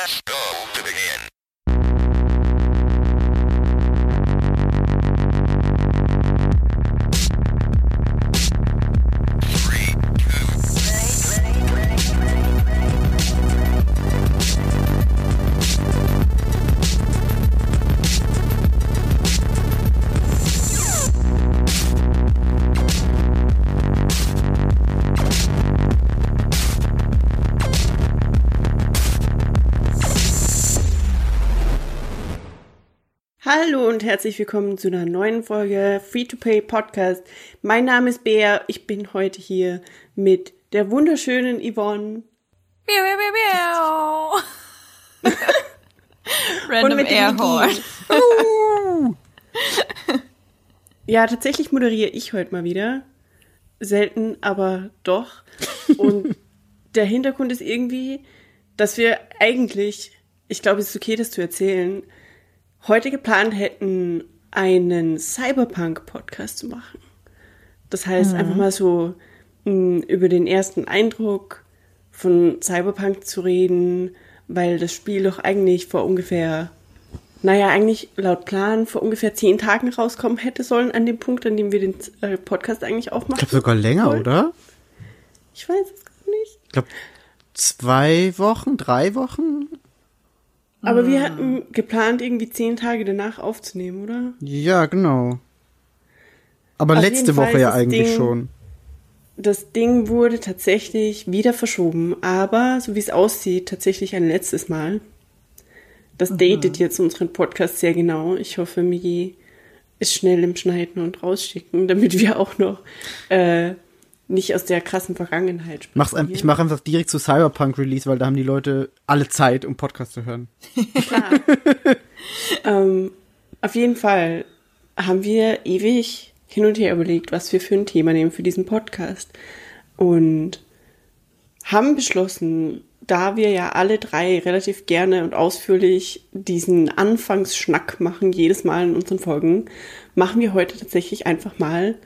Let's go. Und herzlich willkommen zu einer neuen Folge Free to Pay Podcast. Mein Name ist Bea. Ich bin heute hier mit der wunderschönen Yvonne Miau, miau, miau. Random Airhorn. Ja, tatsächlich moderiere ich heute mal wieder. Selten, aber doch. Und der Hintergrund ist irgendwie, dass wir eigentlich, ich glaube, es ist okay, das zu erzählen, heute geplant hätten, einen Cyberpunk-Podcast zu machen. Das heißt, einfach mal so mh, über den ersten Eindruck von Cyberpunk zu reden, weil das Spiel doch eigentlich vor ungefähr, naja, eigentlich laut Plan vor ungefähr zehn Tagen rauskommen hätte sollen, an dem Punkt, an dem wir den äh, Podcast eigentlich Ich aufmachen. glaube sogar länger, wollen. oder? Ich weiß es gar nicht. Ich glaube zwei Wochen, drei Wochen. Aber Ah. wir hatten geplant, irgendwie zehn Tage danach aufzunehmen, oder? Ja, genau. Aber Auf letzte Fall Woche ja eigentlich Ding- schon. Das Ding wurde tatsächlich wieder verschoben, aber so wie es aussieht, tatsächlich ein letztes Mal. Das datet jetzt unseren Podcast sehr genau. Ich hoffe, Migi ist schnell im Schneiden und rausschicken, damit wir auch noch äh, nicht aus der krassen Vergangenheit sprechen. Mach's ein, ich mache einfach direkt zu Cyberpunk Release, weil da haben die Leute alle Zeit, um Podcast zu hören. Ähm, auf jeden Fall haben wir ewig hin und her überlegt, was wir für ein Thema nehmen für diesen Podcast. Und haben beschlossen, da wir ja alle drei relativ gerne und ausführlich diesen Anfangsschnack machen, jedes Mal in unseren Folgen, machen wir heute tatsächlich einfach mal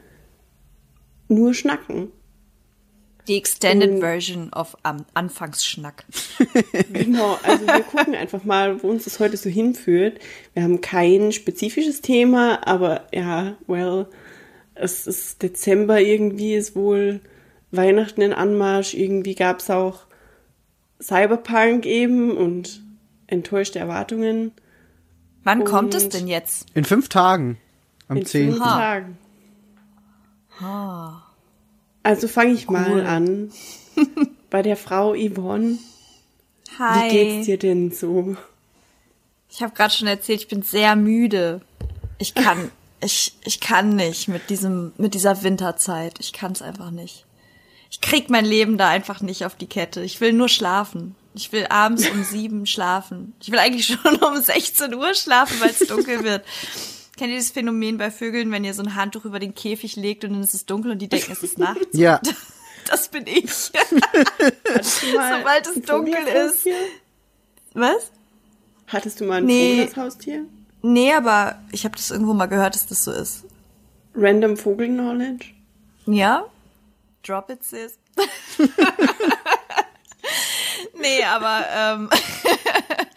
nur Schnacken. Die Extended Und- Version of am Anfangsschnack. Genau, also wir gucken einfach mal, wo uns das heute so hinführt. Wir haben kein spezifisches Thema, aber ja, well, es ist Dezember, irgendwie ist wohl Weihnachten in Anmarsch, irgendwie gab es auch Cyberpunk eben und enttäuschte Erwartungen Wann kommt es Und- denn jetzt? In fünf Tagen. Am in 10. fünf Tagen. Also fange ich mal Cool. an bei der Frau Yvonne. Hi. Wie geht's dir denn so? Ich habe gerade schon erzählt, ich bin sehr müde. Ich kann, ich, ich kann nicht mit diesem, mit dieser Winterzeit. Ich kann es einfach nicht. Ich krieg mein Leben da einfach nicht auf die Kette. Ich will nur schlafen. Ich will abends um sieben schlafen. Ich will eigentlich schon um 16 Uhr schlafen, weil es dunkel wird. Kennt ihr dieses Phänomen bei Vögeln, wenn ihr so ein Handtuch über den Käfig legt und dann ist es dunkel und die denken, es ist Nacht? Ja. Das bin ich. Sobald es dunkel ist. Was? Hattest du mal einen Nee. Vogel als Haustier? Nee, aber ich habe das irgendwo mal gehört, dass das so ist. Random Vogel-Knowledge? Ja? Drop it, sis. nee, aber ähm,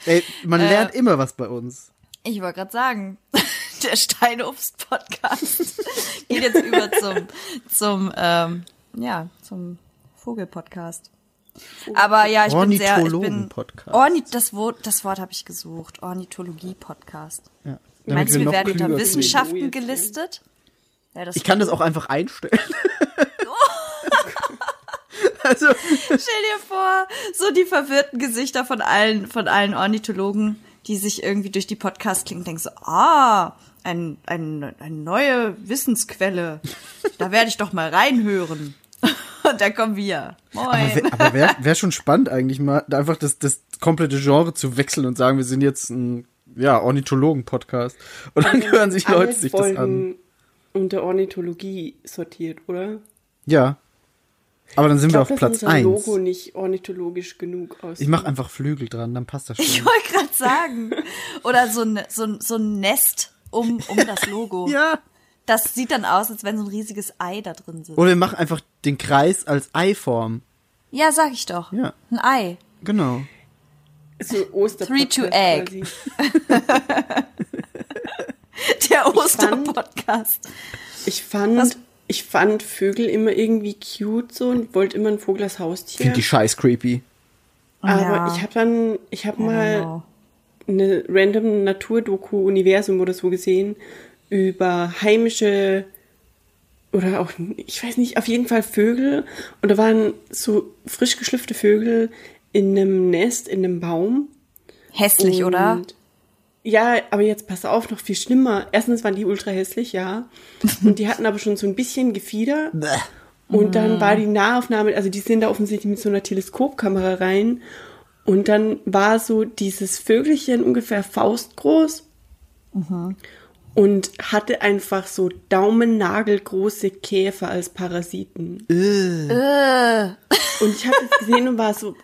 Ey, man Äh. lernt immer was bei uns. ich wollte gerade sagen, der Steinobst-Podcast geht jetzt über zum, zum ähm, ja, zum Vogel-Podcast. Aber ja, ich bin sehr, ich bin Ornithologen-Podcast. Orni das Wort, das Wort habe ich gesucht. Ornithologie-Podcast. Ja. Meinst du, wir noch werden unter Wissenschaften gelistet? Ja, Ich kann das auch einfach einstellen. also, Stell dir vor, so die verwirrten Gesichter von allen, von allen Ornithologen, die sich irgendwie durch die Podcasts klingen, denken so, ah, ein, ein, eine neue Wissensquelle. Da werde ich doch mal reinhören. Und da kommen wir. Moin. aber wäre wär schon spannend eigentlich mal, einfach das, das komplette Genre zu wechseln und sagen, wir sind jetzt ein ja, Ornithologen-Podcast. Und dann hören sich Alle Leute sich das an. Folgen unter Ornithologie sortiert, oder? Ja. Aber dann sind Ich wir auf Platz unser 1. Logo nicht ornithologisch genug aussieht. Ich mache einfach Flügel dran, dann passt das Ich schon. wollte gerade sagen. Oder so ein, so, ein- so ein Nest um, um das Logo. ja. Das sieht dann aus, als wenn so ein riesiges Ei da drin sitzt. Oder wir machen einfach den Kreis als Eiform. Ja, sag ich doch. Ja. Ein Ei. Genau. So Oster Three to egg. Der Osterpodcast. Ich fand, Was? Ich fand Vögel immer irgendwie cute so und wollte immer ein Vogel als Haustier. Finde die scheiß creepy. Aber Ja. ich habe dann, ich habe mal eine random Naturdoku-Universum oder so gesehen über heimische oder auch, ich weiß nicht, auf jeden Fall Vögel. Und da waren so frisch geschlüpfte Vögel in einem Nest, in einem Baum. Hässlich, oder? Ja, aber jetzt pass auf, noch viel schlimmer. Erstens waren die ultra hässlich, ja. Und die hatten aber schon so ein bisschen Gefieder. Und dann war die Nahaufnahme, also die sind da offensichtlich mit so einer Teleskopkamera rein. Und dann war so dieses Vögelchen ungefähr faustgroß. Und hatte einfach so daumennagelgroße Käfer als Parasiten. Und ich habe das gesehen und war so,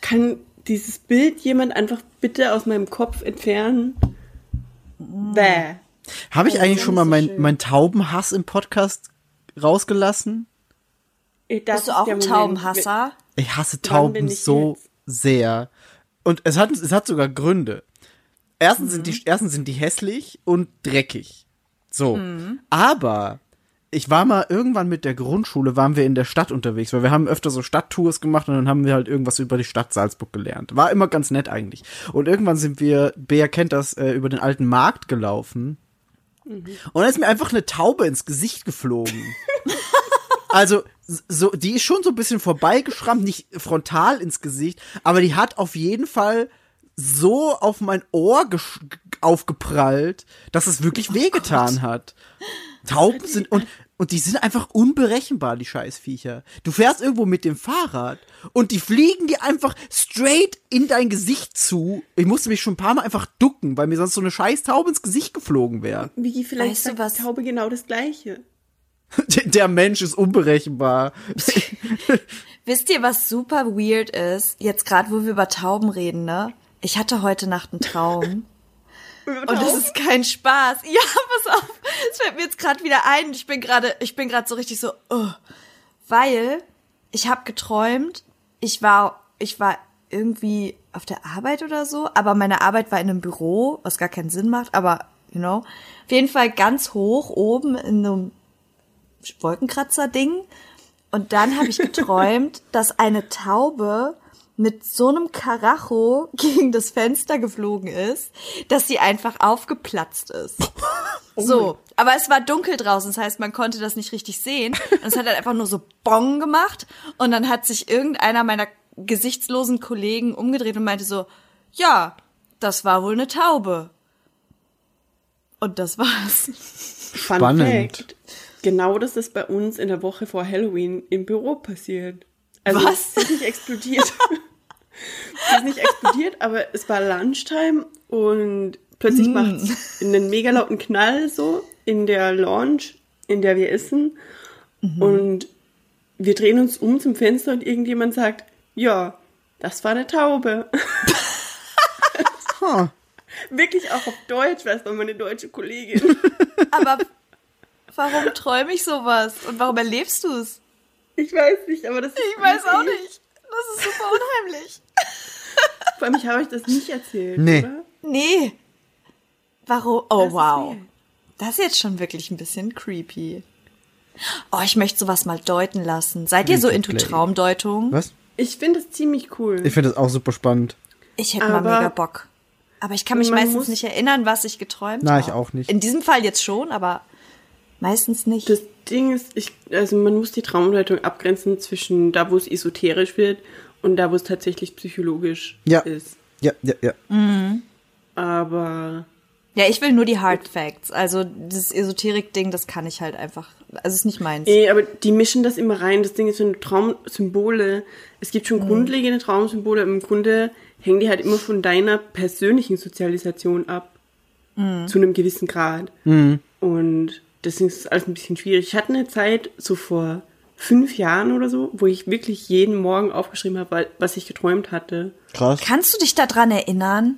kann dieses Bild jemand einfach bitte aus meinem Kopf entfernen? Bäh. Habe ich Oh, eigentlich schon mal so mein, schön. mein Taubenhass im Podcast rausgelassen? Das Bist du ist auch ein. Taubenhasser? Ich hasse Tauben ich so jetzt? sehr. Und es hat, es hat sogar Gründe. Erstens, sind Mhm. die, erstens sind die hässlich und dreckig. So. Mhm. Aber ich war mal irgendwann mit der Grundschule, waren wir in der Stadt unterwegs, weil wir haben öfter so Stadttours gemacht und dann haben wir halt irgendwas über die Stadt Salzburg gelernt. War immer ganz nett eigentlich. Und irgendwann sind wir, Bea kennt das, äh, über den alten Markt gelaufen. Mhm. Und dann ist mir einfach eine Taube ins Gesicht geflogen. Also, so, die ist schon so ein bisschen vorbeigeschrammt, nicht frontal ins Gesicht, aber die hat auf jeden Fall so auf mein Ohr aufgeprallt, dass es wirklich wehgetan hat. Tauben sind und und die sind einfach unberechenbar, die Scheißviecher. Du fährst irgendwo mit dem Fahrrad und die fliegen dir einfach straight in dein Gesicht zu. Ich musste mich schon ein paar Mal einfach ducken, weil mir sonst so eine scheiß Taube ins Gesicht geflogen wäre. Wie vielleicht Weißt du sagt was? die Taube genau das Gleiche. Der Mensch ist unberechenbar. Wisst ihr, was super weird ist? Jetzt gerade, wo wir über Tauben reden, ne? Ich hatte heute Nacht einen Traum. Und das ist kein Spaß. Ja, pass auf. Es fällt mir jetzt gerade wieder ein. Ich bin gerade, ich bin gerade so richtig so, oh. weil ich habe geträumt. Ich war, ich war irgendwie auf der Arbeit oder so, aber meine Arbeit war in einem Büro, was gar keinen Sinn macht. Aber you know, auf jeden Fall ganz hoch oben in einem Wolkenkratzer-Ding. Und dann habe ich geträumt, dass eine Taube mit so einem Karacho gegen das Fenster geflogen ist, dass sie einfach aufgeplatzt ist. So, aber es war dunkel draußen, das heißt, man konnte das nicht richtig sehen. Und es hat halt einfach nur so Bong gemacht. Und dann hat sich irgendeiner meiner gesichtslosen Kollegen umgedreht und meinte so, ja, das war wohl eine Taube. Und das war's. Fun Spannend. Fact. Genau das ist bei uns in der Woche vor Halloween im Büro passiert. Also Was? es ist nicht explodiert. es ist nicht explodiert, aber es war Lunchtime und plötzlich macht es einen mega lauten Knall so in der Lounge, in der wir essen. Und wir drehen uns um zum Fenster und irgendjemand sagt, ja, das war eine Taube. Huh. Wirklich auch auf Deutsch, weil es war meine deutsche Kollegin. Aber warum träume ich sowas? Und warum erlebst du es? Ich weiß nicht, aber das ist Ich weiß auch nicht. Das ist super unheimlich. Vor allem, ich habe euch das nicht erzählt, Nee. oder? Nee. Warum? Oh, Das wow. Das ist jetzt schon wirklich ein bisschen creepy. Oh, ich möchte sowas mal deuten lassen. Seid ihr so into. Traumdeutung? Was? Ich finde das ziemlich cool. Ich finde das auch super spannend. Ich hätte mal Aber- mega Bock. Aber ich kann mich meistens nicht erinnern, was ich geträumt Na, habe. ich auch nicht. In diesem Fall jetzt schon, aber meistens nicht. Das Ding ist, ich, also man muss die Traumdeutung abgrenzen zwischen da, wo es esoterisch wird und da, wo es tatsächlich psychologisch Ja. ist. Ja, ja, ja. Aber ja, ich will nur die Hard Facts. Also dieses Esoterik-Ding, das kann ich halt einfach. Also ist nicht meins. eh, aber die mischen das immer rein. Das Ding ist, wenn du Traumsymbole, es gibt schon grundlegende Traumsymbole, im Grunde hängen die halt immer von deiner persönlichen Sozialisation ab. Zu einem gewissen Grad. Und deswegen ist es alles ein bisschen schwierig. Ich hatte eine Zeit, so vor fünf Jahren oder so, wo ich wirklich jeden Morgen aufgeschrieben habe, was ich geträumt hatte. Krass. Kannst du dich daran erinnern?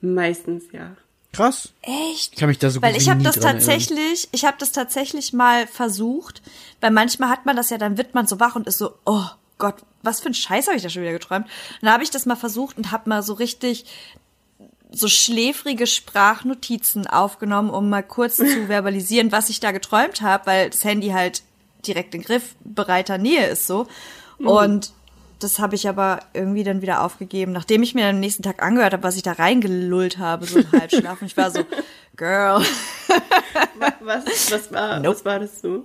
Meistens, ja. Krass. Echt? Ich kann mich da so Weil ich habe das dran erinnern. tatsächlich, ich habe das tatsächlich mal versucht, weil manchmal hat man das ja, dann wird man so wach und ist so, oh Gott, was für ein Scheiß habe ich da schon wieder geträumt? Und dann habe ich das mal versucht und habe mal so richtig so schläfrige Sprachnotizen aufgenommen, um mal kurz zu verbalisieren, was ich da geträumt habe, weil das Handy halt direkt in griffbereiter Nähe ist so. Und das habe ich aber irgendwie dann wieder aufgegeben, nachdem ich mir am nächsten Tag angehört habe, was ich da reingelullt habe, so im Halbschlaf. Und ich war so, Girl, Was, was, war, Nope. was war das so?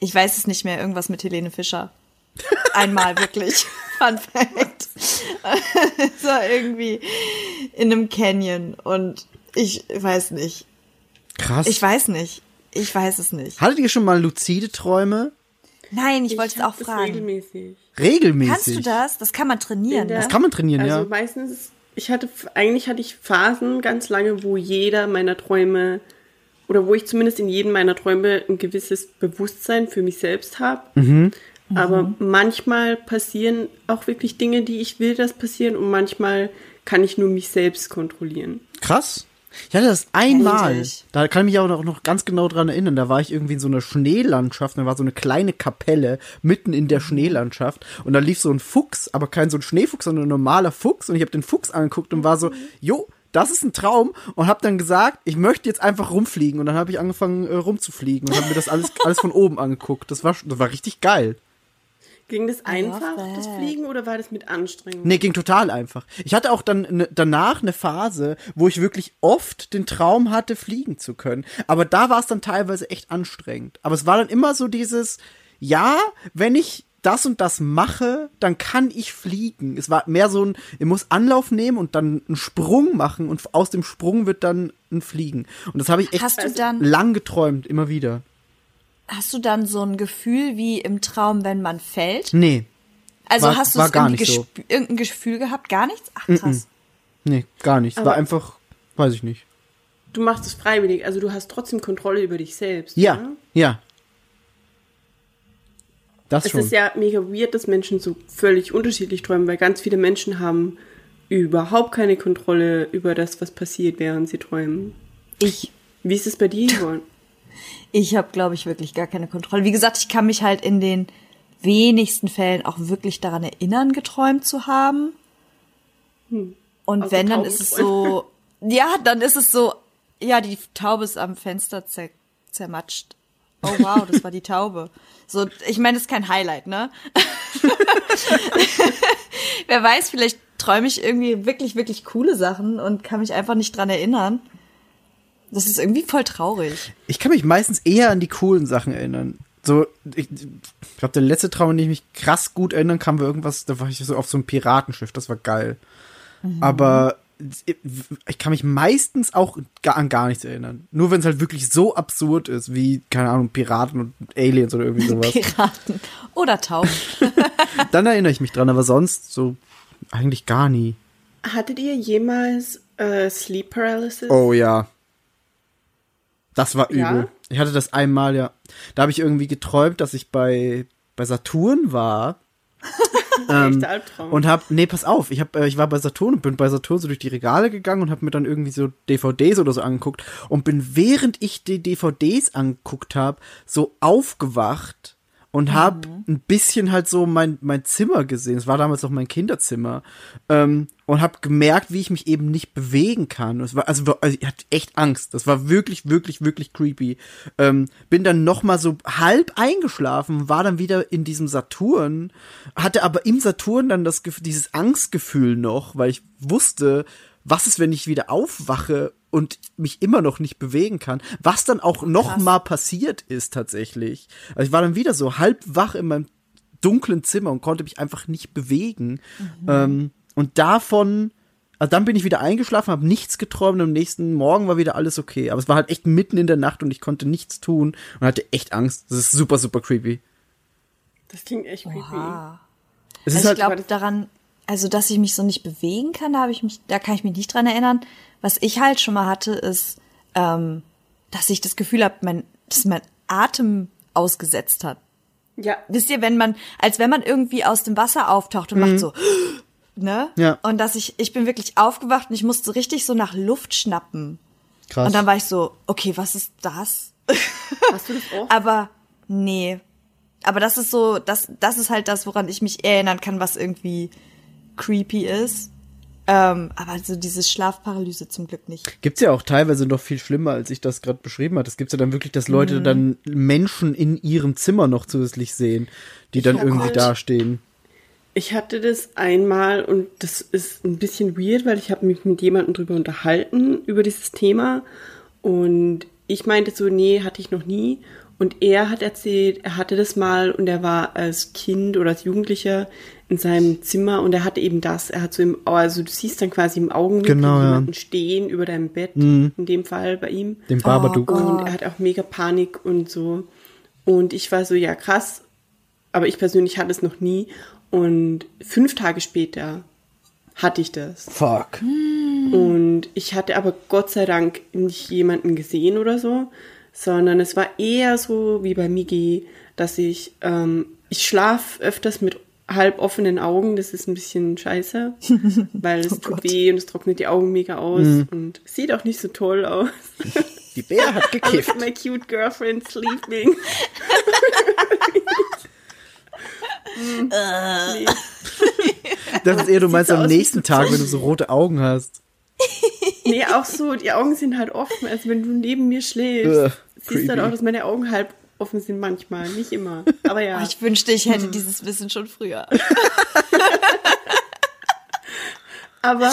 ich weiß es nicht mehr, irgendwas mit Helene Fischer. Einmal wirklich. Fun Fact. Es war irgendwie in einem Canyon und ich weiß nicht. Krass. Ich weiß nicht. Ich weiß es nicht. Hattet ihr schon mal luzide Träume? Nein, ich wollte es auch das fragen. regelmäßig. Regelmäßig. Kannst du das? Das kann man trainieren. In der- Das kann man trainieren, Also ja. meistens, ich hatte, eigentlich hatte ich Phasen ganz lange, wo jeder meiner Träume oder wo ich zumindest in jedem meiner Träume ein gewisses Bewusstsein für mich selbst habe. Mhm. Aber manchmal passieren auch wirklich Dinge, die ich will, dass passieren und manchmal kann ich nur mich selbst kontrollieren. Krass. Ich hatte das einmal. Da kann ich mich auch noch, noch ganz genau dran erinnern. Da war ich irgendwie in so einer Schneelandschaft. Da war so eine kleine Kapelle mitten in der Schneelandschaft. Und da lief so ein Fuchs, aber kein so ein Schneefuchs, sondern ein normaler Fuchs. Und ich habe den Fuchs angeguckt und war so, jo, das ist ein Traum. Und habe dann gesagt, ich möchte jetzt einfach rumfliegen. Und dann habe ich angefangen äh, rumzufliegen und habe mir das alles, alles von oben angeguckt. Das war, das war richtig geil. Ging das einfach, das Fliegen, oder war das mit Anstrengung? Nee, ging total einfach. Ich hatte auch dann ne, danach eine Phase, wo ich wirklich oft den Traum hatte, fliegen zu können. Aber da war es dann teilweise echt anstrengend. Aber es war dann immer so dieses, ja, wenn ich das und das mache, dann kann ich fliegen. Es war mehr so ein, ich muss Anlauf nehmen und dann einen Sprung machen und aus dem Sprung wird dann ein Fliegen. Und das habe ich echt Hast du dann- lang geträumt, immer wieder. Hast du dann so ein Gefühl wie im Traum, wenn man fällt? Nee, Also war- hast du irgendwie so. irgendein Gefühl gehabt? Gar nichts? Ach krass. nee, gar nicht. Es war Aber- einfach, weiß ich nicht. Du machst es freiwillig, also du hast trotzdem Kontrolle über dich selbst. Ja, oder? ja. Das Es schon. ist ja mega weird, dass Menschen so völlig unterschiedlich träumen, weil ganz viele Menschen haben überhaupt keine Kontrolle über das, was passiert, während sie träumen. Ich Wie ist es bei dir, Yvonne? Ich habe, glaube ich, wirklich gar keine Kontrolle. Wie gesagt, ich kann mich halt in den wenigsten Fällen auch wirklich daran erinnern, geträumt zu haben. Und Außer wenn, dann ist es so, ja, dann ist es so, ja, die Taube ist am Fenster zer zermatscht. Oh wow, das war die Taube. So, ich meine, das ist kein Highlight, ne? Wer weiß, vielleicht träume ich irgendwie wirklich, wirklich coole Sachen und kann mich einfach nicht dran erinnern. Das ist irgendwie voll traurig. Ich kann mich meistens eher an die coolen Sachen erinnern. So, ich, ich glaube, der letzte Traum, an den ich mich krass gut erinnern kann, war irgendwas, da war ich so auf so einem Piratenschiff, das war geil. Aber ich, ich kann mich meistens auch gar, an gar nichts erinnern. Nur wenn es halt wirklich so absurd ist, wie, keine Ahnung, Piraten und Aliens oder irgendwie sowas. Piraten oder Tauben. Dann erinnere ich mich dran, aber sonst so eigentlich gar nie. Hattet ihr jemals äh, Sleep Paralysis? Oh ja. Das war übel. Ja? Ich hatte das einmal, ja. Da habe ich irgendwie geträumt, dass ich bei, bei Saturn war. ähm, und hab, nee, pass auf, ich hab, äh, ich war bei Saturn und bin bei Saturn so durch die Regale gegangen und hab mir dann irgendwie so DVDs oder so angeguckt und bin während ich die DVDs angeguckt hab, so aufgewacht und hab ein bisschen halt so mein, mein Zimmer gesehen. Es war damals noch mein Kinderzimmer. Ähm, und hab gemerkt, wie ich mich eben nicht bewegen kann. Es war, also, also ich hatte echt Angst. Das war wirklich, wirklich, wirklich creepy. Ähm, bin dann noch mal so halb eingeschlafen, war dann wieder in diesem Saturn, hatte aber im Saturn dann das, dieses Angstgefühl noch, weil ich wusste, was ist, wenn ich wieder aufwache und mich immer noch nicht bewegen kann, was dann auch noch mal passiert ist tatsächlich. Also ich war dann wieder so halb wach in meinem dunklen Zimmer und konnte mich einfach nicht bewegen. Ähm, und davon, also dann bin ich wieder eingeschlafen, habe nichts geträumt und am nächsten Morgen war wieder alles okay. Aber es war halt echt mitten in der Nacht und ich konnte nichts tun und hatte echt Angst. Das ist super, super creepy. das klingt echt creepy. Oha. Es Also ist ich halt, glaube daran, also dass ich mich so nicht bewegen kann, da habe ich mich, da kann ich mich nicht dran erinnern. Was ich halt schon mal hatte, ist, ähm, dass ich das Gefühl habe, mein, dass mein Atem ausgesetzt hat. Ja, Wisst ihr, wenn man, als wenn man irgendwie aus dem Wasser auftaucht und macht so, ne? Ja. Und dass ich, ich bin wirklich aufgewacht und ich musste richtig so nach Luft schnappen. krass. Und dann war ich so, okay, was ist das? hast du das auch? Aber nee. aber das ist so, das, das ist halt das, woran ich mich erinnern kann, was irgendwie creepy ist. Ähm, aber so dieses Schlafparalyse zum Glück nicht. Gibt's ja auch teilweise noch viel schlimmer, als ich das gerade beschrieben habe. Es gibt ja dann wirklich, dass Leute dann Menschen in ihrem Zimmer noch zusätzlich sehen, die dann hab irgendwie halt- dastehen. Ich hatte das einmal und das ist ein bisschen weird, weil ich habe mich mit jemandem drüber unterhalten, über dieses Thema. Und ich meinte so, nee, hatte ich noch nie. Und er hat erzählt, er hatte das mal und er war als Kind oder als Jugendlicher in seinem Zimmer und er hatte eben das. Er hat so im, also du siehst dann quasi im Augenwinkel Genau, ja. jemanden stehen über deinem Bett, in dem Fall bei ihm. Dem Babadook. Oh Und er hat auch mega Panik und so. Und ich war so, ja krass, aber ich persönlich hatte es noch nie. Und fünf Tage später hatte ich das. Fuck. Und ich hatte aber Gott sei Dank nicht jemanden gesehen oder so, sondern es war eher so wie bei Migi, dass ich, ähm, ich schlaf öfters mit halb offenen Augen. Das ist ein bisschen scheiße, weil es tut weh und es trocknet die Augen mega aus und sieht auch nicht so toll aus. Die Bär hat gekifft. My cute girlfriend sleeping. nee. Das ist eher, du meinst am nächsten Tag, wenn du so rote Augen hast. nee, auch so, die Augen sind halt offen. Also wenn du neben mir schläfst, siehst du halt creepy. auch, dass meine Augen halb offen sind manchmal. Nicht immer. Aber ja. Oh, ich wünschte, ich hätte dieses Wissen schon früher. Aber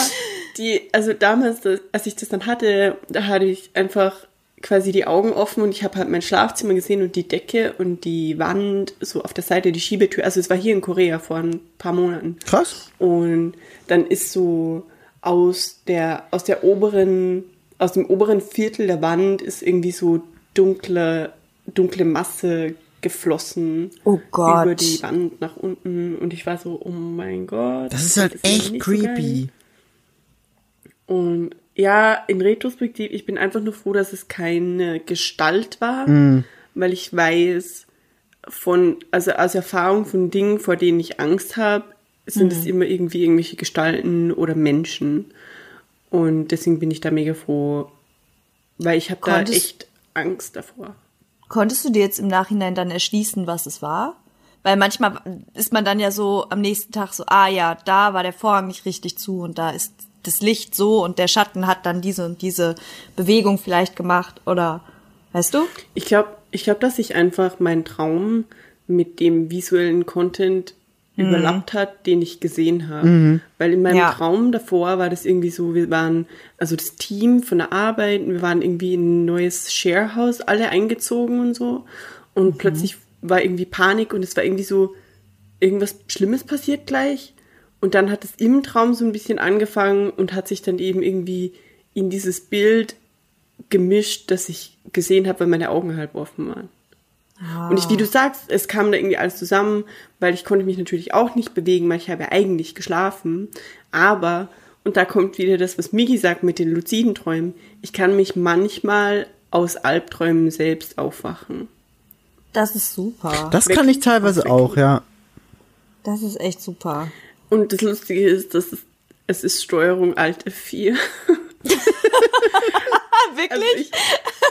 die, also damals, als ich das dann hatte, da hatte ich einfach quasi die Augen offen und ich habe halt mein Schlafzimmer gesehen und die Decke und die Wand so auf der Seite, die Schiebetür. Also es war hier in Korea vor ein paar Monaten. Krass. Und dann ist so aus der, aus der oberen, aus dem oberen Viertel der Wand ist irgendwie so dunkle, dunkle Masse geflossen. Oh Gott. Über die Wand nach unten. Und ich war so, oh mein Gott. Das ist halt ja echt nicht so creepy. Und ja, in Retrospektiv, ich bin einfach nur froh, dass es keine Gestalt war, Mhm. weil ich weiß von, also aus Erfahrung von Dingen, vor denen ich Angst habe, sind Mhm. es immer irgendwie irgendwelche Gestalten oder Menschen. Und deswegen bin ich da mega froh, weil ich habe da echt Angst davor. Konntest du dir jetzt im Nachhinein dann erschließen, was es war? Weil manchmal ist man dann ja so am nächsten Tag so, ah ja, da war der Vorhang nicht richtig zu und da ist das Licht so und der Schatten hat dann diese und diese Bewegung vielleicht gemacht oder weißt du? Ich glaube, ich glaub, dass sich einfach mein Traum mit dem visuellen Content überlappt hat, den ich gesehen habe. Weil in meinem Ja. Traum davor war das irgendwie so, wir waren, also das Team von der Arbeit, wir waren irgendwie in ein neues Sharehouse alle eingezogen und so. Und plötzlich war irgendwie Panik und es war irgendwie so, irgendwas Schlimmes passiert gleich. Und dann hat es im Traum so ein bisschen angefangen und hat sich dann eben irgendwie in dieses Bild gemischt, das ich gesehen habe, weil meine Augen halb offen waren. Und ich, wie du sagst, es kam da irgendwie alles zusammen, weil ich konnte mich natürlich auch nicht bewegen, weil ich habe ja eigentlich geschlafen. Aber, und da kommt wieder das, was Migi sagt mit den luziden Träumen, ich kann mich manchmal aus Albträumen selbst aufwachen. Das ist super. Das kann ich teilweise auch, ja. Das ist echt super. Und das Lustige ist, dass es, es ist Steuerung Alt F4. Also ich,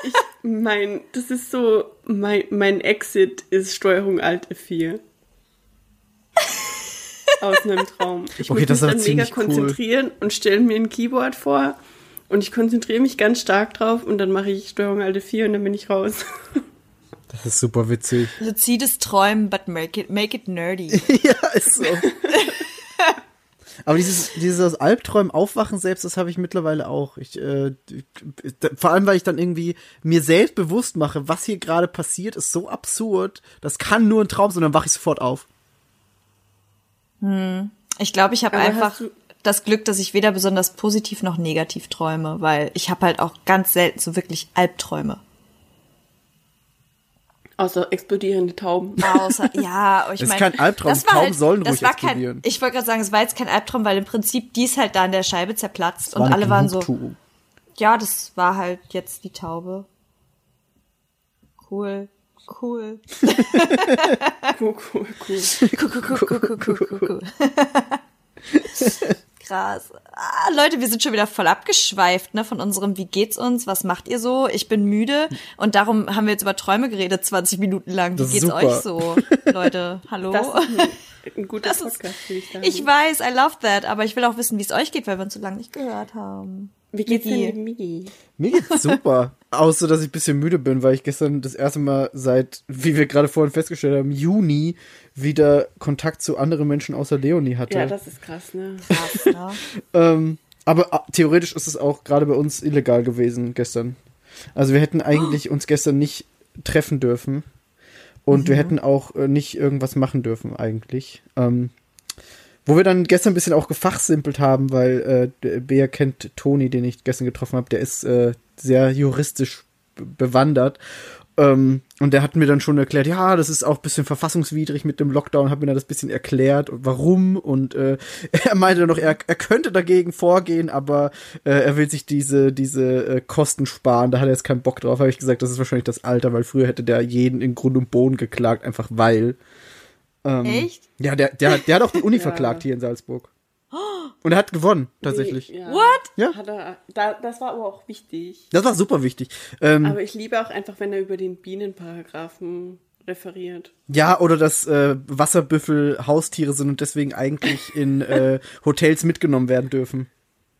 ich mein, das ist so, mein, mein Exit ist Steuerung Alt F4. Aus einem Traum. Ich Okay, muss das ist mich dann mega ziemlich cool. konzentrieren und stelle mir ein Keyboard vor und ich konzentriere mich ganz stark drauf und dann mache ich Steuerung Alt F4 und dann bin ich raus. Das ist super witzig. Luzides Träumen, but make it, make it nerdy. ja, ist so. Aber dieses, dieses Albträumen aufwachen selbst, das habe ich mittlerweile auch. Ich, äh, vor allem, weil ich dann irgendwie mir selbst bewusst mache, was hier gerade passiert, ist so absurd. Das kann nur ein Traum sein, dann wache ich sofort auf. Ich glaube, ich habe einfach das Glück, dass ich weder besonders positiv noch negativ träume, weil ich habe halt auch ganz selten so wirklich Albträume. Außer explodierende Tauben. Außer, ja, ich Das ist meine, kein Albtraum, das war Tauben halt, sollen das ruhig war kein, explodieren. Ich wollte gerade sagen, es war jetzt kein Albtraum, weil im Prinzip die ist halt da an der Scheibe zerplatzt und alle waren so, ja, das war halt jetzt die Taube. Cool, cool. Cool, cool, cool. Cool, cool, cool, cool, cool, cool, cool, cool. krass. Ah, Leute, wir sind schon wieder voll abgeschweift, ne, von unserem Wie geht's uns? Was macht ihr so? Ich bin müde. Und darum haben wir jetzt über Träume geredet, 20 Minuten lang. Wie ist geht's super. euch so? Leute, hallo? Das ist ein, ein guter Das ist- Podcast, würde ich sagen. Ich weiß, I love that, aber ich will auch wissen, wie es euch geht, weil wir uns so lange nicht gehört haben. Wie geht's denn Migi? dem Migi? Mir geht's super. Außer, dass ich ein bisschen müde bin, weil ich gestern das erste Mal seit, wie wir gerade vorhin festgestellt haben, Juni wieder Kontakt zu anderen Menschen außer Leonie hatte. Ja, das ist krass, ne? Krass, ne? Ähm, aber ah, theoretisch ist es auch gerade bei uns illegal gewesen gestern. Also wir hätten eigentlich uns gestern nicht treffen dürfen. Und wir hätten auch äh, nicht irgendwas machen dürfen eigentlich. Ähm, wo wir dann gestern ein bisschen auch gefachsimpelt haben, weil äh, Bea kennt Toni, den ich gestern getroffen habe, der ist äh, sehr juristisch be- bewandert. Ähm, und der hat mir dann schon erklärt, ja, das ist auch ein bisschen verfassungswidrig mit dem Lockdown, hat mir dann das bisschen erklärt warum. Und äh, er meinte noch, er, er könnte dagegen vorgehen, aber äh, er will sich diese, diese äh, Kosten sparen. Da hat er jetzt keinen Bock drauf. Habe ich gesagt, das ist wahrscheinlich das Alter, weil früher hätte der jeden in Grund und Boden geklagt, einfach weil. Ähm, Echt? Ja, der, der, hat- der hat auch die Uni Ja. verklagt hier in Salzburg. Und er hat gewonnen, tatsächlich. Ja. What? Ja. Hat er, da, das war aber auch wichtig. Das war super wichtig. Ähm, Aber ich liebe auch einfach, wenn er über den Bienenparagraphen referiert. ja, oder dass äh, Wasserbüffel Haustiere sind und deswegen eigentlich in äh, Hotels mitgenommen werden dürfen.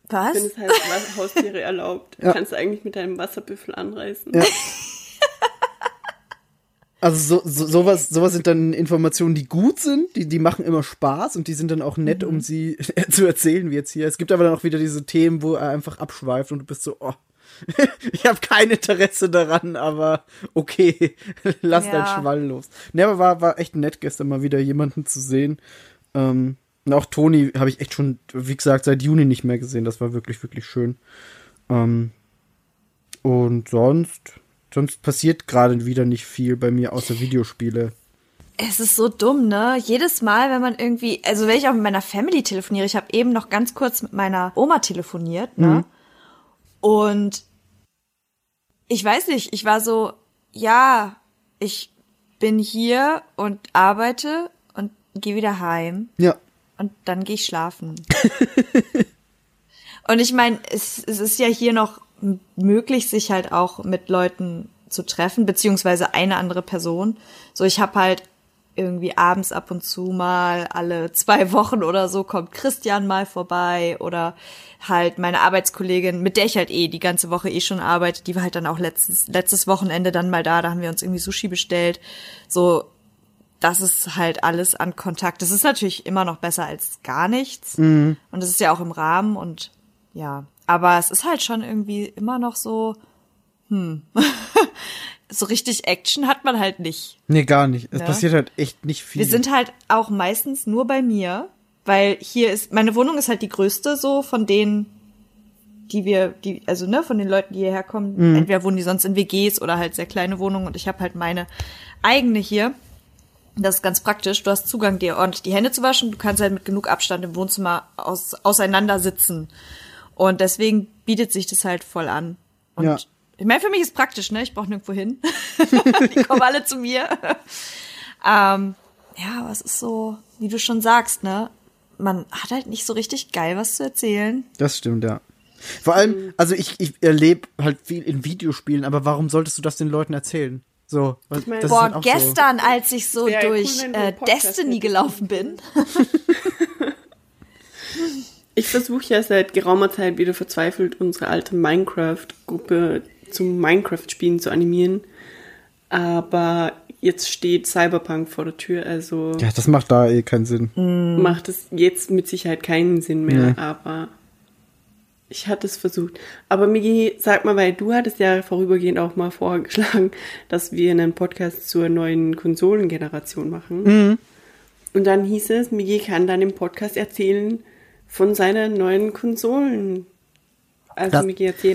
Was? Wenn es heißt, was Haustiere erlaubt, Ja. kannst du eigentlich mit deinem Wasserbüffel anreißen. Ja. Also so, so, sowas, sowas sind dann Informationen, die gut sind, die, die machen immer Spaß und die sind dann auch nett, um sie zu erzählen, wie jetzt hier. Es gibt aber dann auch wieder diese Themen, wo er einfach abschweift und du bist so, oh, ich habe kein Interesse daran, aber okay, lass Ja. deinen Schwall los. Ne, aber war, war echt nett, gestern mal wieder jemanden zu sehen. Ähm, und auch Toni habe ich echt schon, wie gesagt, seit Juni nicht mehr gesehen. Das war wirklich, wirklich schön. Ähm, und sonst, sonst passiert gerade wieder nicht viel bei mir außer Videospiele. Es ist so dumm, ne? Jedes Mal, wenn man irgendwie, also wenn ich auch mit meiner Family telefoniere, ich habe eben noch ganz kurz mit meiner Oma telefoniert, ne? Und ich weiß nicht, ich war so, ja, ich bin hier und arbeite und gehe wieder heim Ja. und dann gehe ich schlafen. und ich meine, es, es ist ja hier noch möglich, sich halt auch mit Leuten zu treffen, beziehungsweise eine andere Person. So, ich habe halt irgendwie abends ab und zu mal alle zwei Wochen oder so kommt Christian mal vorbei oder halt meine Arbeitskollegin, mit der ich halt eh die ganze Woche eh schon arbeite, die war halt dann auch letztes, letztes Wochenende dann mal da, da haben wir uns irgendwie Sushi bestellt. So, das ist halt alles an Kontakt. Das ist natürlich immer noch besser als gar nichts. Und das ist ja auch im Rahmen und ja. Aber es ist halt schon irgendwie immer noch so, hm. so richtig Action hat man halt nicht. Nee, gar nicht. Es Ja. passiert halt echt nicht viel. Wir sind halt auch meistens nur bei mir, weil hier ist, meine Wohnung ist halt die größte so von denen, die wir, die, also ne, von den Leuten, die hierher kommen. Entweder wohnen die sonst in WGs oder halt sehr kleine Wohnungen und ich habe halt meine eigene hier. Das ist ganz praktisch. Du hast Zugang, dir ordentlich die Hände zu waschen. Du kannst halt mit genug Abstand im Wohnzimmer aus, auseinander sitzen. Und deswegen bietet sich das halt voll an. Und Ja. ich meine, für mich ist praktisch, ne? Ich brauche nirgendwo hin. die kommen alle zu mir. ähm, ja, aber es ist so, wie du schon sagst, ne? Man hat halt nicht so richtig geil was zu erzählen. Das stimmt, ja. Vor allem, also ich, ich erlebe halt viel in Videospielen, aber warum solltest du das den Leuten erzählen? So, was, meine- das ist Boah, halt auch gestern, als ich so cool, durch einen äh, Destiny hättest. gelaufen bin. Ich versuche ja seit geraumer Zeit wieder verzweifelt unsere alte Minecraft-Gruppe zum Minecraft-Spielen zu animieren. Aber jetzt steht Cyberpunk vor der Tür, also So. Ja, das macht da eh keinen Sinn. macht es jetzt mit Sicherheit keinen Sinn mehr. Nee. Aber ich hatte es versucht. Aber Migi, sag mal, weil du hattest ja vorübergehend auch mal vorgeschlagen, dass wir einen Podcast zur neuen Konsolengeneration machen. Und dann hieß es, Migi kann dann im Podcast erzählen von seiner neuen Konsolen. Also Das-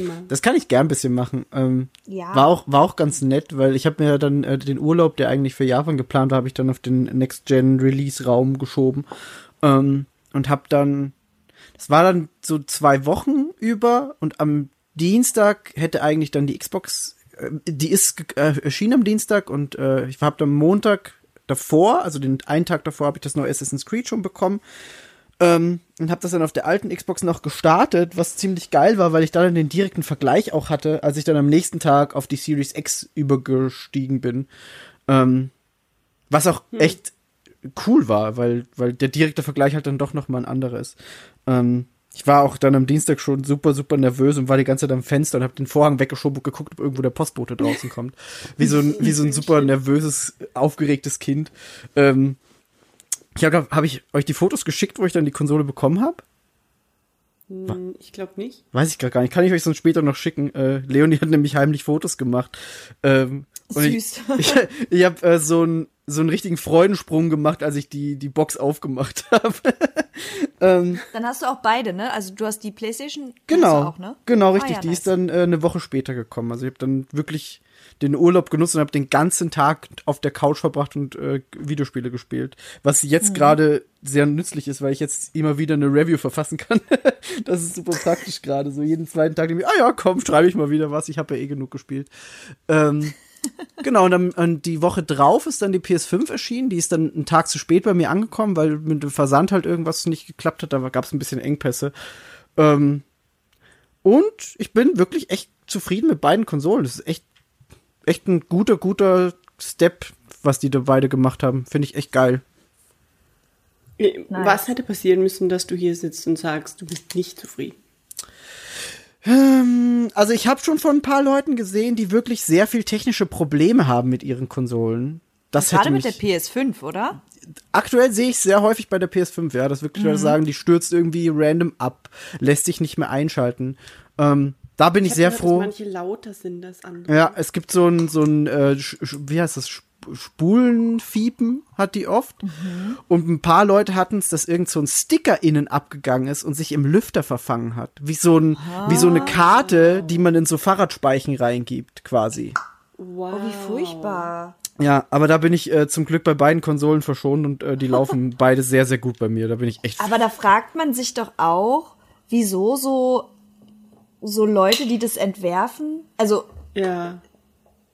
mal. Das kann ich gern ein bisschen machen. Ähm, Ja. War auch, war auch ganz nett, weil ich habe mir dann äh, den Urlaub, der eigentlich für Japan geplant war, habe ich dann auf den Next-Gen-Release-Raum geschoben. Ähm, und habe dann, das war dann so zwei Wochen über und am Dienstag hätte eigentlich dann die Xbox, äh, die ist ge- äh, erschienen am Dienstag und äh, ich habe am Montag davor, also den einen Tag davor, habe ich das neue Assassin's Creed schon bekommen. Ähm, und habe das dann auf der alten Xbox noch gestartet, was ziemlich geil war, weil ich da dann den direkten Vergleich auch hatte, als ich dann am nächsten Tag auf die Series X übergestiegen bin. Ähm, was auch echt cool war, weil, weil der direkte Vergleich halt dann doch noch mal ein anderer ist. Ähm, ich war auch dann am Dienstag schon super, super nervös und war die ganze Zeit am Fenster und habe den Vorhang weggeschoben und geguckt, ob irgendwo der Postbote draußen kommt. Wie so ein, wie so ein super nervöses, aufgeregtes Kind. Ähm, ich habe hab ich euch die Fotos geschickt, wo ich dann die Konsole bekommen habe? Hm, Ich glaube nicht. Weiß ich gerade gar nicht. Kann ich euch sonst später noch schicken. Äh, Leonie hat nämlich heimlich Fotos gemacht. Ähm, und Süß. Ich, ich, ich habe äh, so einen so einen richtigen Freudensprung gemacht, als ich die die Box aufgemacht habe. ähm, Dann hast du auch beide, ne? Also du hast die Playstation genau, auch, ne? genau Ah, richtig. ja, die nice. ist dann äh, eine Woche später gekommen. Also ich habe dann wirklich den Urlaub genutzt und habe den ganzen Tag auf der Couch verbracht und äh, Videospiele gespielt. Was Mhm. jetzt gerade sehr nützlich ist, weil ich jetzt immer wieder eine Review verfassen kann. das ist super praktisch gerade. So jeden zweiten Tag denke ich, ah ja, komm, schreibe ich mal wieder was. Ich habe ja eh genug gespielt. Ähm, genau, und dann und die Woche drauf ist dann die PS5 erschienen. Die ist dann einen Tag zu spät bei mir angekommen, weil mit dem Versand halt irgendwas nicht geklappt hat. Da gab es ein bisschen Engpässe. Ähm, und ich bin wirklich echt zufrieden mit beiden Konsolen. Das ist echt, echt ein guter, guter Step, was die da beide gemacht haben. Finde ich echt geil. Äh, Nice. Was hätte passieren müssen, dass du hier sitzt und sagst, du bist nicht zufrieden? Ähm, also ich habe schon von ein paar Leuten gesehen, die wirklich sehr viel technische Probleme haben mit ihren Konsolen. Das Gerade mit der PS5, oder? aktuell sehe ich sehr häufig bei der PS5, ja, dass wirklich Mhm. Leute sagen, die stürzt irgendwie random ab, lässt sich nicht mehr einschalten. Ähm, da bin ich, hab sehr gehört, froh. Dass manche lauter sind als andere. Ja, es gibt so ein, so ein, äh, wie heißt das, Spulenfiepen hat die oft. Mhm. Und ein paar Leute hatten es, dass irgend so ein Sticker innen abgegangen ist und sich im Lüfter verfangen hat. Wie so ein, wie so eine Karte, die man in so Fahrradspeichen reingibt, quasi. Wow. Oh, wie furchtbar. Ja, aber da bin ich äh, zum Glück bei beiden Konsolen verschont und äh, die laufen beide sehr, sehr gut bei mir. Da bin ich echt. Aber da fragt man sich doch auch, wieso so, so Leute, die das entwerfen, also, Ja.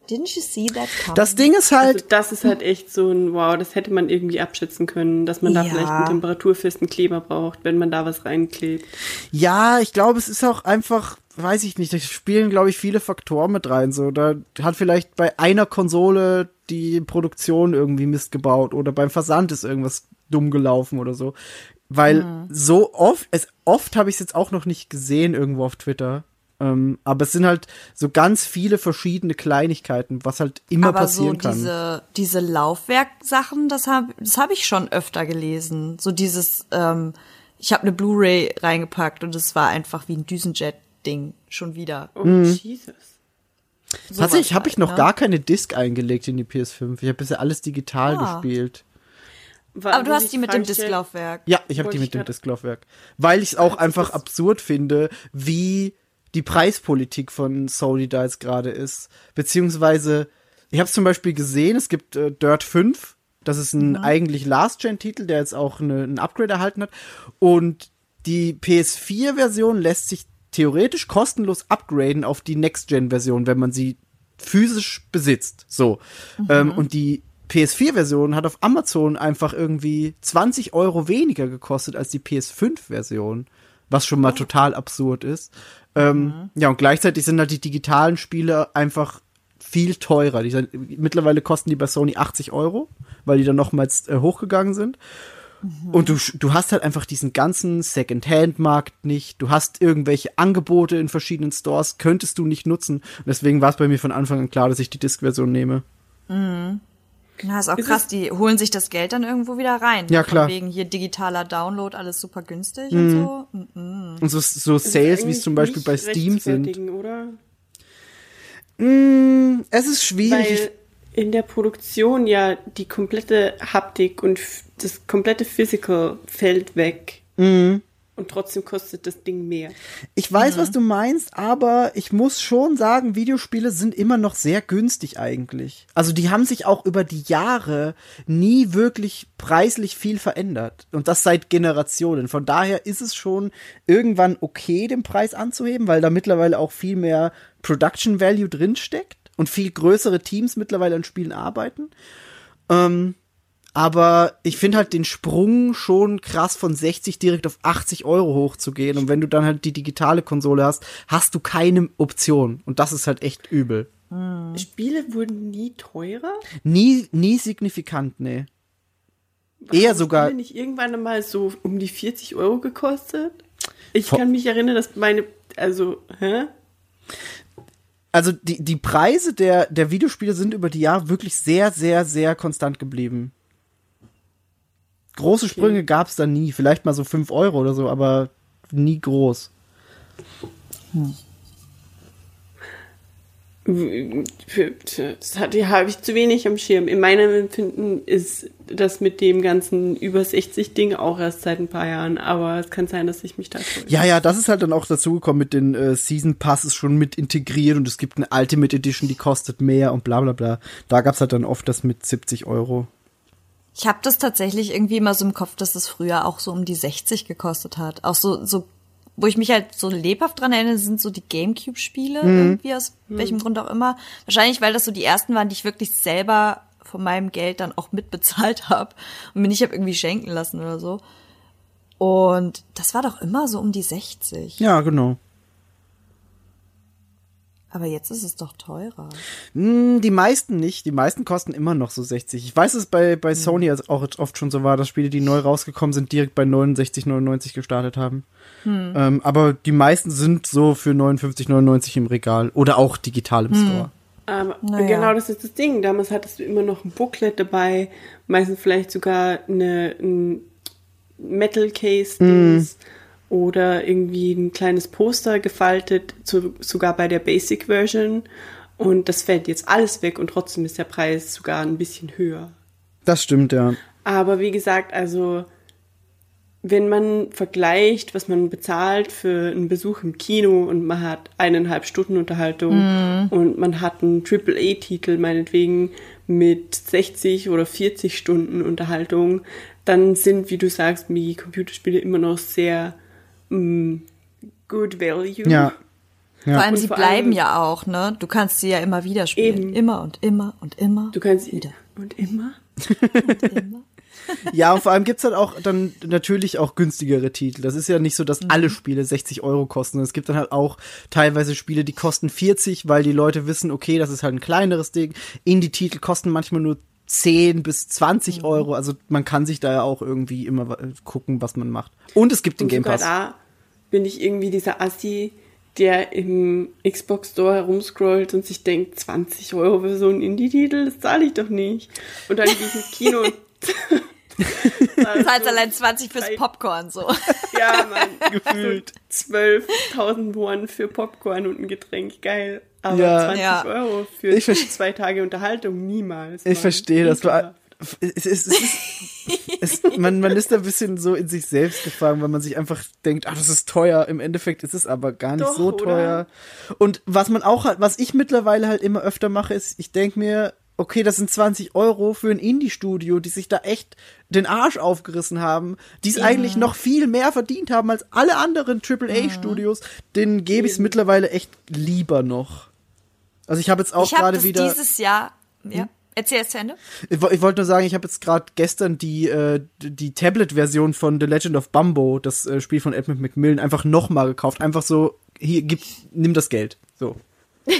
Didn't you see that coming? Das Ding ist halt, Also das ist halt echt so ein Wow, das hätte man irgendwie abschätzen können, dass man da Ja. vielleicht einen temperaturfesten Kleber braucht, wenn man da was reinklebt. Ja, ich glaube, es ist auch einfach, weiß ich nicht, da spielen, glaube ich, viele Faktoren mit rein. So, da hat vielleicht bei einer Konsole die Produktion irgendwie Mist gebaut oder beim Versand ist irgendwas dumm gelaufen oder so. Weil so oft, es, oft habe ich es jetzt auch noch nicht gesehen irgendwo auf Twitter. Ähm, aber es sind halt so ganz viele verschiedene Kleinigkeiten, was halt immer Aber passieren so kann. diese, diese Laufwerksachen, das habe das hab ich schon öfter gelesen. So dieses, ähm, ich habe eine Blu-ray reingepackt und es war einfach wie ein Düsenjet-Ding schon wieder. Oh, Mhm. Jesus. Tatsächlich sowas habe ich halt, noch ne? gar keine Disc eingelegt in die PS5. Ich habe bisher alles digital Ah. gespielt. War- Aber du hast die mit dem Disklaufwerk. Ja, ich habe die mit dem Disklaufwerk. Weil ich es auch einfach absurd finde, wie die Preispolitik von Sony da jetzt gerade ist. Beziehungsweise, ich habe es zum Beispiel gesehen, es gibt äh, Dirt 5, das ist ein eigentlich Last-Gen-Titel, der jetzt auch eine, ein Upgrade erhalten hat. Und die PS4-Version lässt sich theoretisch kostenlos upgraden auf die Next-Gen-Version, wenn man sie physisch besitzt. So. Ähm, und die PS4-Version hat auf Amazon einfach irgendwie 20 Euro weniger gekostet als die PS5-Version, was schon mal total absurd ist. Ähm, ja, und gleichzeitig sind halt die digitalen Spiele einfach viel teurer. Die sind, mittlerweile kosten die bei Sony 80 Euro, weil die dann nochmals äh, hochgegangen sind. Und du, du hast halt einfach diesen ganzen Second-Hand-Markt nicht. Du hast irgendwelche Angebote in verschiedenen Stores, könntest du nicht nutzen. Und deswegen war es bei mir von Anfang an klar, dass ich die Disk-Version nehme. Na, ist auch Ist krass, die holen sich das Geld dann irgendwo wieder rein. Ja, Von klar. Wegen hier digitaler Download, alles super günstig und so. Mhm. Und so, so Sales, wie es zum Beispiel bei Steam sind. Oder? Mm, es ist schwierig. Weil in der Produktion ja die komplette Haptik und das komplette Physical fällt weg. Mhm. Und trotzdem kostet das Ding mehr. Ich weiß, was du meinst, aber ich muss schon sagen, Videospiele sind immer noch sehr günstig eigentlich. Also die haben sich auch über die Jahre nie wirklich preislich viel verändert. Und das seit Generationen. Von daher ist es schon irgendwann okay, den Preis anzuheben, weil da mittlerweile auch viel mehr Production Value drinsteckt und viel größere Teams mittlerweile an Spielen arbeiten. Ähm, Aber ich finde halt den Sprung schon krass von 60 direkt auf 80 Euro hochzugehen. Und wenn du dann halt die digitale Konsole hast, hast du keine Option. Und das ist halt echt übel. Spiele wurden nie teurer? Nie, nie signifikant, nee. Eher Haben sogar, Spiele nicht irgendwann mal so um die 40 Euro gekostet? Ich Vor- kann mich erinnern, dass meine, also, hä? also die, die Preise der, der Videospiele sind über die Jahre wirklich sehr, sehr, sehr konstant geblieben. Große Sprünge gab's da nie. Vielleicht mal so 5 Euro oder so, aber nie groß. Für, das habe ich zu wenig am Schirm. In meinem Empfinden ist das mit dem ganzen über 60 Ding auch erst seit ein paar Jahren, aber es kann sein, dass ich mich da täusche. Ja, ja, das ist halt dann auch dazugekommen mit den äh, Season Passes schon mit integriert und es gibt eine Ultimate Edition, die kostet mehr und bla bla bla. Da gab's halt dann oft das mit 70 Euro. Ich habe das tatsächlich irgendwie immer so im Kopf, dass das früher auch so um die 60 gekostet hat. Auch so, so, wo ich mich halt so lebhaft dran erinnere, sind so die Gamecube-Spiele irgendwie aus welchem Grund auch immer. Wahrscheinlich, weil das so die ersten waren, die ich wirklich selber von meinem Geld dann auch mitbezahlt habe und mir nicht hab irgendwie schenken lassen oder so. Und das war doch immer so um die 60. Ja, genau. Aber jetzt ist es doch teurer. Hm, die meisten nicht. Die meisten kosten immer noch so 60. Ich weiß, dass es bei, bei Sony jetzt auch oft schon so war, dass Spiele, die neu rausgekommen sind, direkt bei 69,99 gestartet haben. Ähm, aber die meisten sind so für 59,99 im Regal oder auch digital im Store. Aber Naja. genau das ist das Ding. Damals hattest du immer noch ein Booklet dabei, meistens vielleicht sogar eine, ein Metal Case Dings oder irgendwie ein kleines Poster gefaltet, zu, sogar bei der Basic Version. Und das fällt jetzt alles weg und trotzdem ist der Preis sogar ein bisschen höher. Das stimmt, ja. Aber wie gesagt, also wenn man vergleicht, was man bezahlt für einen Besuch im Kino und man hat eineinhalb Stunden Unterhaltung und man hat einen AAA-Titel meinetwegen mit 60 oder 40 Stunden Unterhaltung, dann sind, wie du sagst, die Computerspiele immer noch sehr mm, good value. Ja. Ja. Vor allem, Und sie vor bleiben allem- ja auch, ne? Du kannst sie ja immer wieder spielen. Eben. Immer und immer und immer. Du kannst wieder. und immer. Und immer. Ja, und vor allem gibt's halt auch dann natürlich auch günstigere Titel. Das ist ja nicht so, dass alle Spiele 60 Euro kosten. Es gibt dann halt auch teilweise Spiele, die kosten 40, weil die Leute wissen, okay, das ist halt ein kleineres Ding. Indie-Titel kosten manchmal nur 10 bis 20 Euro. Also man kann sich da ja auch irgendwie immer gucken, was man macht. Und es gibt den Und Game sogar Pass. da bin ich irgendwie dieser Assi, der im Xbox Store herumscrollt und sich denkt, 20 Euro für so einen Indie-Titel, das zahle ich doch nicht. Und dann gehe ich ins Kino und Du zahlst allein 20 fürs Popcorn, so. ja, Mann, Gefühlt. so 12.000 Won für Popcorn und ein Getränk, geil. Aber Ja. 20 Ja. Euro für Ich zwei Tage Unterhaltung, niemals. Ich Mann. verstehe das. Du. Es, es, es ist, es, man, man ist da ein bisschen so in sich selbst gefangen, weil man sich einfach denkt, ach, das ist teuer. Im Endeffekt ist es aber gar nicht Doch, so oder? teuer. Und was man auch halt, was ich mittlerweile halt immer öfter mache, ist, ich denke mir, okay, das sind 20 Euro für ein Indie-Studio, die sich da echt den Arsch aufgerissen haben, die es eigentlich noch viel mehr verdient haben als alle anderen AAA-Studios, denen gebe ich es mittlerweile echt lieber noch. Also ich habe jetzt auch gerade wieder. dieses Jahr. Ja. Erzähl es zu Ende. Ich, ich wollte nur sagen, ich habe jetzt gerade gestern die, äh, die Tablet-Version von The Legend of Bumbo, das äh, Spiel von Edmund Macmillan, einfach nochmal gekauft. Einfach so, hier, gib, nimm das Geld. So.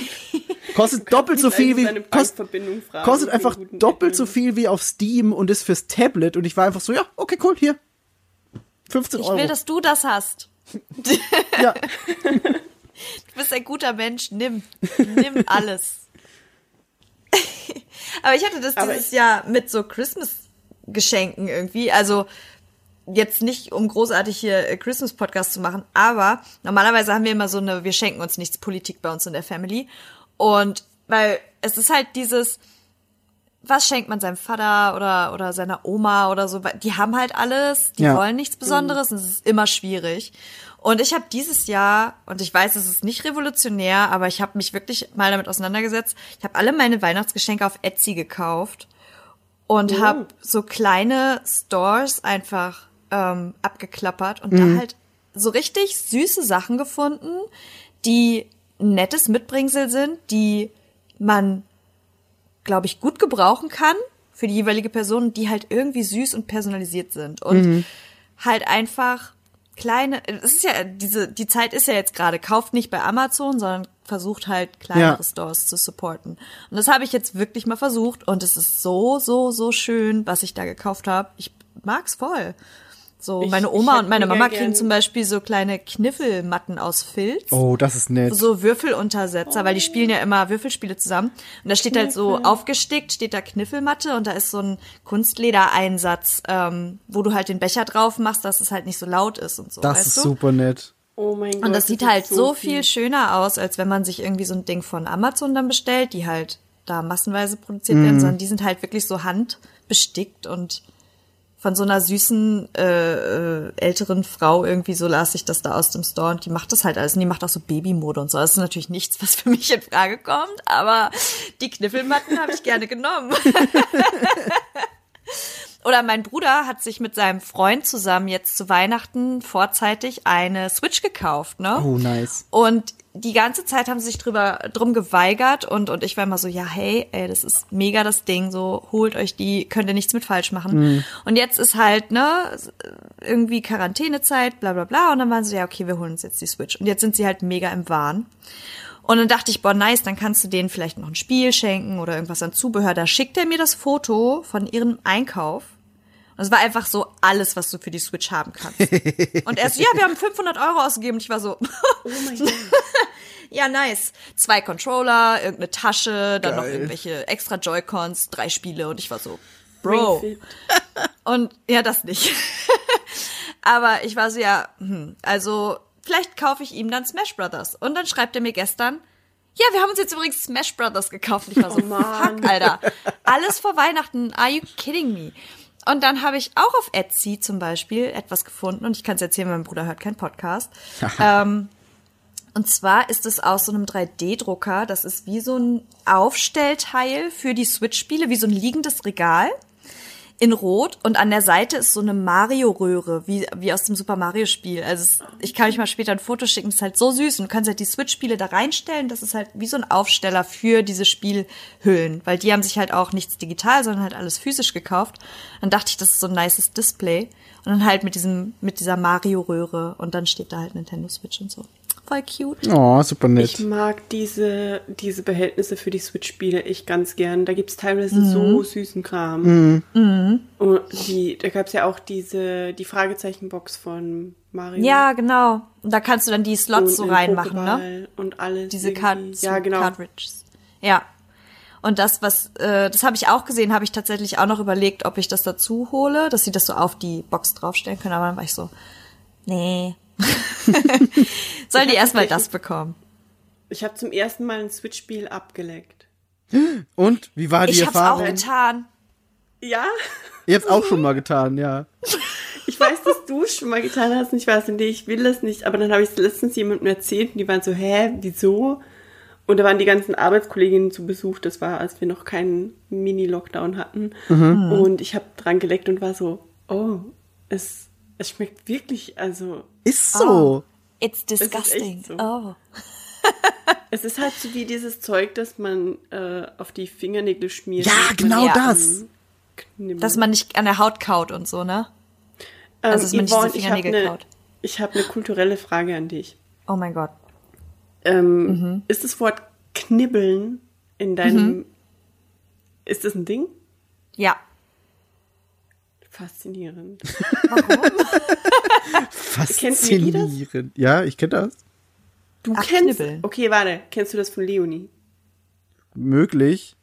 Kostet doppelt so viel wie. Kost, kostet einfach doppelt so viel wie auf Steam und ist fürs Tablet. Und ich war einfach so, ja, okay, cool, hier. 15 Ich Euro. will, dass du das hast. ja. Du bist ein guter Mensch. Nimm. Nimm alles. Aber ich hatte das Aber dieses Jahr mit so Christmas-Geschenken irgendwie. Also jetzt nicht, um großartig hier äh, Christmas-Podcast zu machen, aber normalerweise haben wir immer so eine Wir schenken uns nichts Politik bei uns in der Family. Und weil es ist halt dieses, was schenkt man seinem Vater oder, oder seiner Oma oder so? Die haben halt alles, die Ja. wollen nichts Besonderes und es ist immer schwierig. Und ich habe dieses Jahr, und ich weiß, es ist nicht revolutionär, aber ich habe mich wirklich mal damit auseinandergesetzt. Ich habe alle meine Weihnachtsgeschenke auf Etsy gekauft und habe so kleine Stores einfach ähm, abgeklappert und da halt so richtig süße Sachen gefunden, die ein nettes Mitbringsel sind, die man, glaube ich, gut gebrauchen kann für die jeweilige Person, die halt irgendwie süß und personalisiert sind. Und halt einfach kleine, es ist ja, diese, die Zeit ist ja jetzt gerade, kauft nicht bei Amazon, sondern versucht halt kleinere Ja. Stores zu supporten. Und das habe ich jetzt wirklich mal versucht und es ist so, so, so schön, was ich da gekauft habe. Ich mag's voll. So, Ich- meine Oma und meine Mama gern- kriegen zum Beispiel so kleine Kniffelmatten aus Filz Oh, das ist nett. so Würfeluntersetzer, weil die spielen ja immer Würfelspiele zusammen. Und da steht halt so aufgestickt, steht da Kniffelmatte und da ist so ein Kunstledereinsatz, ähm, wo du halt den Becher drauf machst, dass es halt nicht so laut ist und so. Das weißt ist du? super nett. Oh mein Gott. Und das sieht ist halt so viel schöner aus, als wenn man sich irgendwie so ein Ding von Amazon dann bestellt, die halt da massenweise produziert werden, sondern die sind halt wirklich so handbestickt und von so einer süßen äh, äh, älteren Frau irgendwie so las ich das da aus dem Store und die macht das halt alles und die macht auch so Babymode und so. Das ist natürlich nichts, was für mich in Frage kommt, aber die Kniffelmatten habe ich gerne genommen. Oder mein Bruder hat sich mit seinem Freund zusammen jetzt zu Weihnachten vorzeitig eine Switch gekauft, ne? Oh, nice. Und die ganze Zeit haben sie sich drüber, drum geweigert und, und ich war immer so, ja, hey, ey, das ist mega das Ding, so, holt euch die, könnt ihr nichts mit falsch machen. Und jetzt ist halt, ne, irgendwie Quarantänezeit, bla, bla, bla. Und dann waren sie, ja, okay, wir holen uns jetzt die Switch. Und jetzt sind sie halt mega im Wahn. Und dann dachte ich, boah, nice, dann kannst du denen vielleicht noch ein Spiel schenken oder irgendwas an Zubehör. Da schickt er mir das Foto von ihrem Einkauf. Es war einfach so alles, was du für die Switch haben kannst. Und er so, ja, wir haben 500 Euro ausgegeben. Und ich war so, Oh mein Gott. ja, nice. Zwei Controller, irgendeine Tasche, dann noch Geil. irgendwelche extra Joy-Cons, drei Spiele. Und ich war so, Bro. Und ja, das nicht. Aber ich war so, ja, hm, also vielleicht kaufe ich ihm dann Smash Brothers. Und dann schreibt er mir gestern, ja, wir haben uns jetzt übrigens Smash Brothers gekauft. Und ich war so, Oh Mann. fuck, Alter. Alles vor Weihnachten. Are you kidding me? Und dann habe ich auch auf Etsy zum Beispiel etwas gefunden. Und ich kann es erzählen, mein Bruder hört keinen Podcast. ähm, und zwar ist es aus so einem 3D-Drucker. Das ist wie so ein Aufstellteil für die Switch-Spiele, wie so ein liegendes Regal in Rot und an der Seite ist so eine Mario-Röhre, wie, wie aus dem Super Mario-Spiel. Also ich kann euch mal später ein Foto schicken, ist halt so süß und du kannst halt die Switch-Spiele da reinstellen. Das ist halt wie so ein Aufsteller für diese Spielhüllen, weil die haben sich halt auch nichts digital, sondern halt alles physisch gekauft. Dann dachte ich, das ist so ein nices Display und dann halt mit diesem, mit dieser Mario-Röhre und dann steht da halt Nintendo Switch und so. Voll cute. Oh, super Ich nett. mag diese, diese Behältnisse für die Switch-Spiele echt ganz gern. Da gibt's teilweise so süßen Kram. Und die, da gab's ja auch diese, die Fragezeichenbox von Mario. Ja, genau. Und da kannst du dann die Slots und so reinmachen, ne? Pokéball Und alles. diese irgendwie. Card Ja, genau. Cartridges. Ja. Und das, was, äh, das habe ich auch gesehen, habe ich tatsächlich auch noch überlegt, ob ich das dazu hole, dass sie das so auf die Box draufstellen können. Aber dann war ich so, nee. Sollen die erstmal das bekommen? Ich habe zum ersten Mal ein Switch-Spiel abgeleckt. Und wie war die Ich hab's auch Erfahrung? getan. Ja, Ihr habt's auch schon mal getan, ja. ich weiß, dass du es schon mal getan hast und ich weiß, nee, ich will das nicht. Aber dann habe ich es letztens jemandem erzählt und die waren so, hä, wieso? Und da waren die ganzen Arbeitskolleginnen zu Besuch. Das war, als wir noch keinen Mini-Lockdown hatten. Und ich habe dran geleckt und war so, oh, es, es schmeckt wirklich, also Ist so. It's ist disgusting. echt so. Oh. es ist halt so wie dieses Zeug, das man äh, auf die Fingernägel schmiert. Ja, genau das. Dass man nicht an der Haut kaut und so, ne? Ähm, also, dass man nicht Yvonne, ich habe Fingernägel eine kaut. ich hab ne kulturelle Frage an dich. Oh mein Gott. Ähm, Mhm. Ist das Wort knibbeln in deinem. Ist das ein Ding? Ja. Faszinierend. Faszinierend. Ja, ich kenne das. Du Ach, kennst. knibbeln. Okay, warte. Kennst du das von Leonie? Möglich.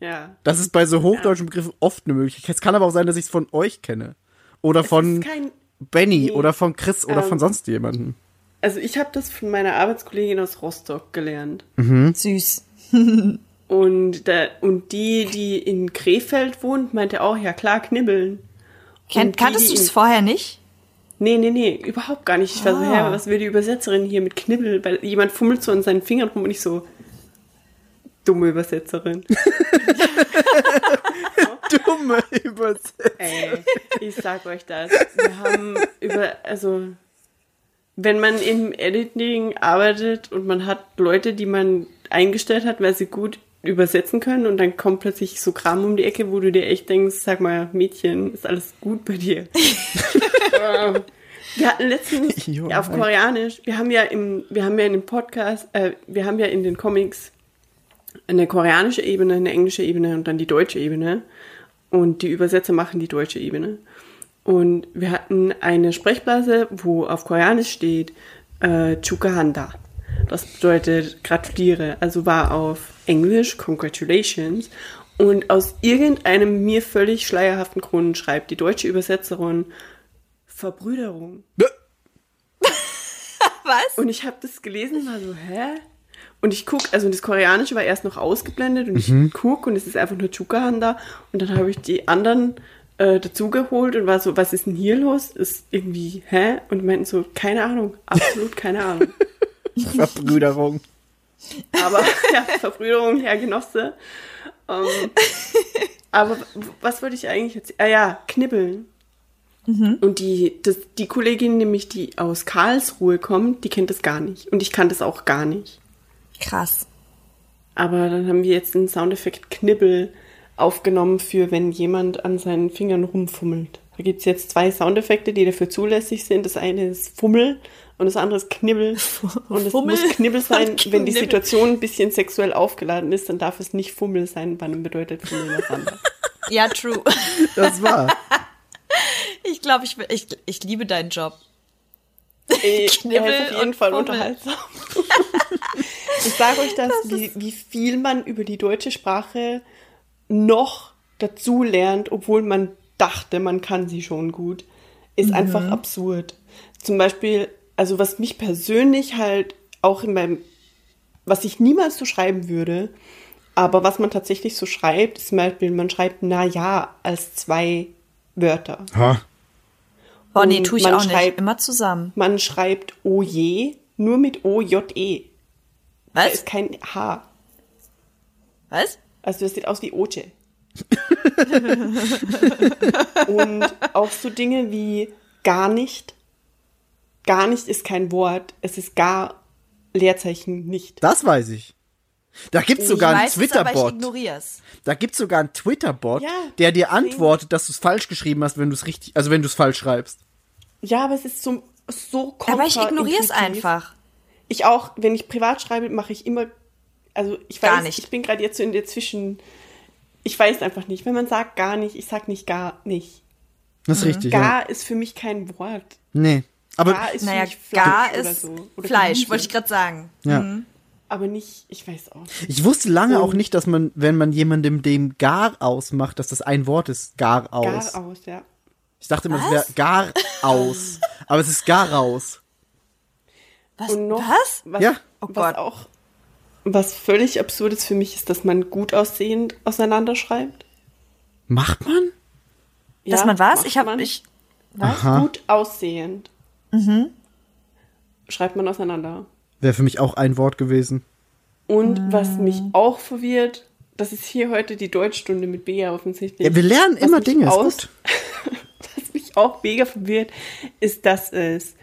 Ja. Das ist bei so hochdeutschen Begriffen oft eine Möglichkeit. Es kann aber auch sein, dass ich es von euch kenne. Oder Es von kein. Benny Nee. oder von Chris oder Ähm. von sonst jemandem. Also ich habe das von meiner Arbeitskollegin aus Rostock gelernt. Süß. Und, da, und die, die in Krefeld wohnt, meinte auch, ja klar, knibbeln. Ken kanntest du das vorher nicht? Nee, nee, nee, überhaupt gar nicht. Ich war so, Ah. hä, was will die Übersetzerin hier mit Knibbel? Weil jemand fummelt so an seinen Fingern rum und ich so, dumme Übersetzerin. Dumme Übersetzung. Ey, ich sag euch das. Wir haben über, also, wenn man im Editing arbeitet und man hat Leute, die man eingestellt hat, weil sie gut übersetzen können und dann kommt plötzlich so Kram um die Ecke, wo du dir echt denkst, sag mal, Mädchen, ist alles gut bei dir? Ähm, wir hatten letztens Jo, ja, auf. Koreanisch, wir haben ja im, wir haben ja in dem Podcast, äh, wir haben ja in den Comics eine koreanische Ebene, eine englische Ebene und dann die deutsche Ebene. Und die Übersetzer machen die deutsche Ebene. Und wir hatten eine Sprechblase, wo auf Koreanisch steht äh, Chukahanda. Das bedeutet gratuliere. Also war auf Englisch Congratulations. Und aus irgendeinem mir völlig schleierhaften Grund schreibt die deutsche Übersetzerin Verbrüderung. Was? Und ich habe das gelesen und war so, hä? Und ich guck, also das Koreanische war erst noch ausgeblendet und ich guck und es ist einfach nur Chukahanda. Und dann habe ich die anderen äh, dazugeholt und war so, was ist denn hier los? Ist irgendwie, hä? Und meinten so, keine Ahnung, absolut keine Ahnung. Verbrüderung. Aber ja, Verbrüderung, Herr Genosse. Ähm, aber was wollte ich eigentlich erzählen? Ah ja, knibbeln. Und die, das, die Kollegin, nämlich die aus Karlsruhe kommt, die kennt das gar nicht. Und ich kann das auch gar nicht. Krass. Aber dann haben wir jetzt den Soundeffekt Knibbel aufgenommen für wenn jemand an seinen Fingern rumfummelt. Da gibt's jetzt zwei Soundeffekte, die dafür zulässig sind. Das eine ist Fummel und das andere ist Knibbel. Und es Fummel muss Knibbel sein. und Wenn die Knibbel. Situation ein bisschen sexuell aufgeladen ist, dann darf es nicht Fummel sein, weil dann bedeutet Fummel was anderes. Ja, true. Das war. Ich glaube, ich, ich, ich liebe deinen Job. Äh, Knibbel er ist auf jeden Fall Fummel. unterhaltsam. ich sage euch das, wie, wie viel man über die deutsche Sprache noch dazu lernt, obwohl man dachte, man kann sie schon gut, ist einfach absurd. Zum Beispiel, also was mich persönlich halt auch in meinem, was ich niemals so schreiben würde, aber was man tatsächlich so schreibt, ist zum Beispiel, man schreibt na ja als zwei Wörter. Ha. Boah, nee, tue ich man auch nicht. schreibt- Immer zusammen. Man schreibt oje nur mit O-J-E. Da Was? ist kein H. Was? Also das sieht aus wie Oje. Und auch so Dinge wie gar nicht. Gar nicht ist kein Wort. Es ist gar Leerzeichen nicht. Das weiß ich. Da gibt's Ich sogar einen es, Twitter-Bot. ignoriere es. Da gibt's sogar einen Twitter-Bot, Ja, der dir antwortet, dass du es falsch geschrieben hast, wenn du es richtig, also wenn du es falsch schreibst. Ja, aber es ist so, so Aber ich ignoriere es einfach. Ich auch, wenn ich privat schreibe, mache ich immer, also ich weiß, Gar nicht. ich bin gerade jetzt so in der Zwischen, ich weiß einfach nicht. Wenn man sagt gar nicht, ich sag nicht gar nicht. Das ist richtig, ja. Gar ist für mich kein Wort. Nee. Aber, Gar ist Naja, für mich Fleisch gar oder ist so. Oder Fleisch, wollte ich gerade sagen. ja. Aber nicht, ich weiß auch. nicht. Ich wusste lange auch Und- nicht, dass man, wenn man jemandem dem gar ausmacht, dass das ein Wort ist, gar aus. Gar aus, ja. Ich dachte immer, es wäre gar aus. Aber es ist gar raus. Was? Und noch, Was? was, Ja. Oh was Gott. auch, was völlig absurd ist für mich, ist, dass man gut aussehend auseinanderschreibt. Macht man? Dass Ja, man was? Ich habe ich Aha. Gut aussehend. Mhm. Schreibt man auseinander. Wäre für mich auch ein Wort gewesen. Und was mich auch verwirrt, das ist hier heute die Deutschstunde mit Bea offensichtlich. Ja, wir lernen Was immer Dinge, ist aus- gut. was mich auch mega verwirrt, ist, dass es,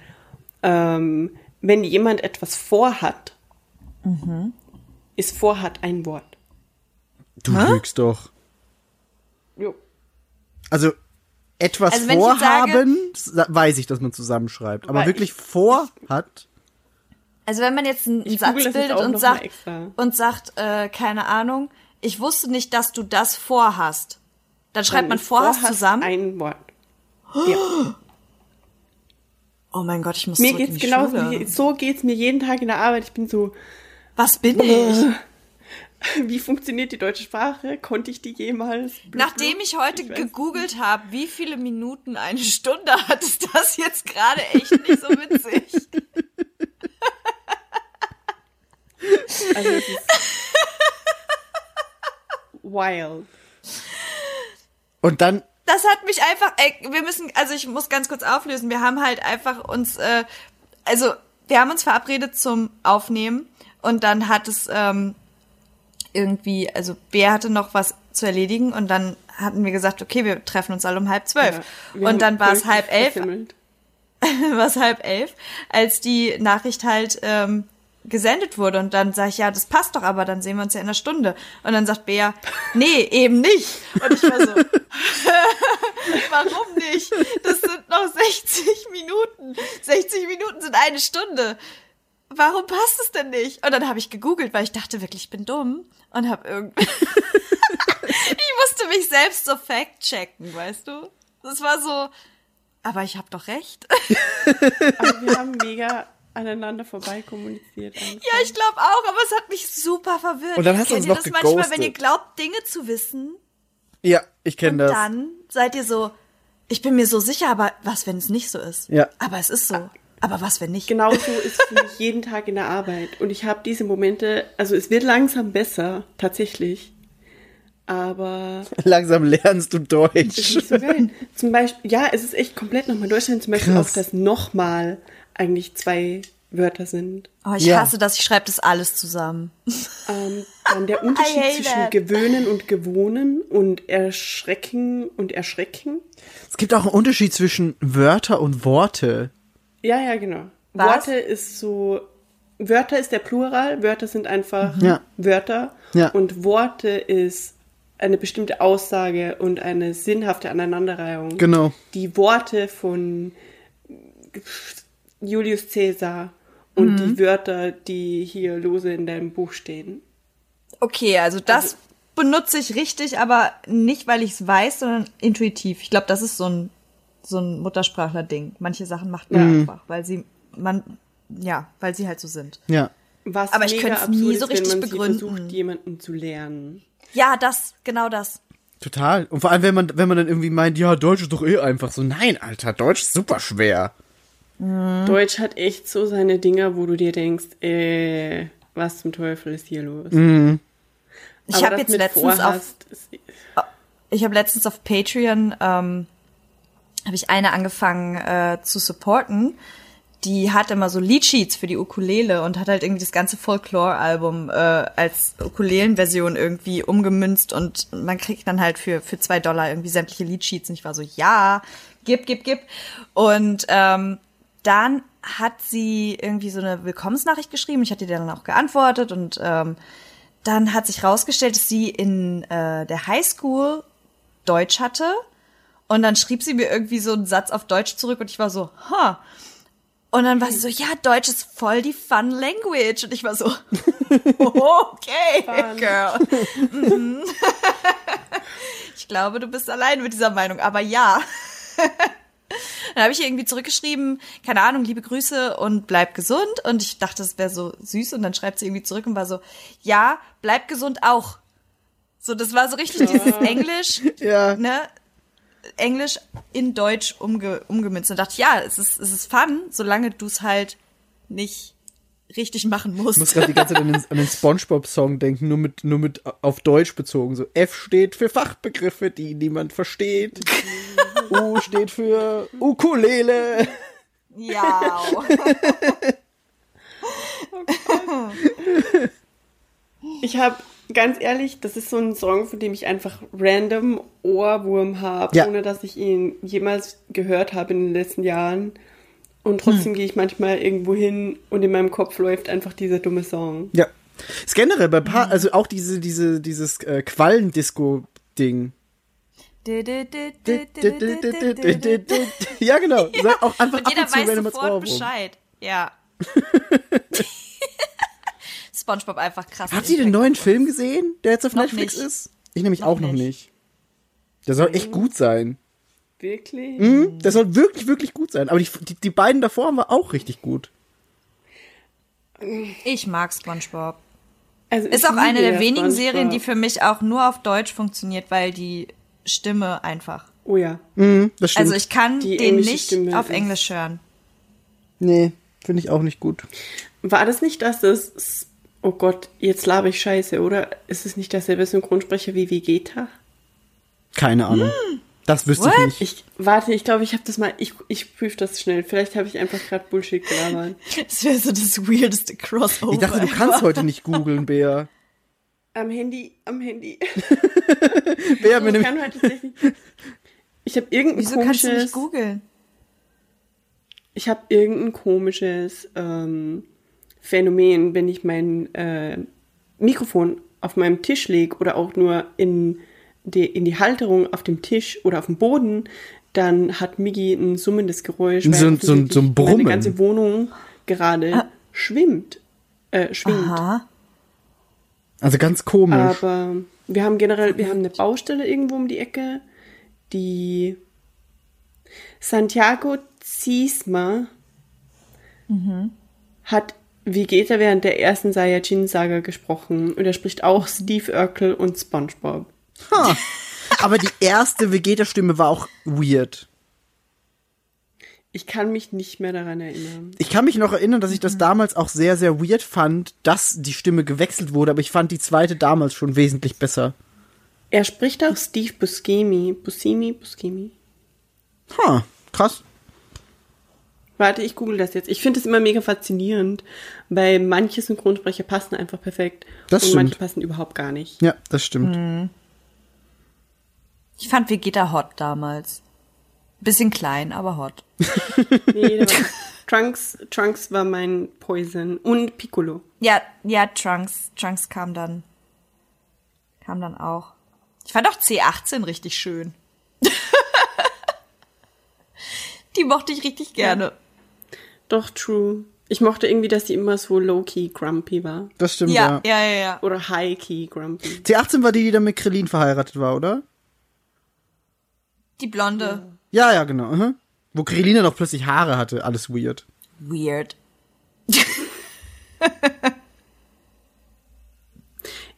ähm, wenn jemand etwas vorhat, Mhm. Ist vorhat ein Wort. Du lügst doch. Jo. Also, etwas Also wenn ich jetzt vorhaben, sa- weiß ich, dass man zusammenschreibt. Aber wirklich ich- vorhat, Also wenn man jetzt einen Satz bildet und sagt und sagt, äh, keine Ahnung, ich wusste nicht, dass du das vorhast. Dann schreibt man vorhast vorhat zusammen. Ein Wort. Ja. oh mein Gott, ich muss Mir geht's die genauso. So geht's mir jeden Tag in der Arbeit. Ich bin so, Was bin ich? wie funktioniert die deutsche Sprache? Konnte ich die jemals? Blub, Nachdem ich heute Ich gegoogelt habe, wie viele Minuten eine Stunde hat, ist das jetzt gerade echt nicht so witzig. Also es ist wild. und dann, Das hat mich einfach, ey, wir müssen, also ich muss ganz kurz auflösen. Wir haben halt einfach uns, äh, also wir haben uns verabredet zum Aufnehmen und dann hat es ähm, irgendwie, also Bea hatte noch was zu erledigen und dann hatten wir gesagt, okay, wir treffen uns alle um halb zwölf. Ja, und dann war es halb elf, war es halb elf, als die Nachricht halt ähm, gesendet wurde. Und dann sage ich, ja, das passt doch, aber dann sehen wir uns ja in einer Stunde. Und dann sagt Bea, nee, eben nicht. Und ich war so, warum nicht? Das sind noch 60 Minuten. 60 Minuten sind eine Stunde. Warum passt es denn nicht? Und dann habe ich gegoogelt, weil ich dachte wirklich, ich bin dumm und habe irgendwie ich musste mich selbst so fact-checken, weißt du? Das war so, aber ich habe doch recht. Aber wir haben mega aneinander vorbei kommuniziert. einfach. ja, ich glaube auch, aber es hat mich super verwirrt. Und dann hast du Kennt uns ihr noch das manchmal, wenn geghostet. ihr glaubt, Dinge zu wissen Ja, ich kenne und das. dann seid ihr so, ich bin mir so sicher, aber was, wenn es nicht so ist? Ja. Aber es ist so. Aber was, wenn nicht? Genauso ist es für mich jeden Tag in der Arbeit. Und ich habe diese Momente, also es wird langsam besser, tatsächlich. Aber Langsam lernst du Deutsch. so. Zum Beispiel, ja, es ist echt komplett nochmal Deutschland. Zum Beispiel Krass. auch, dass nochmal eigentlich zwei Wörter sind. Oh, ich Ja. hasse das, ich schreibe das alles zusammen. Ähm, dann der Unterschied zwischen that. gewöhnen und gewohnen und erschrecken und erschrecken. Es gibt auch einen Unterschied zwischen Wörter und Worte. Ja, ja, genau. Was? Worte ist so, Wörter ist der Plural, Wörter sind einfach Ja. Wörter. Ja. Und Worte ist eine bestimmte Aussage und eine sinnhafte Aneinanderreihung. Genau. Die Worte von Julius Caesar und die Wörter, die hier lose in deinem Buch stehen. Okay, also das benutze ich richtig, aber nicht, weil ich es weiß, sondern intuitiv. Ich glaube, das ist so ein, so ein Muttersprachler-Ding. Manche Sachen macht man einfach, weil sie, man, ja, weil sie halt so sind. Ja. Was Aber ich könnte es nie so ist, wenn richtig man sie begründen. versucht, jemanden zu lernen. Ja, das, genau das. Total. Und vor allem, wenn man, wenn man dann irgendwie meint, ja, Deutsch ist doch eh einfach so. Nein, Alter, Deutsch ist super schwer. Deutsch hat echt so seine Dinger, wo du dir denkst, äh, was zum Teufel ist hier los? Ich Aber habe jetzt letztens auf, vorhast, ist- ich habe letztens auf Patreon, ähm, habe ich eine angefangen äh, zu supporten. Die hat immer so Liedsheets für die Ukulele und hat halt irgendwie das ganze Folklore-Album äh, als Ukulelen-Version irgendwie umgemünzt und man kriegt dann halt für für zwei Dollar irgendwie sämtliche Liedsheets und ich war so, ja, gib, gib, gib. Und ähm, dann hat sie irgendwie so eine Willkommensnachricht geschrieben. Ich hatte ihr dann auch geantwortet und ähm, dann hat sich rausgestellt, dass sie in äh, der Highschool Deutsch hatte. Und dann schrieb sie mir irgendwie so einen Satz auf Deutsch zurück und ich war so, ha. Und dann war sie so, ja, Deutsch ist voll die fun language. Und ich war so, okay, girl. Mhm. ich glaube, du bist allein mit dieser Meinung, aber ja. Dann habe ich irgendwie zurückgeschrieben, keine Ahnung, liebe Grüße und bleib gesund. Und ich dachte, das wäre so süß. Und dann schreibt sie irgendwie zurück und war so, ja, bleib gesund auch. So, das war so richtig dieses Englisch, Ja. ne? Englisch in Deutsch umge umgemünzt. Und dachte, ja, es ist, es ist fun, solange du es halt nicht richtig machen musst. Ich muss gerade die ganze Zeit an den, den Spongebob-Song denken, nur mit, nur mit auf Deutsch bezogen. So F steht für Fachbegriffe, die niemand versteht. U steht für Ukulele. ja. Ich habe, ganz ehrlich, das ist so ein Song, von dem ich einfach random Ohrwurm habe, Ja. ohne dass ich ihn jemals gehört habe in den letzten Jahren. Und trotzdem Hm. gehe ich manchmal irgendwo hin und in meinem Kopf läuft einfach dieser dumme Song. Ja. Ist generell bei paar, also auch diese, diese, dieses äh, Quallendisco-Ding. Ja, genau. Sag Auch einfach Und ab jeder und zu sofort Ohrwurm. Bescheid. Ja. SpongeBob einfach krass. Habt ihr den neuen Film gesehen, der jetzt auf Noch Netflix nicht. ist? Ich nämlich Noch auch noch nicht. nicht. Der soll echt gut sein. Wirklich? Mhm, der soll wirklich, wirklich gut sein. Aber die, die, die beiden davor waren auch richtig gut. Ich mag SpongeBob. Also Ist auch eine der wenigen SpongeBob. Serien, die für mich auch nur auf Deutsch funktioniert, weil die Stimme einfach. Oh ja. Mhm, das stimmt. Also ich kann Die den nicht Stimme auf Englisch hören. nee, finde ich auch nicht gut. War das nicht, dass das. Oh Gott, jetzt laber ich Scheiße, oder? Ist es nicht derselbe Synchronsprecher wie Vegeta? Keine Ahnung. Das wüsste What? ich nicht. Ich warte, ich glaube, ich habe das mal. Ich, ich prüfe das schnell. Vielleicht habe ich einfach gerade Bullshit gelabert. Das wäre so das weirdeste Crossover. Ich dachte, du kannst heute nicht googeln, Bea. Am Handy, am Handy. Bea, Ich kann heute tatsächlich. Ich habe irgendein Wieso kannst du nicht komisches. googeln? Ich habe irgendein komisches ähm, Phänomen, wenn ich mein äh, Mikrofon auf meinem Tisch lege oder auch nur in die, in die Halterung auf dem Tisch oder auf dem Boden, dann hat Migi ein summendes Geräusch. weil So ein- so ein- so ein Brummen. Meine ganze Wohnung gerade schwimmt. Äh, schwingt. Aha. Also ganz komisch. Aber wir haben generell, wir haben eine Baustelle irgendwo um die Ecke, die Santiago Ziesma hat Vegeta während der ersten Saiyajin-Saga gesprochen und er spricht auch Steve Urkel und SpongeBob. Ha. Aber die erste Vegeta-Stimme war auch weird. Ich kann mich nicht mehr daran erinnern. Ich kann mich noch erinnern, dass ich das damals auch sehr, sehr weird fand, dass die Stimme gewechselt wurde, aber ich fand die zweite damals schon wesentlich besser. Er spricht auch Steve Buscemi. Buscemi? Buscemi? Ha, krass. Warte, ich google das jetzt. Ich finde es immer mega faszinierend, weil manche Synchronsprecher passen einfach perfekt Das und stimmt. manche passen überhaupt gar nicht. Ja, das stimmt. Ich fand Vegeta hot damals. Bisschen klein, aber hot. Nee, war, Trunks, Trunks war mein Poison und Piccolo. Ja, ja, Trunks, Trunks kam dann, kam dann auch. Ich fand auch C18 richtig schön. Die mochte ich richtig gerne. Doch, true. Ich mochte irgendwie, dass sie immer so low-key grumpy war. Das stimmt, Ja, ja. ja, ja, ja. Oder high-key grumpy. T18 war die, die dann mit Krillin verheiratet war, oder? Die Blonde. Ja, ja, genau. aha. Wo Krillin dann auch plötzlich Haare hatte. Alles weird. Weird.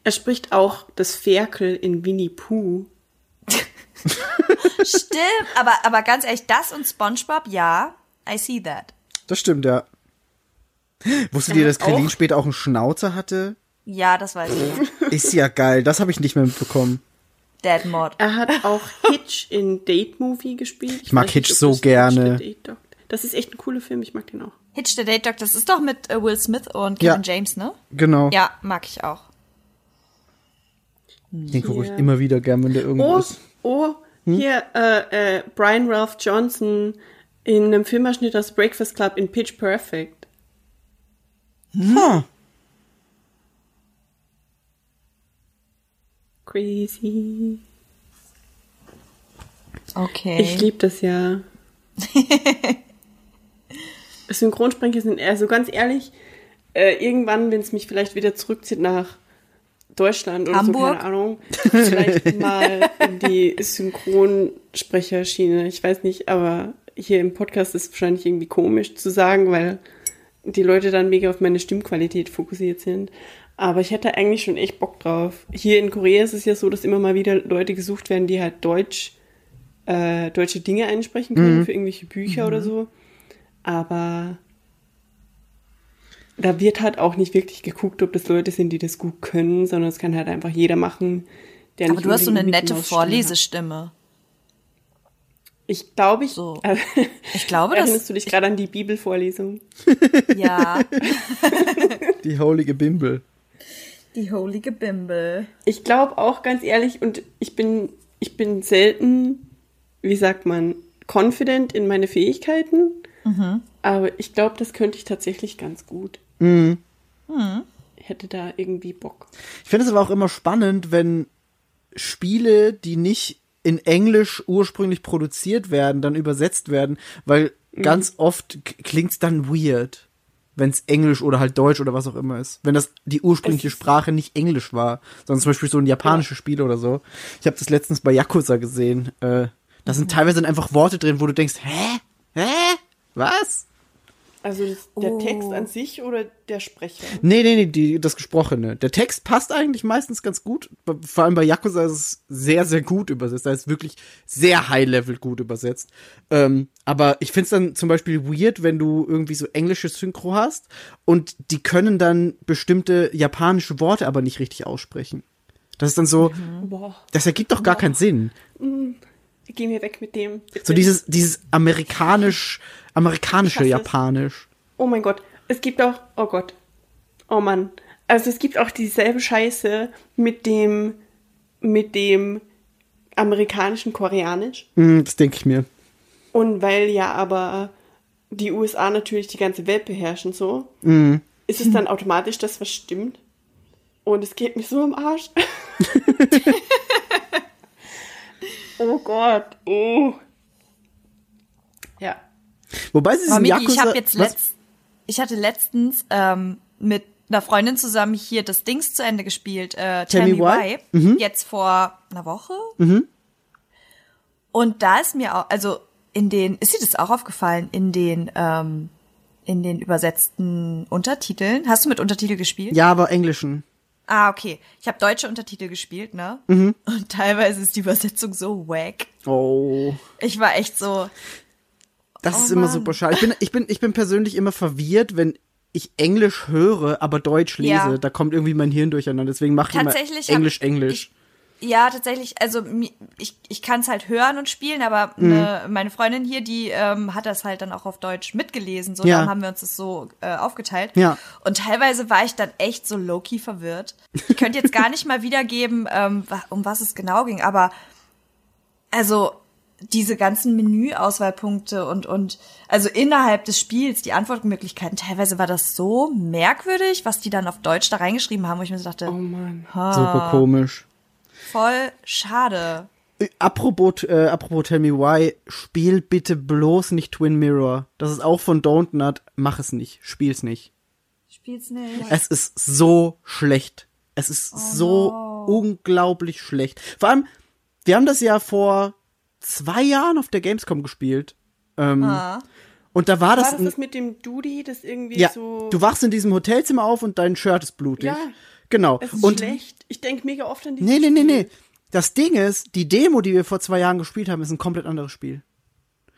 Er spricht auch das Ferkel in Winnie Pooh. Stimmt, aber, aber ganz ehrlich, das und SpongeBob, ja, I see that. Das stimmt, ja. Wusstet ihr, dass Krillin später auch einen Schnauzer hatte? Ja, das weiß ich. Ist ja geil. Das habe ich nicht mehr mitbekommen. Dad Mod. Er hat auch Hitch in Date Movie gespielt. Ich mag weiß Hitch so gerne. Hitch Das ist echt ein cooler Film, ich mag den auch. Hitch the Date Dog, das ist doch mit äh, Will Smith und Ja. Kevin James, ne? Genau. Ja, mag ich auch. Den gucke ich immer wieder gern, wenn der irgendwo Oh, ist. oh, hier, äh, äh, Brian Ralph Johnson in einem Filmausschnitt aus Breakfast Club in Pitch Perfect. Ha. Crazy. Okay. Ich liebe das ja. Synchronsprecher sind, also ganz ehrlich, äh, irgendwann, wenn es mich vielleicht wieder zurückzieht nach Deutschland oder Hamburg? so, keine Ahnung, vielleicht mal in die Synchronsprecherschiene. Ich weiß nicht, aber hier im Podcast ist es wahrscheinlich irgendwie komisch zu sagen, weil die Leute dann mega auf meine Stimmqualität fokussiert sind. Aber ich hätte eigentlich schon echt Bock drauf. Hier in Korea ist es ja so, dass immer mal wieder Leute gesucht werden, die halt Deutsch, äh, deutsche Dinge einsprechen können für irgendwelche Bücher oder so. Aber da wird halt auch nicht wirklich geguckt, ob das Leute sind, die das gut können, sondern es kann halt einfach jeder machen, der aber nicht du hast so eine nette. Vorlesestimme. Ich glaube, ich. So. Äh, Ich glaube, das- Erinnerst du dich gerade an die Bibelvorlesung? Ja. Die holige Bimbel. Die holige Bimbel. Ich glaube auch ganz ehrlich, und ich bin, ich bin selten, wie sagt man, confident in meine Fähigkeiten. Aber ich glaube, das könnte ich tatsächlich ganz gut. Hätte da irgendwie Bock. Ich finde es aber auch immer spannend, wenn Spiele, die nicht in Englisch ursprünglich produziert werden, dann übersetzt werden, weil ganz oft klingt es dann weird, wenn es Englisch oder halt Deutsch oder was auch immer ist. Wenn das die ursprüngliche Sprache nicht Englisch war, sondern zum Beispiel so ein japanisches Spiel oder so. Ich habe das letztens bei Yakuza gesehen. Äh, da sind teilweise dann einfach Worte drin, wo du denkst, hä? Hä? Was? Also das, der Oh. Text an sich oder der Sprecher? Nee, nee, nee, die, das Gesprochene. Der Text passt eigentlich meistens ganz gut. Vor allem bei Yakuza ist es sehr, sehr gut übersetzt. Da ist wirklich sehr high-level gut übersetzt. Ähm, aber ich find's dann zum Beispiel weird, wenn du irgendwie so englische Synchro hast und die können dann bestimmte japanische Worte aber nicht richtig aussprechen. Das ist dann so, Boah, das ergibt doch gar keinen Sinn. Geh mir weg mit dem. bitte. So dieses, dieses amerikanisch, amerikanische hasse es. Japanisch. Oh mein Gott. Es gibt auch, oh Gott. Oh Mann. Also es gibt auch dieselbe Scheiße mit dem, mit dem amerikanischen Koreanisch. Hm, das denke ich mir. Und weil ja aber die USA natürlich die ganze Welt beherrschen so, ist es dann automatisch das, was stimmt? Und es geht mir so am Arsch. oh Gott. Oh. Ja. Wobei sie diesen Miki, ich Yakuza... habe jetzt letzt, ich hatte letztens ähm, mit einer Freundin zusammen hier das Dings zu Ende gespielt, äh, Tell, Me Why, Mhm. jetzt vor einer Woche. Und da ist mir auch, also in den, ist dir das auch aufgefallen, in den, ähm, in den übersetzten Untertiteln? Hast du mit Untertitel gespielt? Ja, aber Englischen. Ah, okay. Ich habe deutsche Untertitel gespielt, ne? Mhm. Und teilweise ist die Übersetzung so wack. Oh. Ich war echt so, Das Oh ist immer Mann. super schade. Ich bin, ich bin, ich bin persönlich immer verwirrt, wenn ich Englisch höre, aber Deutsch lese. Ja. Da kommt irgendwie mein Hirn durcheinander. Deswegen mache ich immer Tatsächlich hab- Englisch, Englisch. Ja, tatsächlich, also ich, ich kann es halt hören und spielen, aber Mhm. ne, meine Freundin hier, die ähm, hat das halt dann auch auf Deutsch mitgelesen, so Ja. dann haben wir uns das so äh, aufgeteilt. Ja. Und teilweise war ich dann echt so low-key verwirrt. Ich könnte jetzt gar nicht mal wiedergeben, ähm, um was es genau ging, aber also diese ganzen Menüauswahlpunkte und und also innerhalb des Spiels die Antwortmöglichkeiten teilweise war das so merkwürdig, was die dann auf Deutsch da reingeschrieben haben, wo ich mir so dachte, Oh Mann. Super komisch. Voll schade. Äh, Apropos, äh, apropos Tell Me Why, spiel bitte bloß nicht Twin Mirror. Das ist auch von Don't Nut. Mach es nicht. Spiel's nicht. Spiel's nicht. Es ist so schlecht. Es ist Oh so unglaublich schlecht. Vor allem, wir haben das ja vor zwei Jahren auf der Gamescom gespielt. Ähm, Ah. Und da war das, War das das mit dem Dudi, das irgendwie ja, so. du wachst in diesem Hotelzimmer auf und dein Shirt ist blutig. Ja. Genau. es ist und schlecht. Ich denke mega oft an dieses nee, nee, nee, nee. Das Ding ist, die Demo, die wir vor zwei Jahren gespielt haben, ist ein komplett anderes Spiel.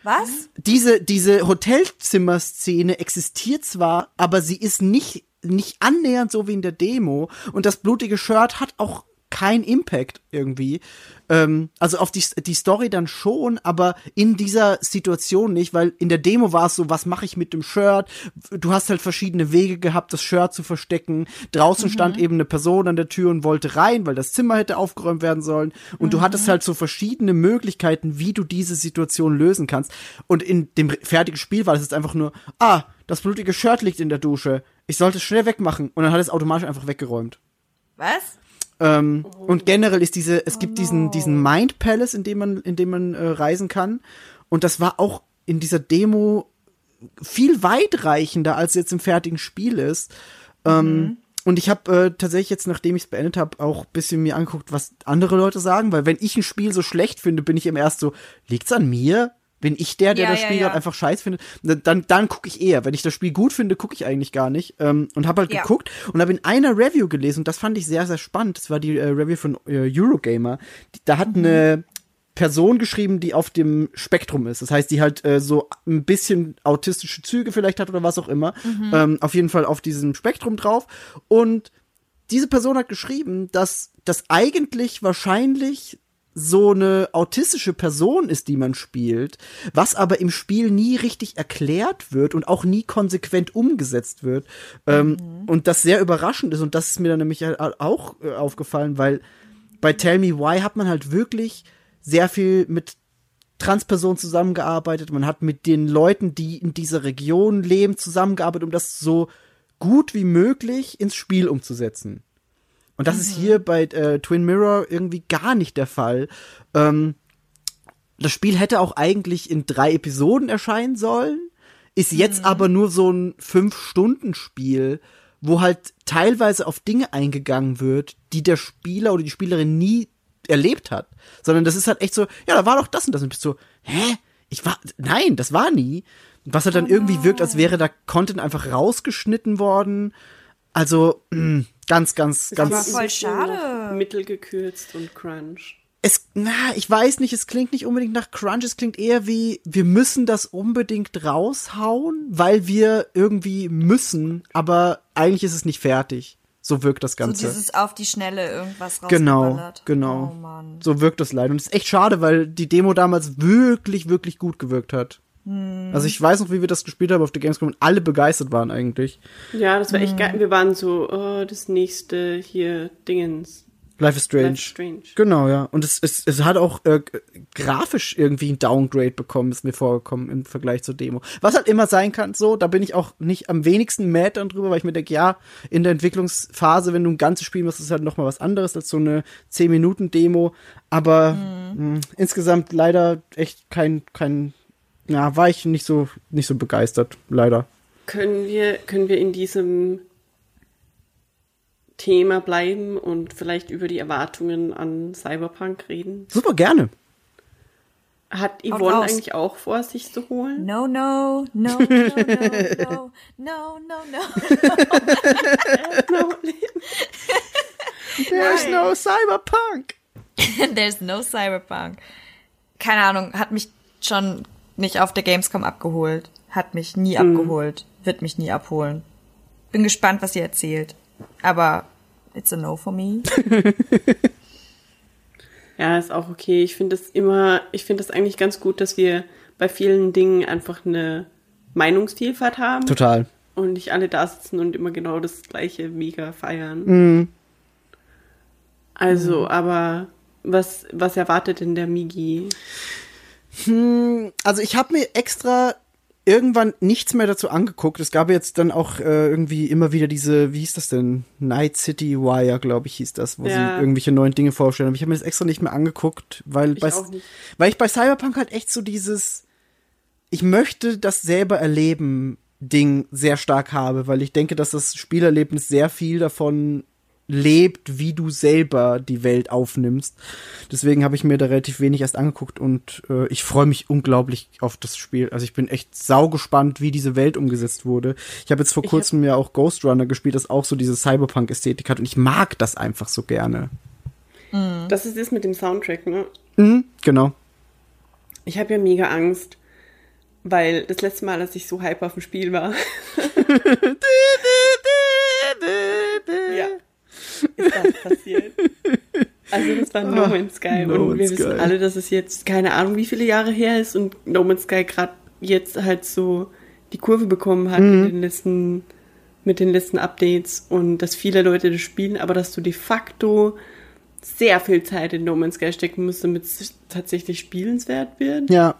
Was? diese, diese Hotelzimmer-Szene existiert zwar, aber sie ist nicht, nicht annähernd so wie in der Demo. Und das blutige Shirt hat auch kein Impact irgendwie. Ähm, also auf die, die Story dann schon, aber in dieser Situation nicht, weil in der Demo war es so, was mache ich mit dem Shirt? Du hast halt verschiedene Wege gehabt, das Shirt zu verstecken. Draußen stand eben eine Person an der Tür und wollte rein, weil das Zimmer hätte aufgeräumt werden sollen. Und du hattest halt so verschiedene Möglichkeiten, wie du diese Situation lösen kannst. Und in dem fertigen Spiel war das jetzt einfach nur, ah, das blutige Shirt liegt in der Dusche. Ich sollte es schnell wegmachen. Und dann hat es automatisch einfach weggeräumt. Was? Ähm, Und generell ist diese, es gibt diesen, diesen Mind Palace, in dem man, in dem man äh, reisen kann. Und das war auch in dieser Demo viel weitreichender, als jetzt im fertigen Spiel ist. Ähm, und ich habe äh, tatsächlich jetzt, nachdem ich es beendet habe, auch ein bisschen mir angeguckt, was andere Leute sagen, weil wenn ich ein Spiel so schlecht finde, bin ich immer erst so, liegt's an mir? Bin ich der, der Ja, das ja, Spiel ja. gerade einfach scheiß findet? Dann, dann, gucke ich eher. Wenn ich das Spiel gut finde, gucke ich eigentlich gar nicht. Ähm, und habe halt Ja. geguckt und habe in einer Review gelesen, und das fand ich sehr, sehr spannend. Das war die äh, Review von äh, Eurogamer. Die, da hat eine Person geschrieben, die auf dem Spektrum ist. Das heißt, die halt äh, so ein bisschen autistische Züge vielleicht hat oder was auch immer. Ähm, auf jeden Fall auf diesem Spektrum drauf. Und diese Person hat geschrieben, dass das eigentlich wahrscheinlich so eine autistische Person ist, die man spielt, was aber im Spiel nie richtig erklärt wird und auch nie konsequent umgesetzt wird. Ähm, und das sehr überraschend ist und das ist mir dann nämlich halt auch äh, aufgefallen, weil bei Tell Me Why hat man halt wirklich sehr viel mit Transpersonen zusammengearbeitet. Man hat mit den Leuten, die in dieser Region leben, zusammengearbeitet, um das so gut wie möglich ins Spiel umzusetzen. Und das ist hier bei äh, Twin Mirror irgendwie gar nicht der Fall. Ähm, das Spiel hätte auch eigentlich in drei Episoden erscheinen sollen, ist jetzt aber nur so ein Fünf-Stunden-Spiel, wo halt teilweise auf Dinge eingegangen wird, die der Spieler oder die Spielerin nie erlebt hat. Sondern das ist halt echt so, ja, da war doch das und das. Und bist so, hä? Ich war, nein, das war nie. Was halt dann irgendwie wirkt, als wäre da Content einfach rausgeschnitten worden. Also, mh, ganz, ganz, war ganz. ein voll bisschen schade. Mittelgekürzt und Crunch. Es, na, ich weiß nicht, es klingt nicht unbedingt nach Crunch, es klingt eher wie, wir müssen das unbedingt raushauen, weil wir irgendwie müssen, aber eigentlich ist es nicht fertig. So wirkt das So Ganze. dieses auf die Schnelle irgendwas Genau, genau. Oh Mann. So wirkt das leider. Und es ist echt schade, weil die Demo damals wirklich, wirklich gut gewirkt hat. Hm. Also ich weiß noch, wie wir das gespielt haben auf der Gamescom und alle begeistert waren eigentlich. Ja, das war Mhm. echt geil. Wir waren so, oh, das nächste hier Dingens. Life is Strange. Life is Strange. Genau, ja. Und es, es, es hat auch äh, grafisch irgendwie ein Downgrade bekommen, ist mir vorgekommen im Vergleich zur Demo. Was halt immer sein kann, so, da bin ich auch nicht am wenigsten mad dann drüber, weil ich mir denke, ja, in der Entwicklungsphase, wenn du ein ganzes Spiel machst, ist halt noch mal was anderes als so eine 10-Minuten-Demo. Aber mh, insgesamt leider echt kein, kein, ja, war ich nicht so, nicht so begeistert, leider. Können wir, können wir in diesem Thema bleiben und vielleicht über die Erwartungen an Cyberpunk reden? Super gerne. Hat Yvonne eigentlich auch vor, sich zu holen? No, no, no, no, no, no, no, no. There's no Cyberpunk. There's no Cyberpunk. Keine Ahnung, hat mich schon nicht auf der Gamescom abgeholt. Hat mich nie abgeholt. Wird mich nie abholen. Bin gespannt, was ihr erzählt. Aber it's a no for me. Ja, ist auch okay. Ich finde es immer, ich finde es eigentlich ganz gut, dass wir bei vielen Dingen einfach eine Meinungsvielfalt haben Total. und nicht alle da sitzen und immer genau das gleiche mega feiern. Also, aber was, was erwartet denn der Migi? Also ich habe mir extra irgendwann nichts mehr dazu angeguckt. Es gab jetzt dann auch äh, irgendwie immer wieder diese, wie hieß das denn? Night City Wire, glaube ich, hieß das, wo Ja. sie irgendwelche neuen Dinge vorstellen. Aber ich habe mir das extra nicht mehr angeguckt, weil Ich bei, weil ich bei Cyberpunk halt echt so dieses, ich möchte das selber erleben Ding sehr stark habe, weil ich denke, dass das Spielerlebnis sehr viel davon lebt, wie du selber die Welt aufnimmst. Deswegen habe ich mir da relativ wenig erst angeguckt und äh, ich freue mich unglaublich auf das Spiel. Also ich bin echt saugespannt, wie diese Welt umgesetzt wurde. Ich habe jetzt vor Ich kurzem ja auch Ghost Runner gespielt, das auch so diese Cyberpunk-Ästhetik hat und ich mag das einfach so gerne. Das ist es mit dem Soundtrack, ne? Mhm, genau. Ich habe ja mega Angst, weil das letzte Mal, als ich so hype auf dem Spiel war, ja, ist das passiert. Also das war No Ah, Man's Sky No und wir Man's wissen Sky. alle, dass es jetzt keine Ahnung, wie viele Jahre her ist und No Man's Sky gerade jetzt halt so die Kurve bekommen hat Mhm. mit den letzten mit den letzten Updates und dass viele Leute das spielen, aber dass du de facto sehr viel Zeit in No Man's Sky stecken musst, damit es tatsächlich spielenswert wird. Ja,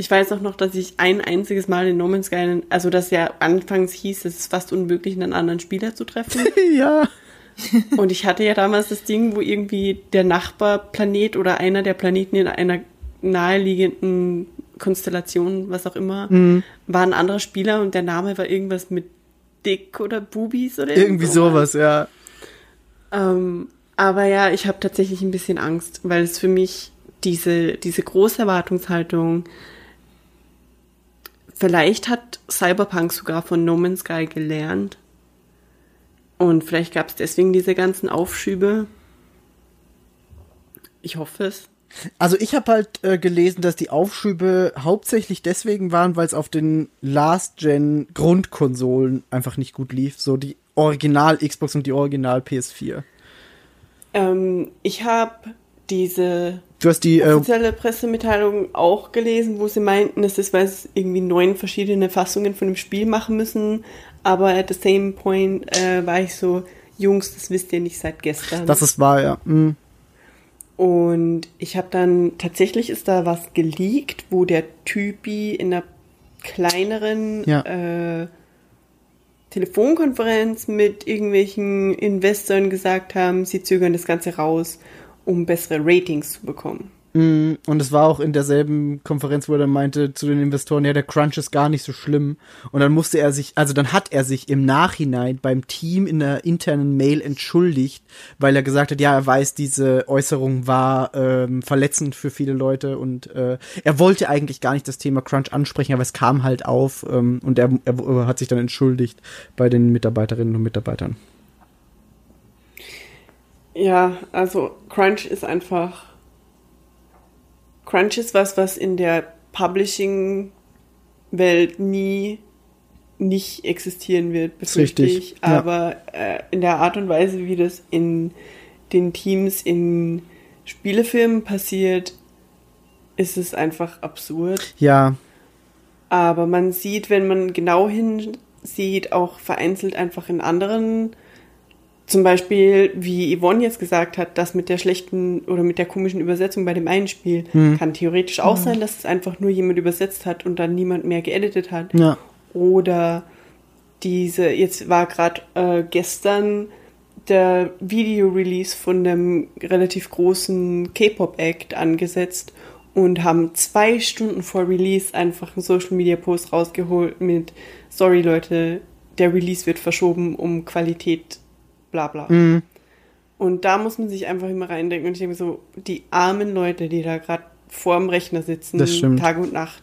Ich weiß auch noch, dass ich ein einziges Mal in No Man's Sky, also dass ja anfangs hieß, es ist fast unmöglich, einen anderen Spieler zu treffen. ja. Und ich hatte ja damals das Ding, wo irgendwie der Nachbarplanet oder einer der Planeten in einer naheliegenden Konstellation, was auch immer, war ein anderer Spieler und der Name war irgendwas mit Dick oder Bubis oder Irgendwie sowas, ja. ähm, aber ja, ich habe tatsächlich ein bisschen Angst, weil es für mich diese, diese große Erwartungshaltung, vielleicht hat Cyberpunk sogar von No Man's Sky gelernt. Und vielleicht gab es deswegen diese ganzen Aufschübe. Ich hoffe es. Also ich habe halt äh, gelesen, dass die Aufschübe hauptsächlich deswegen waren, weil es auf den Last-Gen-Grundkonsolen einfach nicht gut lief. So die Original Xbox und die Original PS4. Ähm, ich habe diese Du hast die, äh, offizielle Pressemitteilung auch gelesen, wo sie meinten, es ist, weil sie irgendwie neun verschiedene Fassungen von dem Spiel machen müssen. Aber at the same point äh, war ich so, Jungs, das wisst ihr nicht seit gestern. das ist wahr, ja. Mhm. Und ich habe dann, tatsächlich ist da was geleakt, wo der Typi in einer kleineren Ja. äh, Telefonkonferenz mit irgendwelchen Investoren gesagt haben, sie zögern das Ganze raus, um bessere Ratings zu bekommen. Mm, Und es war auch in derselben Konferenz, wo er dann meinte zu den Investoren, ja, der Crunch ist gar nicht so schlimm. Und dann musste er sich, also dann hat er sich im Nachhinein beim Team in der internen Mail entschuldigt, weil er gesagt hat, ja, er weiß, diese Äußerung war ähm, verletzend für viele Leute und äh, er wollte eigentlich gar nicht das Thema Crunch ansprechen, aber es kam halt auf ähm, und er, er hat sich dann entschuldigt bei den Mitarbeiterinnen und Mitarbeitern. Ja, also Crunch ist einfach. Crunch ist was, was in der Publishing-Welt nie nicht existieren wird, befürchte richtig, ich. ja. Aber äh, in der Art und Weise, wie das in den Teams in Spielefilmen passiert, ist es einfach absurd. Ja, Aber man sieht, wenn man genau hinsieht, auch vereinzelt einfach in anderen zum Beispiel, wie Yvonne jetzt gesagt hat, das mit der schlechten oder mit der komischen Übersetzung bei dem einen Spiel, kann theoretisch auch sein, dass es einfach nur jemand übersetzt hat und dann niemand mehr geeditet hat. Ja. Oder diese, jetzt war gerade äh, gestern der Video-Release von einem relativ großen K-Pop-Act angesetzt und haben zwei Stunden vor Release einfach einen Social-Media-Post rausgeholt mit Sorry Leute, der Release wird verschoben um Qualität, bla bla. Und da muss man sich einfach immer reindenken und ich denke so, die armen Leute, die da gerade vorm Rechner sitzen. Tag und Nacht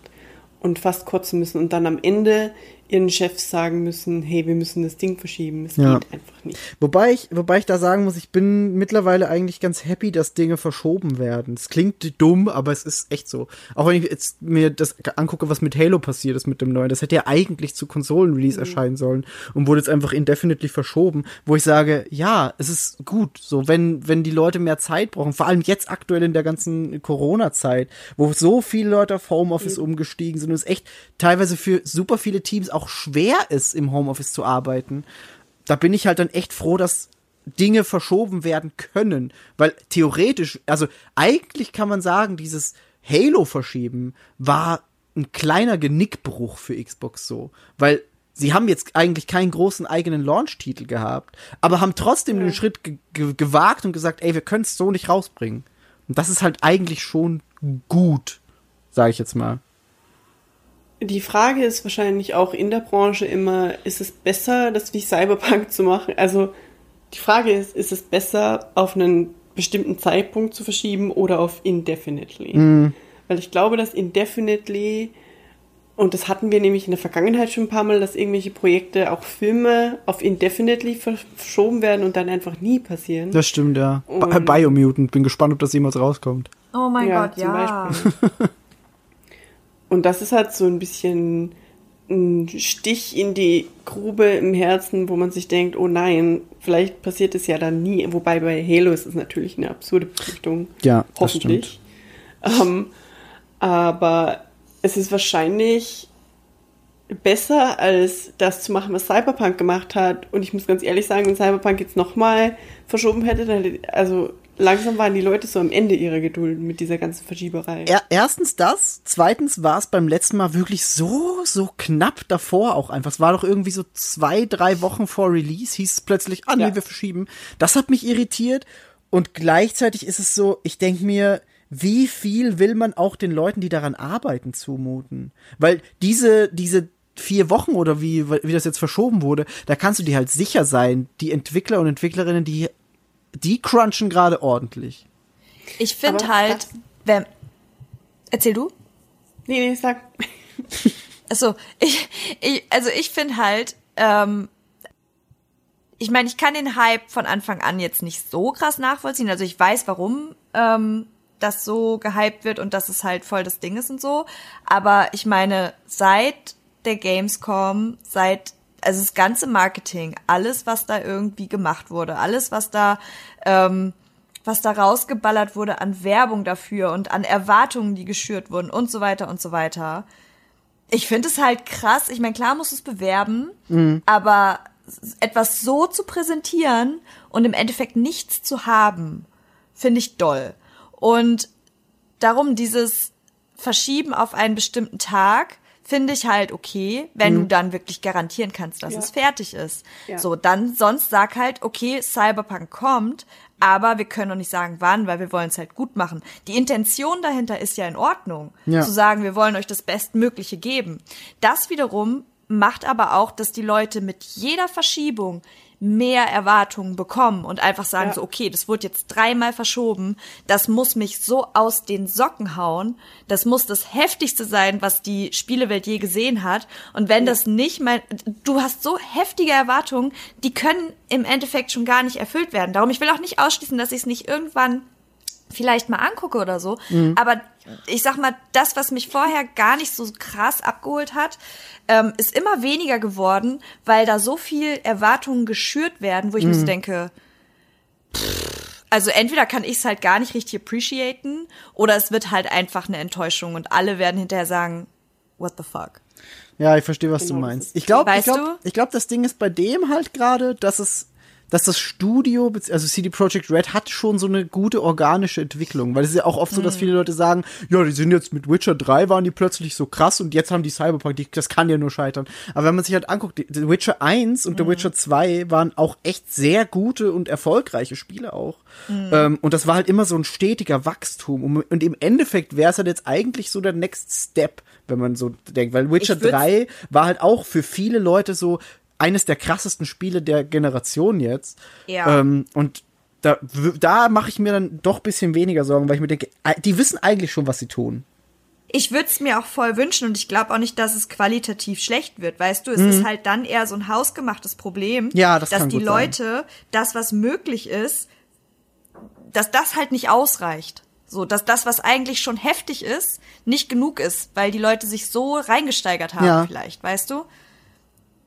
und fast kotzen müssen und dann am Ende ihren Chefs sagen müssen, hey, wir müssen das Ding verschieben. Es Ja. geht einfach nicht. Wobei ich, wobei ich da sagen muss, ich bin mittlerweile eigentlich ganz happy, dass Dinge verschoben werden. Es klingt dumm, aber es ist echt so. Auch wenn ich jetzt mir das angucke, was mit Halo passiert ist mit dem neuen. Das hätte ja eigentlich zu Konsolen-Release erscheinen sollen und wurde jetzt einfach indefinitely verschoben, wo ich sage, ja, es ist gut. So, wenn, wenn die Leute mehr Zeit brauchen, vor allem jetzt aktuell in der ganzen Corona-Zeit, wo so viele Leute auf Homeoffice umgestiegen sind und es echt teilweise für super viele Teams auch schwer ist, im Homeoffice zu arbeiten da bin ich halt dann echt froh, dass Dinge verschoben werden können. Weil theoretisch, also eigentlich kann man sagen, dieses Halo verschieben war ein kleiner Genickbruch für Xbox so. Weil sie haben jetzt eigentlich keinen großen eigenen Launch-Titel gehabt, aber haben trotzdem den Schritt ge ge gewagt und gesagt, ey, wir können es so nicht rausbringen. Und das ist halt eigentlich schon gut, sage ich jetzt mal. Die Frage ist wahrscheinlich auch in der Branche immer, ist es besser, das wie Cyberpunk zu machen? Also die Frage ist, ist es besser, auf einen bestimmten Zeitpunkt zu verschieben oder auf indefinitely? Weil ich glaube, dass indefinitely, und das hatten wir nämlich in der Vergangenheit schon ein paar Mal, dass irgendwelche Projekte, auch Filme, auf indefinitely verschoben werden und dann einfach nie passieren. Das stimmt, ja. Und- Biomutant, bin gespannt, ob das jemals rauskommt. Oh mein Ja, Gott, zum ja. Und das ist halt so ein bisschen ein Stich in die Grube im Herzen, wo man sich denkt, oh nein, vielleicht passiert es ja dann nie. Wobei bei Halo ist es natürlich eine absurde Befürchtung. Ja, hoffentlich. Ähm, aber es ist wahrscheinlich besser, als das zu machen, was Cyberpunk gemacht hat. Und ich muss ganz ehrlich sagen, wenn Cyberpunk jetzt nochmal verschoben hätte, dann hätte, also langsam waren die Leute so am Ende ihrer Geduld mit dieser ganzen Verschieberei. Er, erstens das, zweitens war es beim letzten Mal wirklich so, so knapp davor auch einfach. Es war doch irgendwie so zwei, drei Wochen vor Release, hieß es plötzlich, ah nee, Ja. wir verschieben. Das hat mich irritiert und gleichzeitig ist es so, ich denke mir, wie viel will man auch den Leuten, die daran arbeiten, zumuten? Weil diese, diese vier Wochen oder wie, wie das jetzt verschoben wurde, da kannst du dir halt sicher sein, die Entwickler und Entwicklerinnen, die, die crunchen gerade ordentlich. Ich finde halt, wenn. Erzähl du? Nee, nee, sag. Also, ich, ich also ich finde halt, ähm, ich meine, ich kann den Hype von Anfang an jetzt nicht so krass nachvollziehen. Also ich weiß, warum ähm, das so gehypt wird und dass es halt voll das Ding ist und so. Aber ich meine, seit der Gamescom, seit also das ganze Marketing, alles, was da irgendwie gemacht wurde, alles, was da ähm, was da rausgeballert wurde an Werbung dafür und an Erwartungen, die geschürt wurden und so weiter und so weiter. Ich finde es halt krass. Ich meine, klar musst du es bewerben, aber s- etwas so zu präsentieren und im Endeffekt nichts zu haben, finde ich doll. Und darum dieses Verschieben auf einen bestimmten Tag finde ich halt okay, wenn du dann wirklich garantieren kannst, dass Ja. es fertig ist. Ja. So, dann sonst sag halt, okay, Cyberpunk kommt, aber wir können noch nicht sagen, wann, weil wir wollen es halt gut machen. Die Intention dahinter ist ja in Ordnung, Ja. zu sagen, wir wollen euch das Bestmögliche geben. Das wiederum macht aber auch, dass die Leute mit jeder Verschiebung mehr Erwartungen bekommen und einfach sagen Ja. so, okay, das wurde jetzt dreimal verschoben, das muss mich so aus den Socken hauen, das muss das heftigste sein, was die Spielewelt je gesehen hat und wenn das nicht mein, du hast so heftige Erwartungen, die können im Endeffekt schon gar nicht erfüllt werden. Darum, ich will auch nicht ausschließen, dass ich es nicht irgendwann vielleicht mal angucke oder so. Aber ich sag mal, das, was mich vorher gar nicht so krass abgeholt hat, ähm, ist immer weniger geworden, weil da so viel Erwartungen geschürt werden, wo ich mir so denke, pff, also entweder kann ich es halt gar nicht richtig appreciaten oder es wird halt einfach eine Enttäuschung und alle werden hinterher sagen, what the fuck. Ja, ich verstehe, was Genau, du meinst. Ich glaube, ich Weißt glaube, du? ich glaube, das Ding ist bei dem halt gerade, dass es dass das Studio, also CD Projekt Red hat schon so eine gute organische Entwicklung, weil es ist ja auch oft so, dass viele Leute sagen, ja, die sind jetzt mit Witcher 3 waren die plötzlich so krass und jetzt haben die Cyberpunk, die, das kann ja nur scheitern. Aber wenn man sich halt anguckt, The Witcher 1 und The Witcher 2 waren auch echt sehr gute und erfolgreiche Spiele auch. Ähm, und das war halt immer so ein stetiger Wachstum. Und, und im Endeffekt wäre es halt jetzt eigentlich so der Next Step, wenn man so denkt, weil Witcher Ich würd's- 3 war halt auch für viele Leute so eines der krassesten Spiele der Generation jetzt. Ja. Ähm, und da, da mache ich mir dann doch ein bisschen weniger Sorgen, weil ich mir denke, äh, die wissen eigentlich schon, was sie tun. Ich würde es mir auch voll wünschen und ich glaube auch nicht, dass es qualitativ schlecht wird. Weißt du, es ist halt dann eher so ein hausgemachtes Problem, Mhm. Ja, das dass die gut sein. Leute das, was möglich ist, dass das halt nicht ausreicht. So, dass das, was eigentlich schon heftig ist, nicht genug ist, weil die Leute sich so reingesteigert haben, Ja. vielleicht, weißt du?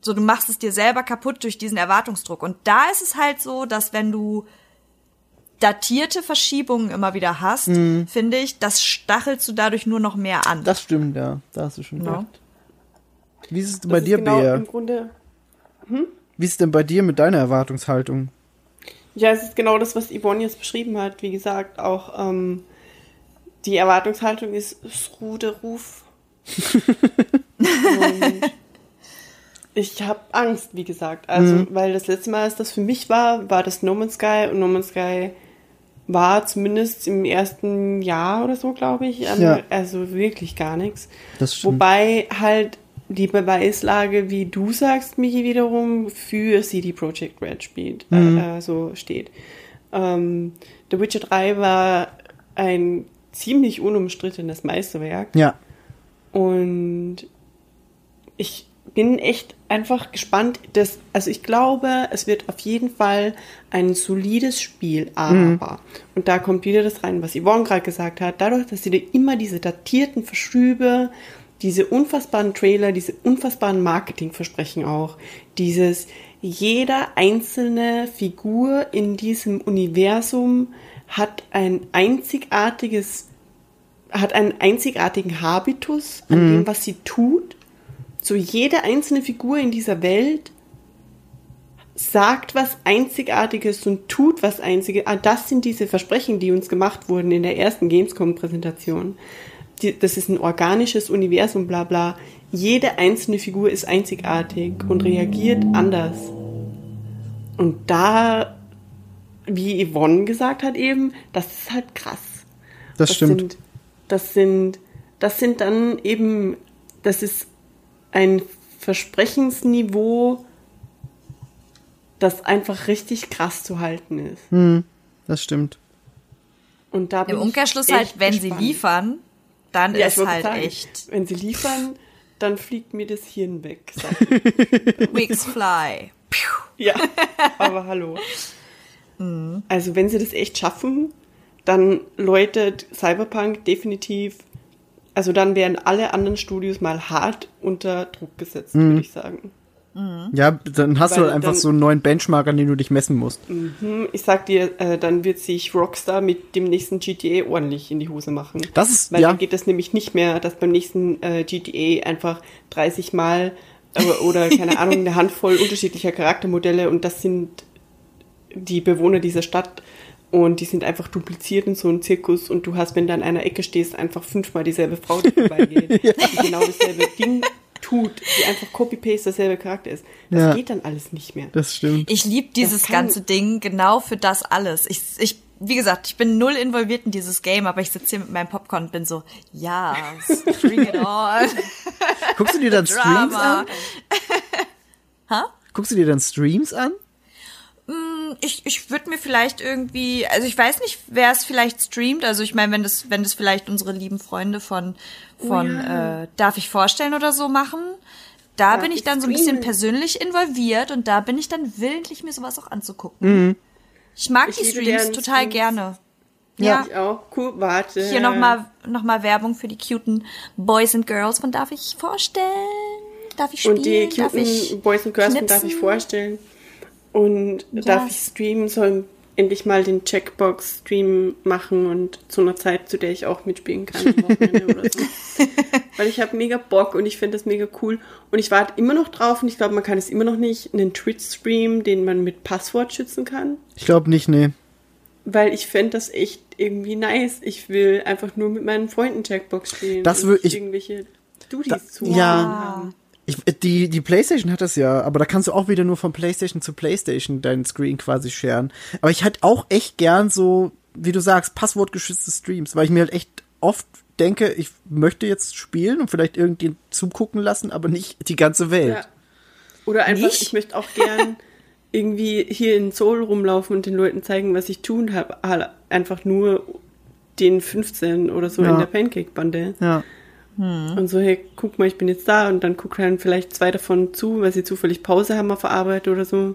So, du machst es dir selber kaputt durch diesen Erwartungsdruck. Und da ist es halt so, dass wenn du datierte Verschiebungen immer wieder hast, finde ich, das stachelst du dadurch nur noch mehr an. Mhm. Das stimmt, ja. Da hast du schon Ja. recht. Wie ist es denn Das bei dir, ist genau Bea? im Grunde Wie ist es denn bei dir mit deiner Erwartungshaltung? Ja, es ist genau das, was Yvonne jetzt beschrieben hat. Wie gesagt, auch ähm, die Erwartungshaltung ist Rude Ruf. Und ich habe Angst, wie gesagt. Also, weil das letzte Mal, als das für mich war, war das No Man's Sky und No Man's Sky war zumindest im ersten Jahr oder so, glaube ich. ähm, Ja. Also wirklich gar nichts. Das stimmt. Wobei halt die Beweislage, wie du sagst, Michi, wiederum für CD Projekt Red spielt, Mhm. äh, äh, so steht. Ähm, The Witcher 3 war ein ziemlich unumstrittenes Meisterwerk Ja. und ich bin echt einfach gespannt, dass, also ich glaube, es wird auf jeden Fall ein solides Spiel, aber, und da kommt wieder das rein, was Yvonne gerade gesagt hat, dadurch, dass sie dir immer diese datierten Verschübe, diese unfassbaren Trailer, diese unfassbaren Marketingversprechen auch, dieses, jeder einzelne Figur in diesem Universum hat ein einzigartiges hat einen einzigartigen Habitus an dem, was sie tut. So jede einzelne Figur in dieser Welt sagt was Einzigartiges und tut was Einziges. Ah, das sind diese Versprechen, die uns gemacht wurden in der ersten Gamescom-Präsentation. Das ist ein organisches Universum, bla bla. Jede einzelne Figur ist einzigartig und reagiert anders. Und da, wie Yvonne gesagt hat eben, das ist halt krass. Das, stimmt. Sind, das sind, das sind dann eben, das ist ein Versprechensniveau, das einfach richtig krass zu halten ist. das stimmt. Und da Im Umkehrschluss halt, wenn gespannt. sie liefern, dann ja, ist halt sagen, echt wenn sie liefern, dann fliegt mir das Hirn weg. Wigs Fly. Ja, aber hallo. Also wenn sie das echt schaffen, dann läutet Cyberpunk definitiv, also dann werden alle anderen Studios mal hart unter Druck gesetzt, würde ich sagen. Ja, dann hast du Weil halt einfach dann- so einen neuen Benchmark, an den du dich messen musst. Hm, Ich sag dir, äh, dann wird sich Rockstar mit dem nächsten GTA ordentlich in die Hose machen. Das ist- Weil ja. dann geht das nämlich nicht mehr, dass beim nächsten äh, GTA einfach 30 Mal äh, oder keine Ahnung, eine Handvoll unterschiedlicher Charaktermodelle und das sind die Bewohner dieser Stadt und die sind einfach dupliziert in so einem Zirkus und du hast, wenn du an einer Ecke stehst, einfach fünfmal dieselbe Frau, die vorbeigeht, die genau dasselbe Ding tut, die einfach Copy-Paste derselbe Charakter ist. Das Ja. geht dann alles nicht mehr. Das stimmt. Ich liebe dieses ganze Ding genau für das alles. Ich, ich, wie gesagt, ich bin null involviert in dieses Game, aber ich sitze hier mit meinem Popcorn und bin so, ja, bring it on. Guckst du dir dann Streams an? Guckst du dir dann Streams an? Ich, ich würde mir vielleicht irgendwie, also ich weiß nicht, wer es vielleicht streamt. Also ich meine, wenn das, wenn das vielleicht unsere lieben Freunde von, von äh, Darf ich vorstellen oder so machen, da Darf bin ich ich dann so ein bisschen persönlich involviert und da bin ich dann willentlich, mir sowas auch anzugucken. Ich mag Ich die Streams total Streams. gerne. Ja. Ja. Ich auch. Cool, warte. Hier nochmal noch mal Werbung für die cuten Boys and Girls von Darf ich vorstellen? Darf ich spielen? Und die ich cuten Boys und Girls von darf ich vorstellen. Und darf ich streamen, so im, endlich mal den Checkbox-Stream machen und zu einer Zeit, zu der ich auch mitspielen kann. so. Weil ich habe mega Bock und ich finde das mega cool. Und ich warte immer noch drauf und ich glaube, man kann es immer noch nicht, einen Twitch-Stream, den man mit Passwort schützen kann. Ich glaube nicht, nee. Weil ich fände das echt irgendwie nice. Ich will einfach nur mit meinen Freunden Checkbox spielen. Das und wür- ich- irgendwelche Duties Da- zu ja. haben. Ich, die, die PlayStation hat das ja, aber da kannst du auch wieder nur von PlayStation zu PlayStation deinen Screen quasi sharen. Aber ich hätte auch echt gern so, wie du sagst, passwortgeschützte Streams, weil ich mir halt echt oft denke, ich möchte jetzt spielen und vielleicht irgendjemand zugucken lassen, aber nicht die ganze Welt. Ja. Oder einfach, Nicht? ich möchte auch gern irgendwie hier in Seoul rumlaufen und den Leuten zeigen, was ich tun habe. Halt Einfach nur den 15 oder so Ja. in der Pancake-Bande. Ja. Und so, hey, guck mal, ich bin jetzt da und dann gucken dann vielleicht zwei davon zu, weil sie zufällig Pause haben auf der Arbeit oder so.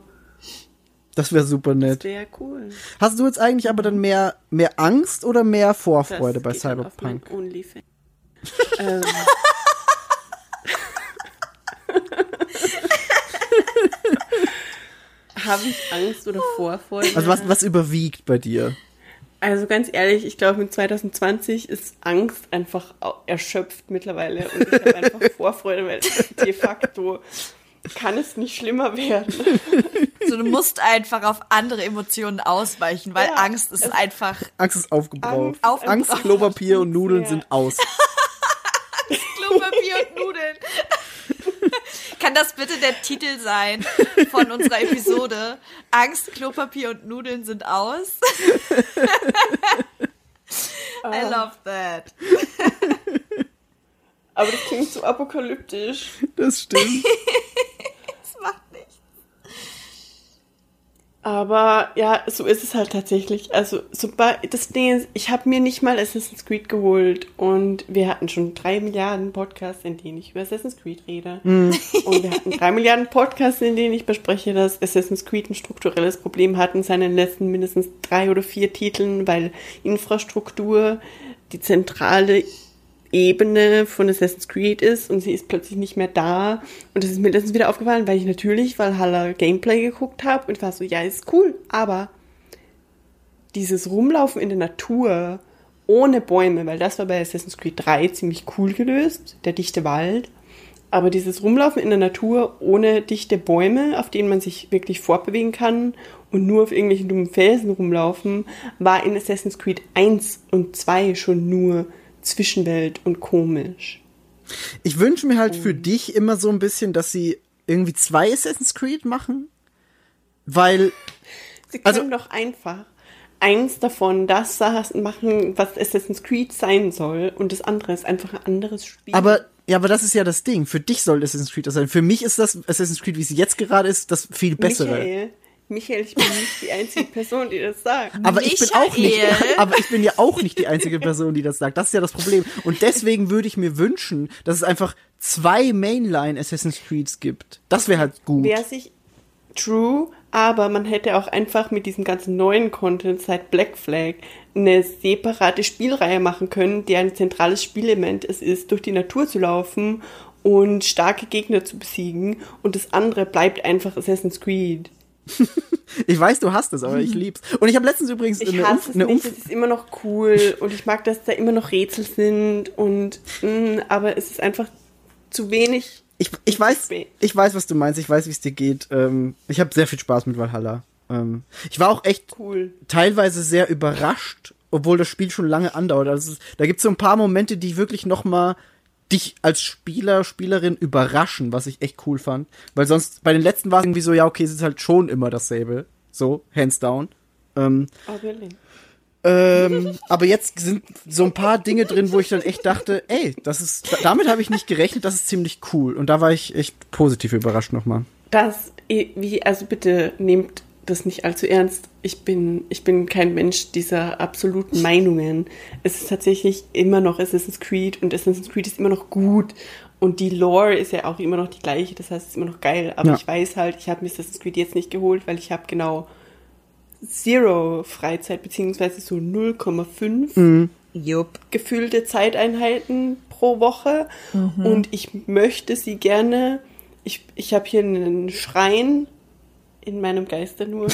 Das wäre super Das nett. wäre cool. Hast du jetzt eigentlich aber dann mehr, mehr Angst oder mehr Das Vorfreude bei geht dann auf Cyberpunk? OnlyFans. ähm, Habe ich Angst oder Vorfreude? Also was, was überwiegt bei dir? Also ganz ehrlich, ich glaube, mit 2020 ist Angst einfach erschöpft mittlerweile und ich habe einfach Vorfreude, weil de facto kann es nicht schlimmer werden. So, du musst einfach auf andere Emotionen ausweichen, weil Ja, Angst ist einfach Angst ist aufgebraucht. Angst Angst. Klopapier und Nudeln Ja. sind aus. Klopapier und Nudeln. Kann das bitte der Titel sein von unserer Episode? Angst, Klopapier und Nudeln sind aus. I love that. Aber das klingt so apokalyptisch. Das stimmt. Das macht nichts. Aber ja, so ist es halt tatsächlich. Also, sobald das Ding ist, ich habe mir nicht mal Assassin's Creed geholt und wir hatten schon drei Milliarden Podcasts, in denen ich über Assassin's Creed rede. Und wir hatten drei Milliarden Podcasts, in denen ich bespreche, dass Assassin's Creed ein strukturelles Problem hat in seinen letzten mindestens drei oder vier Titeln, weil Infrastruktur die zentrale Ebene von Assassin's Creed ist und sie ist plötzlich nicht mehr da. Und das ist mir letztens wieder aufgefallen, weil ich natürlich Valhalla Gameplay geguckt habe und war so, ja, ist cool, aber dieses Rumlaufen in der Natur ohne Bäume, weil das war bei Assassin's Creed 3 ziemlich cool gelöst, der dichte Wald. Aber dieses Rumlaufen in der Natur ohne dichte Bäume, auf denen man sich wirklich fortbewegen kann und nur auf irgendwelchen dummen Felsen rumlaufen, war in Assassin's Creed 1 und 2 schon nur Zwischenwelt und komisch. Ich wünsche mir halt für dich immer so ein bisschen, dass sie irgendwie zwei Assassin's Creed machen. Weil, Sie Also- können doch einfach eins davon das machen, was Assassin's Creed sein soll, und das andere ist einfach ein anderes Spiel. aber, ja, aber das ist ja das Ding. Für dich soll Assassin's Creed das sein. Für mich ist das Assassin's Creed, wie es jetzt gerade ist, das viel bessere. Michael, Michael, ich bin nicht die einzige Person, die das sagt. Aber ich bin auch nicht, aber ich bin ja auch nicht die einzige Person, die das sagt. Das ist ja das Problem. Und deswegen würde ich mir wünschen, dass es einfach zwei Mainline Assassin's Creeds gibt. Das wäre halt gut. Wäre sich true, aber man hätte auch einfach mit diesem ganzen neuen Content seit Black Flag eine separate Spielreihe machen können, der ein zentrales Spielelement es ist, durch die Natur zu laufen und starke Gegner zu besiegen und das andere bleibt einfach Assassin's Creed. Ich weiß, du hast es, aber ich lieb's. Und ich habe letztens übrigens Ich eine, hasse Umf es eine nicht, Umf es ist immer noch cool und ich mag, dass da immer noch Rätsel sind und mh, aber es ist einfach zu wenig. ich, ich weiß, ich weiß, was du meinst. Ich weiß, wie es dir geht. Ähm, ich habe sehr viel Spaß mit Valhalla. Ähm, ich war auch echt Cool. teilweise sehr überrascht, obwohl das Spiel schon lange andauert. Also es, da gibt's so ein paar Momente, die wirklich noch mal dich als Spieler, Spielerin überraschen, was ich echt cool fand. Weil sonst, bei den letzten war es irgendwie so, ja, okay, es ist halt schon immer dasselbe. So, hands down. Ähm, Oh, really? ähm, aber jetzt sind so ein paar Dinge drin, wo ich dann echt dachte, ey, das ist, damit habe ich nicht gerechnet, das ist ziemlich cool. Und da war ich echt positiv überrascht nochmal. Das, wie, also bitte nehmt das nicht allzu ernst. Ich bin, ich bin kein Mensch dieser absoluten Meinungen. Es ist tatsächlich immer noch Assassin's Creed und Assassin's Creed ist immer noch gut. Und die Lore ist ja auch immer noch die gleiche, das heißt, es ist immer noch geil. Aber Ja. ich weiß halt, ich habe mir Assassin's Creed jetzt nicht geholt, weil ich habe genau Zero Freizeit, beziehungsweise so 0,5 Jupp. gefühlte Zeiteinheiten pro Woche und ich möchte sie gerne. Ich, ich habe hier einen Schrein in meinem Geiste nur.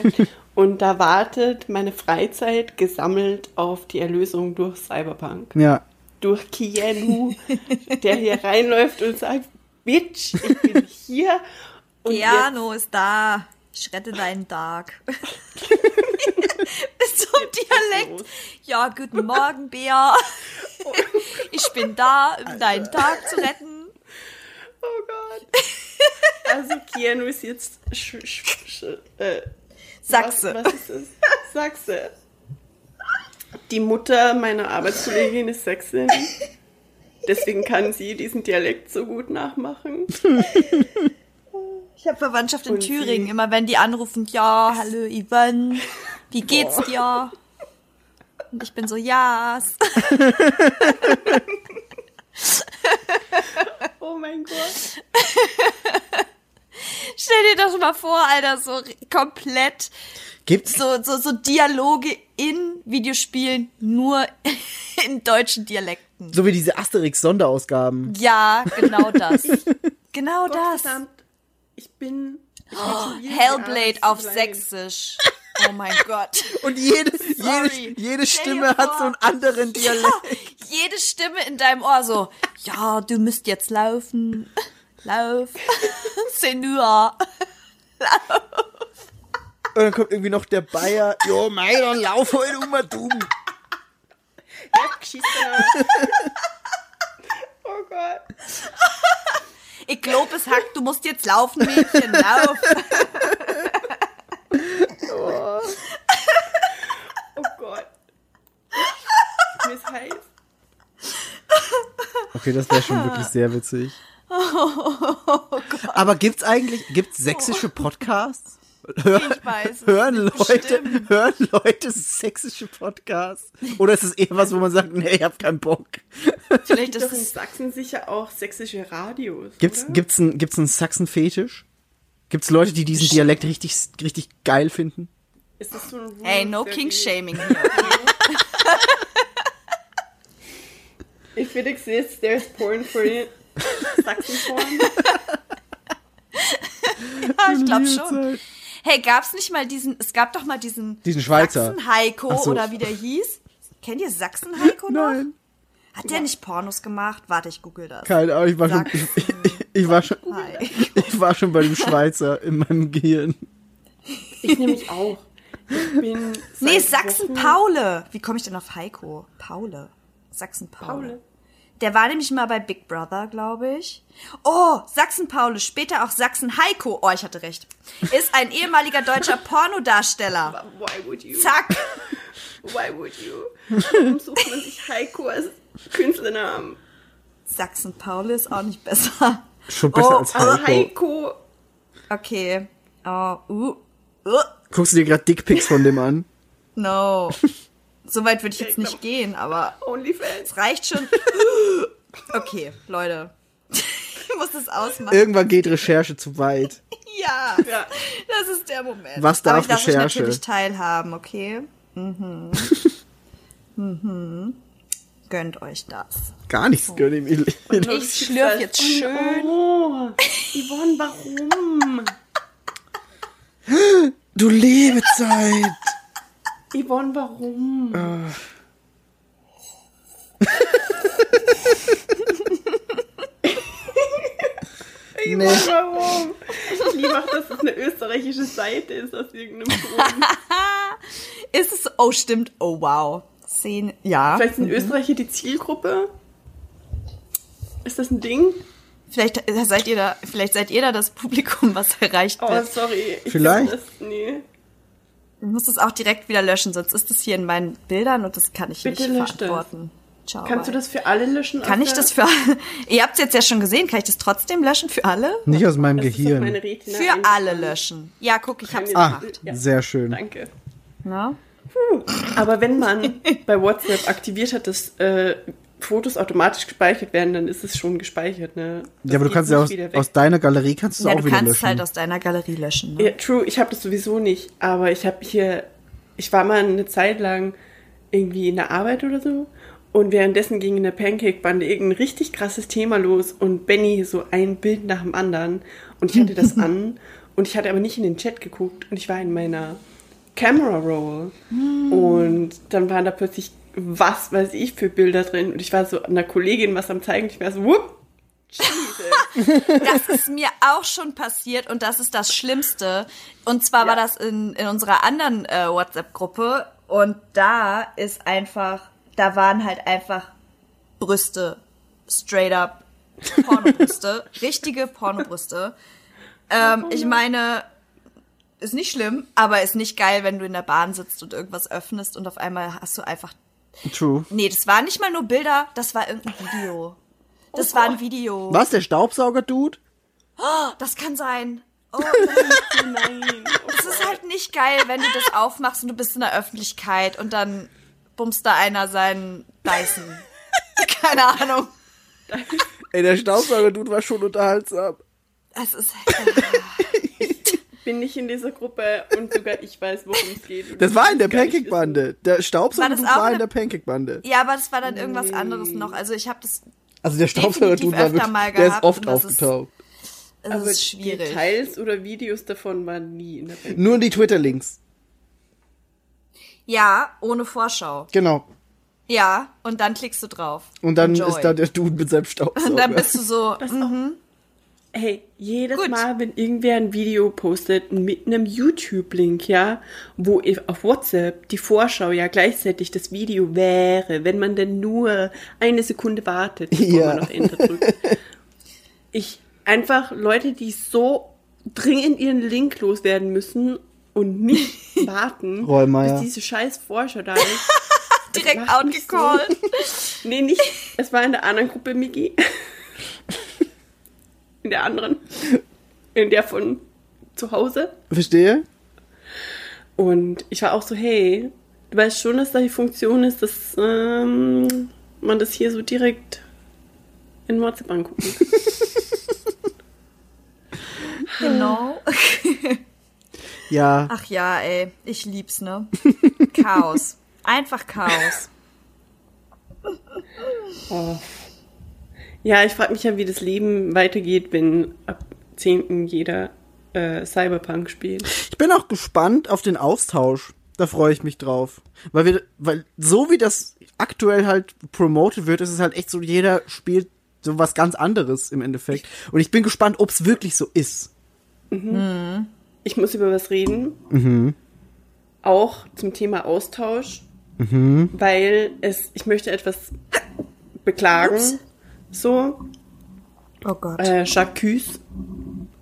Und da wartet meine Freizeit gesammelt auf die Erlösung durch Cyberpunk. Ja. Durch Keanu, der hier reinläuft und sagt, Bitch, ich bin hier. Und jetzt Keanu ist da. Ich rette deinen Tag. Mit so einem Dialekt. Ja, guten Morgen, Bea. Ich bin da, um deinen Tag zu retten. Oh Gott. Also Keanu ist jetzt sch, sch, sch, äh, Sachse. Was, was ist das? Sachse. Die Mutter meiner Arbeitskollegin ist Sächsin. Deswegen kann sie diesen Dialekt so gut nachmachen. Ich habe Verwandtschaft in Und Thüringen. sie- Immer wenn die anrufen, ja, hallo Ivan, wie geht's dir? Und ich bin so, ja. Oh mein Gott. Stell dir das mal vor, Alter, so komplett Gibt's, so, so, so Dialoge in Videospielen nur in deutschen Dialekten. so wie diese Asterix-Sonderausgaben. Ja, genau das. Genau das. Verdammt. Ich bin. Ich die Hellblade auf. Sächsisch. Oh mein Gott. Und jede, jede, jede Stimme hat so einen anderen Dialekt. Ja, jede Stimme in deinem Ohr so, ja, du müsst jetzt laufen. Lauf. Senua. Und dann kommt irgendwie noch der Bayer. Jo, mei, dann lauf heute um mal dumm. Oh Gott. Ich glaub, es hackt, du musst jetzt laufen, Mädchen, lauf. Oh Gott. Mir ist heiß. Okay, das wäre schon wirklich sehr witzig. Aber gibt's eigentlich, gibt's sächsische Podcasts? Hör, Ich weiß es hören nicht, Leute, bestimmt. hören Leute sächsische Podcasts? Oder ist es eher was, wo man sagt, nee, ich hab keinen Bock? Vielleicht ist doch in es Sachsen sicher auch sächsische Radios. Gibt's, oder? gibt's einen, gibt's einen Sachsen-Fetisch? Gibt's Leute, die diesen Dialekt richtig, richtig geil finden? Ist das so ein Hey, no of king 30? shaming hier. If it exists, there's porn for it. Sachsen porn. Ja, ich glaube schon. Hey, gab's nicht mal diesen, es gab doch mal diesen Diesen Schweizer. Sachsen-Heiko Ach so. oder wie der hieß. Kennt ihr Sachsen-Heiko noch? Nein. Hat der nicht Pornos gemacht? Warte, ich google das. Keine Ahnung, ich war schon, ich, ich, ich war schon, ich war schon bei dem Schweizer in meinem Gehirn. Ich nämlich auch. Ich bin. Nee, Sachsen-Paule. Wie komme ich denn auf Heiko? Paule. Sachsen-Paule. Paule. Der war nämlich mal bei Big Brother, glaube ich. Oh, Sachsen-Paule, später auch Sachsen-Heiko. Oh, ich hatte recht. Ist ein ehemaliger deutscher Pornodarsteller. Why would you? Zack. Why would you? Warum sucht man sich Heiko als Künstlernamen? Sachsen-Paule ist auch nicht besser. Schon besser Oh, als Aber Heiko. Heiko. Okay. Oh, uh, uh, Guckst du dir gerade Dickpics von dem an? no. So weit würde ich jetzt nicht gehen, aber Onlyfans. es reicht schon. Okay, Leute. Ich muss es ausmachen. Irgendwann geht Recherche zu weit. Ja, Ja. das ist der Moment. Was darf Aber ich euch Recherche? natürlich teilhaben, okay? Mhm. mhm. Gönnt euch das. Gar nichts gönn ihm. Ich schlürf jetzt schön. Oh, Yvonne, warum? Du Lebezeit. Yvonne, warum? Nee. Yvonne, warum? Ich liebe auch, dass es eine österreichische Seite ist aus irgendeinem Grund. Ist es, oh stimmt, oh wow. Szene, ja. Vielleicht sind Österreicher die Zielgruppe? Ist das ein Ding? Vielleicht äh, seid ihr da, vielleicht seid ihr da das Publikum, was erreicht Oh, wird. sorry. Ich Vielleicht. Das, nee. Ich muss es auch direkt wieder löschen, sonst ist es hier in meinen Bildern und das kann ich Bitte nicht das. verantworten. Ciao. Kannst du bye. das für alle löschen? Kann ich das für alle? Ihr habt es jetzt ja schon gesehen, kann ich das trotzdem löschen für alle? Nicht aus meinem Das Gehirn. Für alle löschen. Ja, guck, ich hab's Ah, gemacht. Ja. sehr schön. Danke. Na? Aber wenn man bei WhatsApp aktiviert hat, dass äh, Fotos automatisch gespeichert werden, dann ist es schon gespeichert. Ne? Das Ja, aber du kannst ja aus, aus deiner Galerie kannst du Ja, auch du wieder kannst löschen. halt aus deiner Galerie löschen. Ne? Ja, true, ich habe das sowieso nicht. Aber ich habe hier, ich war mal eine Zeit lang irgendwie in der Arbeit oder so. Und währenddessen ging in der Pancake-Bande irgendein richtig krasses Thema los und Benny so ein Bild nach dem anderen. Und ich hatte das an Und ich hatte aber nicht in den Chat geguckt und ich war in meiner Camera Roll. Und dann waren da plötzlich, was weiß ich, für Bilder drin. Und ich war so einer Kollegin was am zeigen. Ich war so, whoop. Das ist mir auch schon passiert und das ist das Schlimmste. Und zwar war das in, in unserer anderen äh, WhatsApp-Gruppe und da ist einfach, da waren halt einfach Brüste, straight up Pornobrüste, richtige Pornobrüste. Ähm, ich meine, ist nicht schlimm, aber ist nicht geil, wenn du in der Bahn sitzt und irgendwas öffnest und auf einmal hast du einfach True. Nee, das waren nicht mal nur Bilder, das war irgendein Video. Das war ein Video. Was, der Staubsauger-Dude? Das kann sein. Oh, Nein. es ist halt nicht geil, wenn du das aufmachst und du bist in der Öffentlichkeit und dann bummst da einer seinen Dyson. Keine Ahnung. Ey, der Staubsauger-Dude war schon unterhaltsam. Es ist. Bin nicht in dieser Gruppe und sogar ich weiß, worum es geht. Das war in der Pancake-Bande. Der Staubsauger-Dude War das auch war in der Pancake-Bande. Ja, aber das war dann irgendwas anderes noch. Also ich habe das. Also der Staubsauger-Dude war öfter wirklich, mal der ist gehabt oft das ist- aufgetaucht. Es Aber ist schwierig. Details oder Videos davon waren nie in der Welt. Nur die Twitter-Links. Ja, ohne Vorschau. Genau. Ja, und dann klickst du drauf. Und dann Enjoy. ist da der Dude mit seinem Staubsauger. Und dann bist du so. Hey, jedes Gut. Mal, wenn irgendwer ein Video postet mit einem YouTube-Link, ja, wo auf WhatsApp die Vorschau ja gleichzeitig das Video wäre, wenn man denn nur eine Sekunde wartet, bevor Ja. man auf Enter drückt. Ich einfach Leute, die so dringend ihren Link loswerden müssen und nicht warten, bis diese scheiß Vorschau da ist. direkt mich so- outgecallt. Nee, nicht. Es war in der anderen Gruppe, Miki. In der anderen. In der von zu Hause. Verstehe? Und ich war auch so, hey, du weißt schon, dass da die Funktion ist, dass ähm, man das hier so direkt in WhatsApp angucken kann. Genau. Ja. Ach ja, ey, ich lieb's, ne? Chaos. Einfach Chaos. Ja, ich frage mich ja, wie das Leben weitergeht, wenn ab 10. jeder äh, Cyberpunk spielt. Ich bin auch gespannt auf den Austausch. Da freue ich mich drauf. Weil wir, weil so wie das aktuell halt promoted wird, ist es halt echt so, jeder spielt so was ganz anderes im Endeffekt. Und ich bin gespannt, ob es wirklich so ist. Ich muss über was reden. Auch zum Thema Austausch. Weil es, ich möchte etwas beklagen. Ups. So, Oh Gott. äh, Jacques,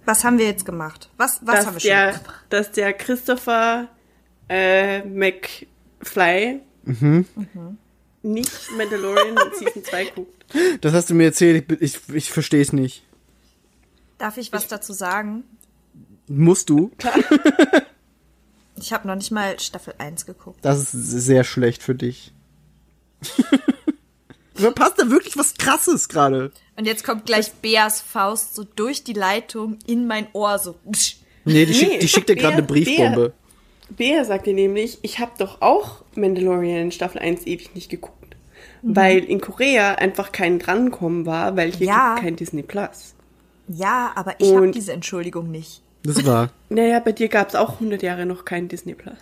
Was haben wir jetzt gemacht? Was, was haben wir schon der, gemacht? dass der Christopher äh, McFly nicht Mandalorian in Season 2 guckt. Das hast du mir erzählt, ich, ich, ich verstehe es nicht. Darf ich was dazu sagen? Musst du? Ich habe noch nicht mal Staffel 1 geguckt. Das ist sehr schlecht für dich. Verpasst da wirklich was krasses gerade. Und jetzt kommt gleich Beas Faust so durch die Leitung in mein Ohr so. psch. Nee, die, Nee, schickt, die schickt dir gerade eine Briefbombe. Bea sagte nämlich, ich habe doch auch Mandalorian in Staffel 1 ewig nicht geguckt. Weil in Korea einfach kein Drankommen war, weil hier Ja. gibt kein Disney Plus. Ja, aber ich habe Und- diese Entschuldigung nicht. Das war. Naja, bei dir gab es auch 100 Jahre noch kein Disney Plus.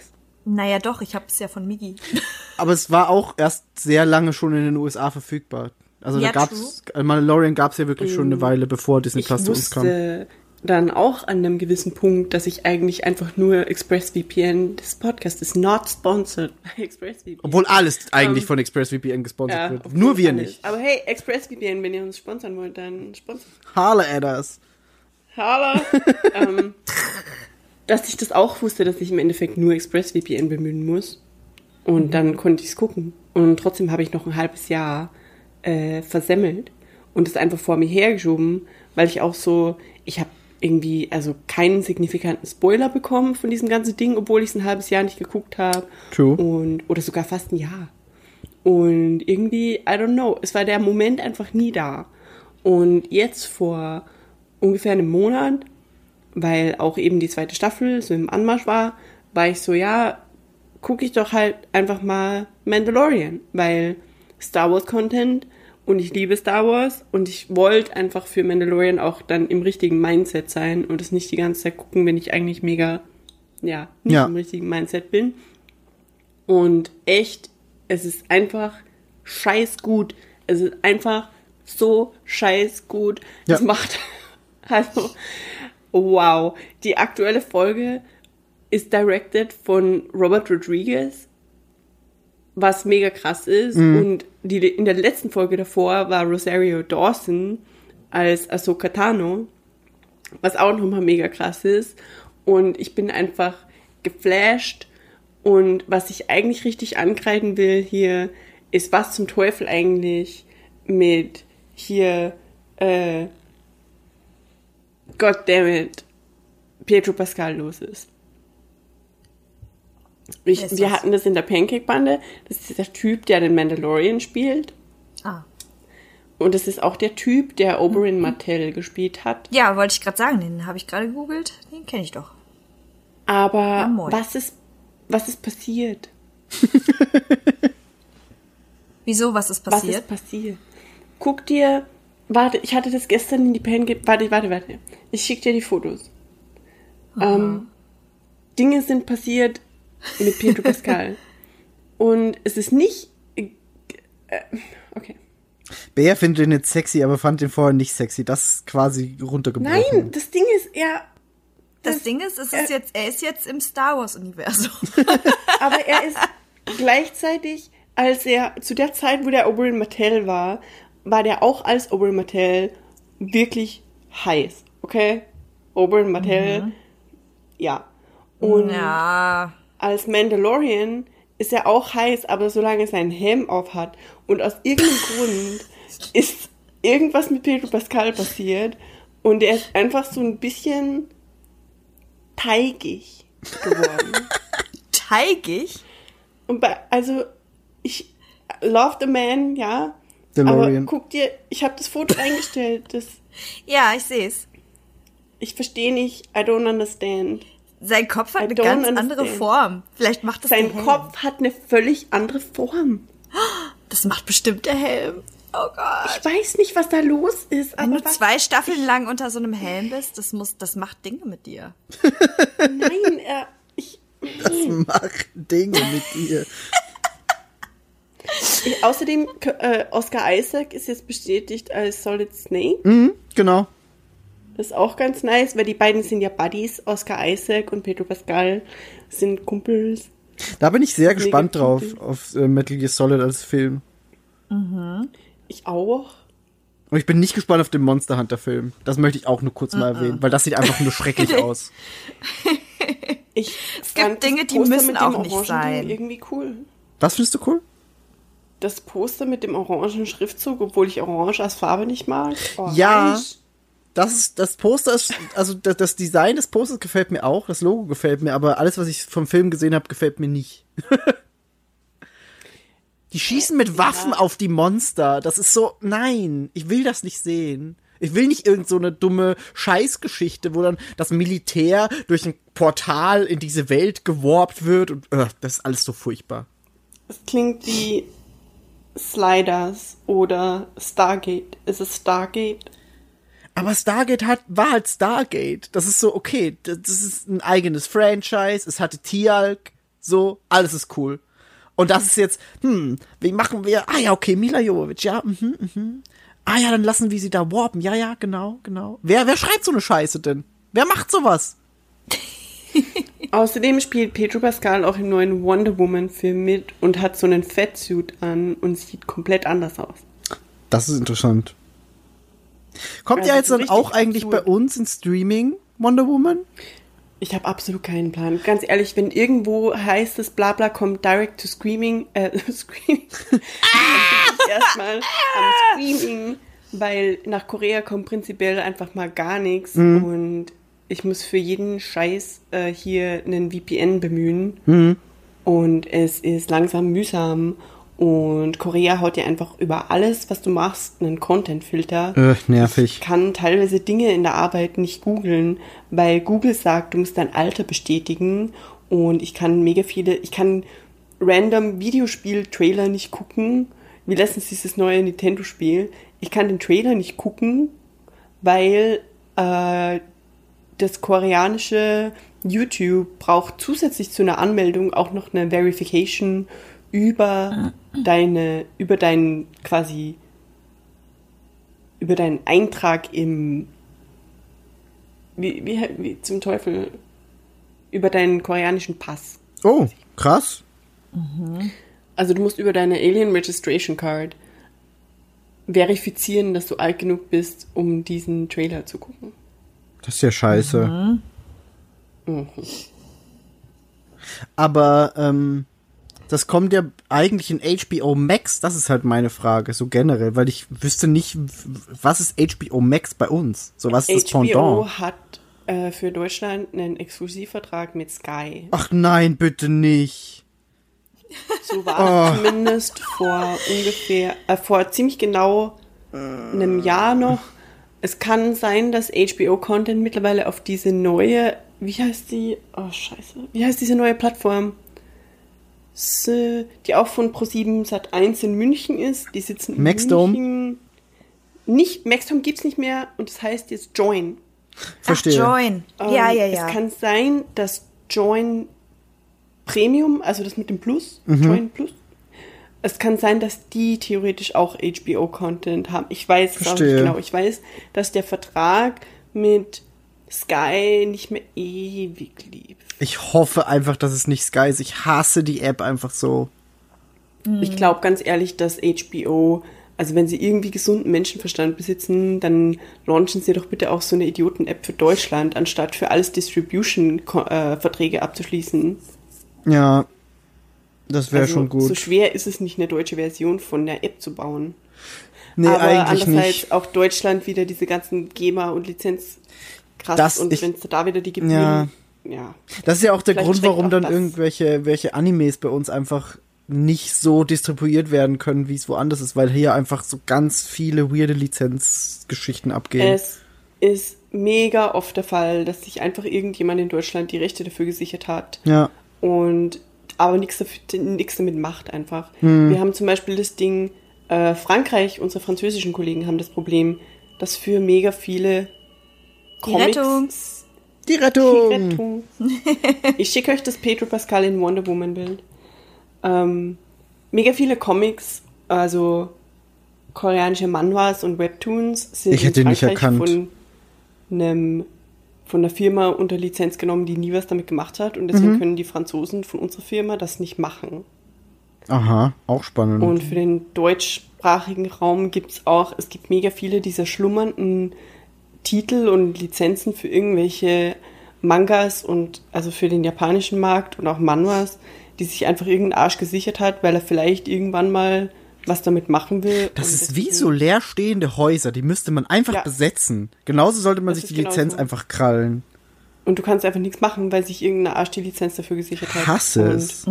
Naja, doch, ich habe es ja von Migi. Aber es war auch erst sehr lange schon in den USA verfügbar. Also Ja, da gab's, äh, Mandalorian gab's ja wirklich schon eine Weile, bevor Disney Plus zu uns kam. wusste dann auch an einem gewissen Punkt, dass ich eigentlich einfach nur ExpressVPN, das Podcast ist not sponsored by ExpressVPN. Obwohl alles eigentlich Ähm, von ExpressVPN gesponsert Ja, wird. Nur wir alles. nicht. Aber hey, ExpressVPN, wenn ihr uns sponsern wollt, dann sponsert. Harle Adders. Hallo. ähm, dass ich das auch wusste, dass ich im Endeffekt nur ExpressVPN bemühen muss. Und dann konnte ich es gucken. Und trotzdem habe ich noch ein halbes Jahr äh, versemmelt und es einfach vor mir hergeschoben, weil ich auch so, ich habe irgendwie also keinen signifikanten Spoiler bekommen von diesem ganzen Ding, obwohl ich es ein halbes Jahr nicht geguckt habe. True. Und oder sogar fast ein Jahr. Und irgendwie, I don't know, es war der Moment einfach nie da. Und jetzt vor ungefähr einem Monat, weil auch eben die zweite Staffel so im Anmarsch war, war ich so, ja, gucke ich doch halt einfach mal Mandalorian, weil Star Wars Content und ich liebe Star Wars und ich wollte einfach für Mandalorian auch dann im richtigen Mindset sein und es nicht die ganze Zeit gucken, wenn ich eigentlich mega, ja, nicht Ja. im richtigen Mindset bin. Und echt, es ist einfach scheiß gut. Es ist einfach so scheiß gut. Ja. Es macht, also, wow. Die aktuelle Folge ist directed von Robert Rodriguez, was mega krass ist. Und die, in der letzten Folge davor war Rosario Dawson als Ahsoka Tano, was auch nochmal mega krass ist. Und ich bin einfach geflasht. Und was ich eigentlich richtig ankreiden will hier, ist, was zum Teufel eigentlich mit hier, äh, goddammit, Pietro Pascal los ist. Ich, ist wir das? hatten das in der Pancake-Bande. Das ist der Typ, der den Mandalorian spielt. Ah. Und das ist auch der Typ, der Oberyn Martell gespielt hat. Ja, wollte ich gerade sagen, den habe ich gerade gegoogelt. Den kenne ich doch. Aber moin. was ist, was ist passiert? Wieso, was ist Was passiert? ist passiert? Guck dir, warte, ich hatte das gestern in die Pancake, warte, warte, warte. Ich schicke dir die Fotos. Ähm, Dinge sind passiert mit Pietro Pascal. Und es ist nicht, äh, okay. Bea findet den jetzt sexy, aber fand den vorher nicht sexy. Das ist quasi runtergebrochen. Nein, das Ding ist, er, das Ding ist, es ist äh, jetzt, er ist jetzt im Star Wars Universum. aber er ist gleichzeitig, als er zu der Zeit, wo der Oberyn Martell war, war der auch als Oberyn Martell wirklich heiß, okay? Oberyn Martell, ja. Und ja. als Mandalorian ist er auch heiß, aber solange er seinen Helm auf hat und aus irgendeinem Grund ist irgendwas mit Pedro Pascal passiert und er ist einfach so ein bisschen teigig geworden. Teigig? Und bei, also, ich love the man, ja. Aber DeLorean. guck dir, ich habe das Foto eingestellt. Das, Ja, ich sehe es. ich verstehe nicht, I don't understand. Sein Kopf hat I eine ganz understand. andere Form. Vielleicht macht das Sein der Helm. Kopf hat eine völlig andere Form. Das macht bestimmt der Helm. Oh Gott. Ich weiß nicht, was da los ist, Wenn aber du zwei Staffeln lang unter so einem Helm bist, das muss, das macht Dinge mit dir. nein, er, ich, Das macht Dinge mit dir. ich, außerdem, äh, Oscar Isaac ist jetzt bestätigt als Solid Snake. Mhm, genau. Das ist auch ganz nice, weil die beiden sind ja Buddies. Oscar Isaac und Pedro Pascal sind Kumpels. Da bin ich sehr Mega gespannt drauf, auf äh, Metal Gear Solid als Film. Ich auch. Und ich bin nicht gespannt auf den Monster Hunter Film. Das möchte ich auch nur kurz mal erwähnen, weil das sieht einfach nur schrecklich aus. Ich Es gibt Dinge, die müssen auch nicht sein. irgendwie cool. Was findest du cool? Das Poster mit dem orangen Schriftzug, obwohl ich Orange als Farbe nicht mag. Ja. Orange. Das ist, das Poster ist, also das, das Design des Posters gefällt mir auch, das Logo gefällt mir, aber alles, was ich vom Film gesehen habe, gefällt mir nicht. die schießen mit Waffen auf die Monster. Das ist so, nein, ich will das nicht sehen. Ich will nicht irgend so eine dumme Scheißgeschichte, wo dann das Militär durch ein Portal in diese Welt geworbt wird und äh, das ist alles so furchtbar. Es klingt wie Sliders oder Stargate. Ist es Stargate? Aber Stargate hat, war halt Stargate. Das ist so, okay, das, ist ein eigenes Franchise, es hatte Tialk, so, alles ist cool. Und das ist jetzt, hm, wie machen wir, ah ja, okay, Mila Jovovich, ja, mhm, mhm. Ah ja, dann lassen wir sie da warpen, ja, ja, genau, genau. Wer, wer schreibt so eine Scheiße denn? Wer macht sowas? Außerdem spielt Pedro Pascal auch im neuen Wonder Woman Film mit und hat so einen Fettsuit an und sieht komplett anders aus. Das ist interessant. Kommt Also ja jetzt dann auch eigentlich absurd. bei uns in Streaming Wonder Woman? Ich habe absolut keinen Plan. Ganz ehrlich, wenn irgendwo heißt es, bla bla kommt direct to screaming, äh, screaming, ich erstmal am Screaming, weil nach Korea kommt prinzipiell einfach mal gar nichts und ich muss für jeden Scheiß äh, hier einen VPN bemühen und es ist langsam mühsam und Korea haut dir einfach über alles, was du machst, einen Content-Filter. Äh, nervig. Ich kann teilweise Dinge in der Arbeit nicht googeln, weil Google sagt, du musst dein Alter bestätigen und ich kann mega viele, ich kann random Videospiel-Trailer nicht gucken, wie letztens dieses neue Nintendo-Spiel. Ich kann den Trailer nicht gucken, weil äh, das koreanische YouTube braucht zusätzlich zu einer Anmeldung auch noch eine Verification über deine, über deinen quasi, über deinen Eintrag im, wie, wie, wie zum Teufel, über deinen koreanischen Pass. Oh, krass. Also du musst über deine Alien Registration Card verifizieren, dass du alt genug bist, um diesen Trailer zu gucken. Das ist ja scheiße. Mhm. Aber ähm, das kommt ja eigentlich in HBO Max. Das ist halt meine Frage, so generell, weil ich wüsste nicht, was ist HBO Max bei uns? So was ist das HBO Pendant? hat äh, für Deutschland einen Exklusivvertrag mit Sky. Ach nein, bitte nicht. So war es zumindest vor ungefähr, äh, vor ziemlich genau einem Jahr noch. Es kann sein, dass HBO-Content mittlerweile auf diese neue, wie heißt die? Oh, scheiße. Wie heißt diese neue Plattform? Die auch von Pro7 Sat 1 in München ist. Die sitzen in Maxdome? München. Nicht, Maxdome gibt's nicht mehr und das heißt jetzt Join. Verstehe. Ach, Join. Ähm, ja, ja, ja. Es kann sein, dass Join Premium, also das mit dem Plus, Mhm. Join Plus, es kann sein, dass die theoretisch auch HBO-Content haben. Ich weiß es auch nicht genau. Ich weiß, dass der Vertrag mit Sky nicht mehr ewig lief. Ich hoffe einfach, dass es nicht Sky ist. Ich hasse die App einfach so. Ich glaube ganz ehrlich, dass HBO, also wenn sie irgendwie gesunden Menschenverstand besitzen, dann launchen sie doch bitte auch so eine Idioten-App für Deutschland, anstatt für alles Distribution-Verträge abzuschließen. Ja, das wäre also, schon gut. So schwer ist es nicht, eine deutsche Version von der App zu bauen. nee, Aber eigentlich andererseits nicht. auch Deutschland wieder diese ganzen GEMA und Lizenz krass Das- und wenn es da wieder die gibt, Ja. ja. Das ist ja auch der Vielleicht Grund, warum dann irgendwelche welche Animes bei uns einfach nicht so distribuiert werden können, wie es woanders ist, weil hier einfach so ganz viele weirde Lizenzgeschichten abgehen. Es ist mega oft der Fall, dass sich einfach irgendjemand in Deutschland die Rechte dafür gesichert hat ja, und aber nichts damit macht einfach. Hm. Wir haben zum Beispiel das Ding, äh, Frankreich, unsere französischen Kollegen haben das Problem, dass für mega viele Die Comics Rettung. die Die Rettung. Rettung. ich schicke euch das Pedro Pascal in Wonder Woman Bild. Ähm, mega viele Comics, also koreanische Manhwas und Webtoons sind Ich hätte in ihn nicht Frankreich erkannt. von einem von einer Firma unter Lizenz genommen, die nie was damit gemacht hat und deswegen Mhm. können die Franzosen von unserer Firma das nicht machen. Aha, auch spannend. Und für den deutschsprachigen Raum gibt es auch, es gibt mega viele dieser schlummernden Titel und Lizenzen für irgendwelche Mangas und also für den japanischen Markt und auch Manhwas, die sich einfach irgendein Arsch gesichert hat, weil er vielleicht irgendwann mal was damit machen will. das ist wie so leerstehende Häuser, die müsste man einfach Ja. besetzen. Genauso sollte man Das sich die genau Lizenz einfach krallen. Und du kannst einfach nichts machen, weil sich irgendein Arsch die Lizenz dafür gesichert hat. Hasse es.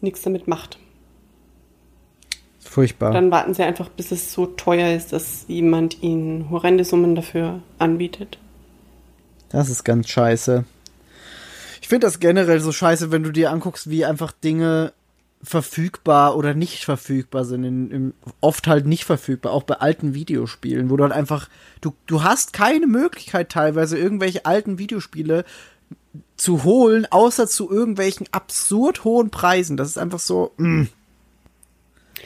nichts damit macht. Furchtbar. Dann warten sie einfach, bis es so teuer ist, dass jemand ihnen horrende Summen dafür anbietet. Das ist ganz scheiße. Ich finde das generell so scheiße, wenn du dir anguckst, wie einfach Dinge verfügbar oder nicht verfügbar sind. In, in, oft halt nicht verfügbar, auch bei alten Videospielen, wo du halt einfach, du, du hast keine Möglichkeit teilweise irgendwelche alten Videospiele zu holen, außer zu irgendwelchen absurd hohen Preisen. Das ist einfach so, mm.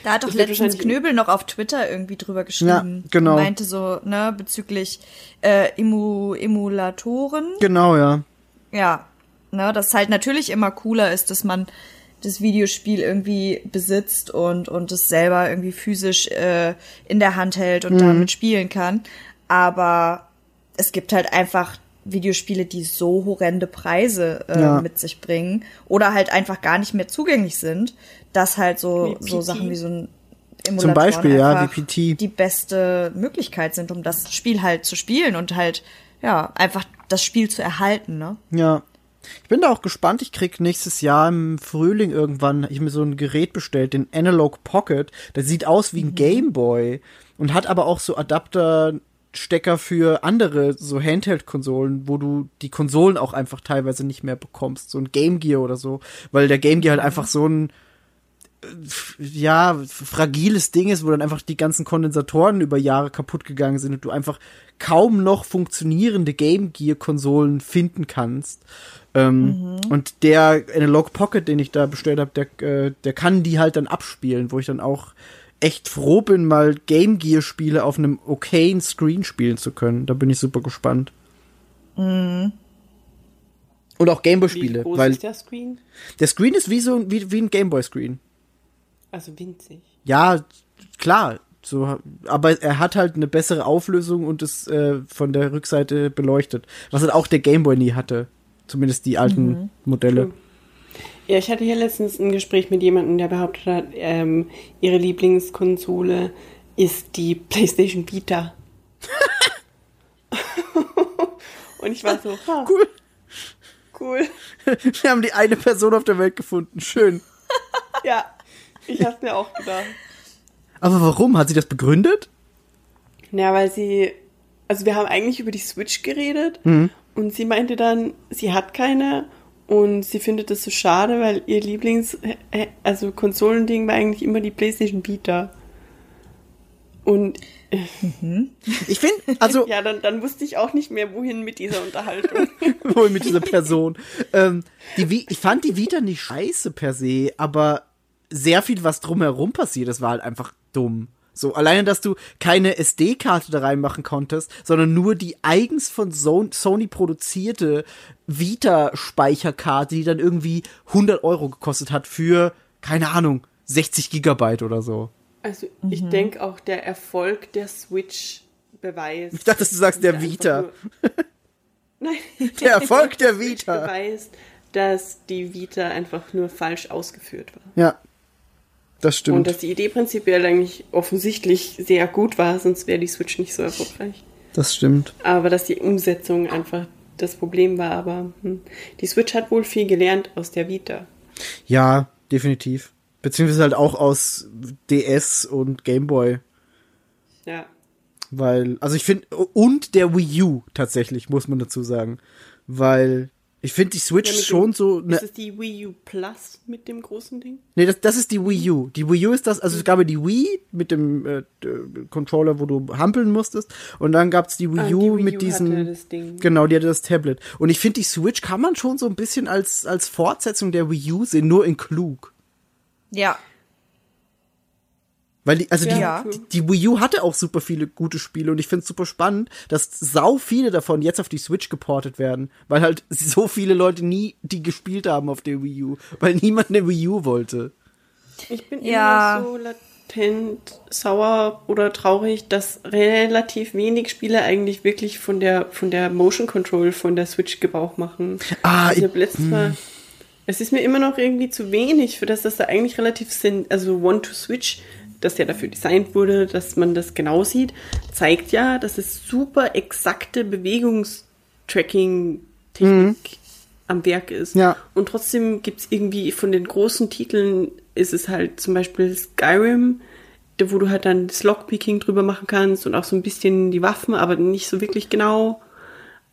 Da hat doch letztens Knöbel noch auf Twitter irgendwie drüber geschrieben. Ja, genau. Und meinte so, ne, bezüglich äh, Emu Emulatoren. genau, ja. Ja, ne, dass halt natürlich immer cooler ist, dass man das Videospiel irgendwie besitzt und und es selber irgendwie physisch äh, in der Hand hält Mhm. und damit spielen kann. Aber es gibt halt einfach Videospiele, die so horrende Preise äh, Ja. mit sich bringen oder halt einfach gar nicht mehr zugänglich sind, dass halt so Wie so. Sachen wie so ein Zum Emulatoren Beispiel, ja, wie PT. die beste Möglichkeit sind, um das Spiel halt zu spielen und halt ja einfach das Spiel zu erhalten, ne? Ja. Ich bin da auch gespannt. Ich krieg nächstes Jahr im Frühling irgendwann, ich mir so ein Gerät bestellt, den Analog Pocket. Der sieht aus wie ein Gameboy und hat aber auch so Adapterstecker für andere so Handheld-Konsolen, wo du die Konsolen auch einfach teilweise nicht mehr bekommst. So ein Game Gear oder so. Weil der Game Gear halt einfach so ein ja, fragiles Ding ist, wo dann einfach die ganzen Kondensatoren über Jahre kaputt gegangen sind und du einfach kaum noch funktionierende Game Gear Konsolen finden kannst. Ähm, Und der Analog Pocket, den ich da bestellt habe, der, äh, der kann die halt dann abspielen, wo ich dann auch echt froh bin, mal Game Gear Spiele auf einem okayen Screen spielen zu können. Da bin ich super gespannt. Und auch Gameboy Wie Spiele, groß weil ist der Screen? der Screen ist wie so wie, wie ein Gameboy Screen. Also winzig. Ja, klar. So, aber er hat halt eine bessere Auflösung und ist äh, von der Rückseite beleuchtet. Was halt auch der Gameboy nie hatte. Zumindest die alten Modelle. Ja, ich hatte hier letztens ein Gespräch mit jemandem, der behauptet hat, ähm, ihre Lieblingskonsole ist die PlayStation Vita. Und ich war so, ha, Cool. cool. Wir haben die eine Person auf der Welt gefunden. Schön. Ja, ich hab's mir auch gedacht. Aber warum? Hat sie das begründet? Ja, weil sie, also wir haben eigentlich über die Switch geredet und sie meinte dann, sie hat keine und sie findet das so schade, weil ihr Lieblings, äh, also Konsolending war eigentlich immer die PlayStation Vita. Und Ich finde, also ja, dann, dann wusste ich auch nicht mehr, wohin mit dieser Unterhaltung. wohl mit dieser Person. ähm, die, ich fand die Vita nicht scheiße per se, aber sehr viel, was drumherum passiert, das war halt einfach dumm. So, alleine, dass du keine SD-Karte da reinmachen konntest, sondern nur die eigens von So- Sony produzierte Vita-Speicherkarte, die dann irgendwie 100 Euro gekostet hat für, keine Ahnung, 60 Gigabyte oder so. Also ich denke auch, der Erfolg der Switch beweist. Ich dachte, dass du sagst, der Vita. Nein, Der Erfolg der Switch Vita. beweist, dass die Vita einfach nur falsch ausgeführt war. Ja, das Und stimmt. dass die Idee prinzipiell eigentlich offensichtlich sehr gut war, sonst wäre die Switch nicht so erfolgreich. Das stimmt. Aber dass die Umsetzung einfach das Problem war. Aber hm, die Switch hat wohl viel gelernt aus der Vita. Ja, definitiv. Beziehungsweise halt auch aus DS und Gameboy. Ja. Weil, also ich finde, und der Wii U tatsächlich, muss man dazu sagen. Weil ich finde die Switch Ja, schon dem, so. Ne, Ist es die Wii U Plus mit dem großen Ding? nee, das, das ist die Wii U. Die Wii U ist das, also es gab ja die Wii mit dem äh, Controller, wo du hampeln musstest. Und dann gab's die Wii Ah, die U Wii mit U Ding. Genau, die hatte das Tablet. Und ich finde, die Switch kann man schon so ein bisschen als, als Fortsetzung der Wii U sehen, nur in klug. Ja. Weil die, also Ja, die, die, Wii U hatte auch super viele gute Spiele und ich finde es super spannend, dass sau viele davon jetzt auf die Switch geportet werden, weil halt so viele Leute nie die gespielt haben auf der Wii U, weil niemand eine Wii U wollte. Ich bin Ja. immer so latent sauer oder traurig, dass relativ wenig Spiele eigentlich wirklich von der von der Motion Control von der Switch Gebrauch machen. Ah, also ich letztes Mal, es ist mir immer noch irgendwie zu wenig, für das das da eigentlich relativ sind. Also One to Switch, das ja dafür designt wurde, dass man das genau sieht, zeigt ja, dass es super exakte Bewegungstracking-Technik am Werk ist. Ja. Und trotzdem gibt's irgendwie von den großen Titeln ist es halt zum Beispiel Skyrim, wo du halt dann das Lockpicking drüber machen kannst und auch so ein bisschen die Waffen, aber nicht so wirklich genau.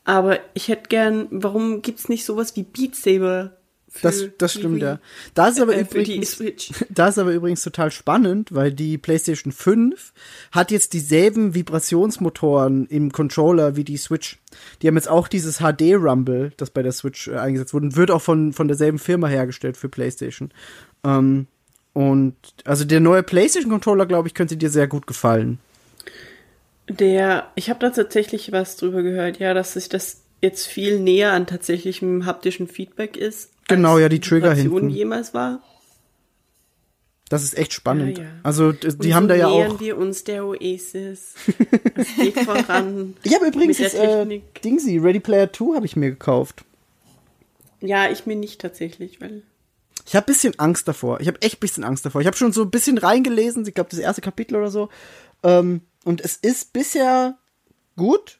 Aber ich hätte gern, warum gibt's nicht sowas wie Beat Saber? Das, das stimmt, Wii? ja. Das ist aber Äh, die übrigens, das ist aber übrigens total spannend, weil die PlayStation 5 hat jetzt dieselben Vibrationsmotoren im Controller wie die Switch. Die haben jetzt auch dieses HD Rumble, das bei der Switch äh, eingesetzt wurde, und wird auch von, von derselben Firma hergestellt für PlayStation. Ähm, und also der neue PlayStation Controller, glaube ich, könnte dir sehr gut gefallen. Der, ich habe da tatsächlich was drüber gehört, ja, dass sich das jetzt viel näher an tatsächlichem haptischen Feedback ist. Genau, ja, die Trigger hinten. jemals war. Das ist echt spannend. Ja, ja. Also die Und haben so da ja nähern auch. wir uns der Oasis. Es geht voran. Ich habe übrigens das äh. Dingsy, Ready Player 2 habe ich mir gekauft. Ja, ich mir nicht tatsächlich, weil Ich habe bisschen Angst davor. Ich habe echt bisschen Angst davor. Ich habe schon so ein bisschen reingelesen, ich glaube das erste Kapitel oder so. Ähm, und es ist bisher gut,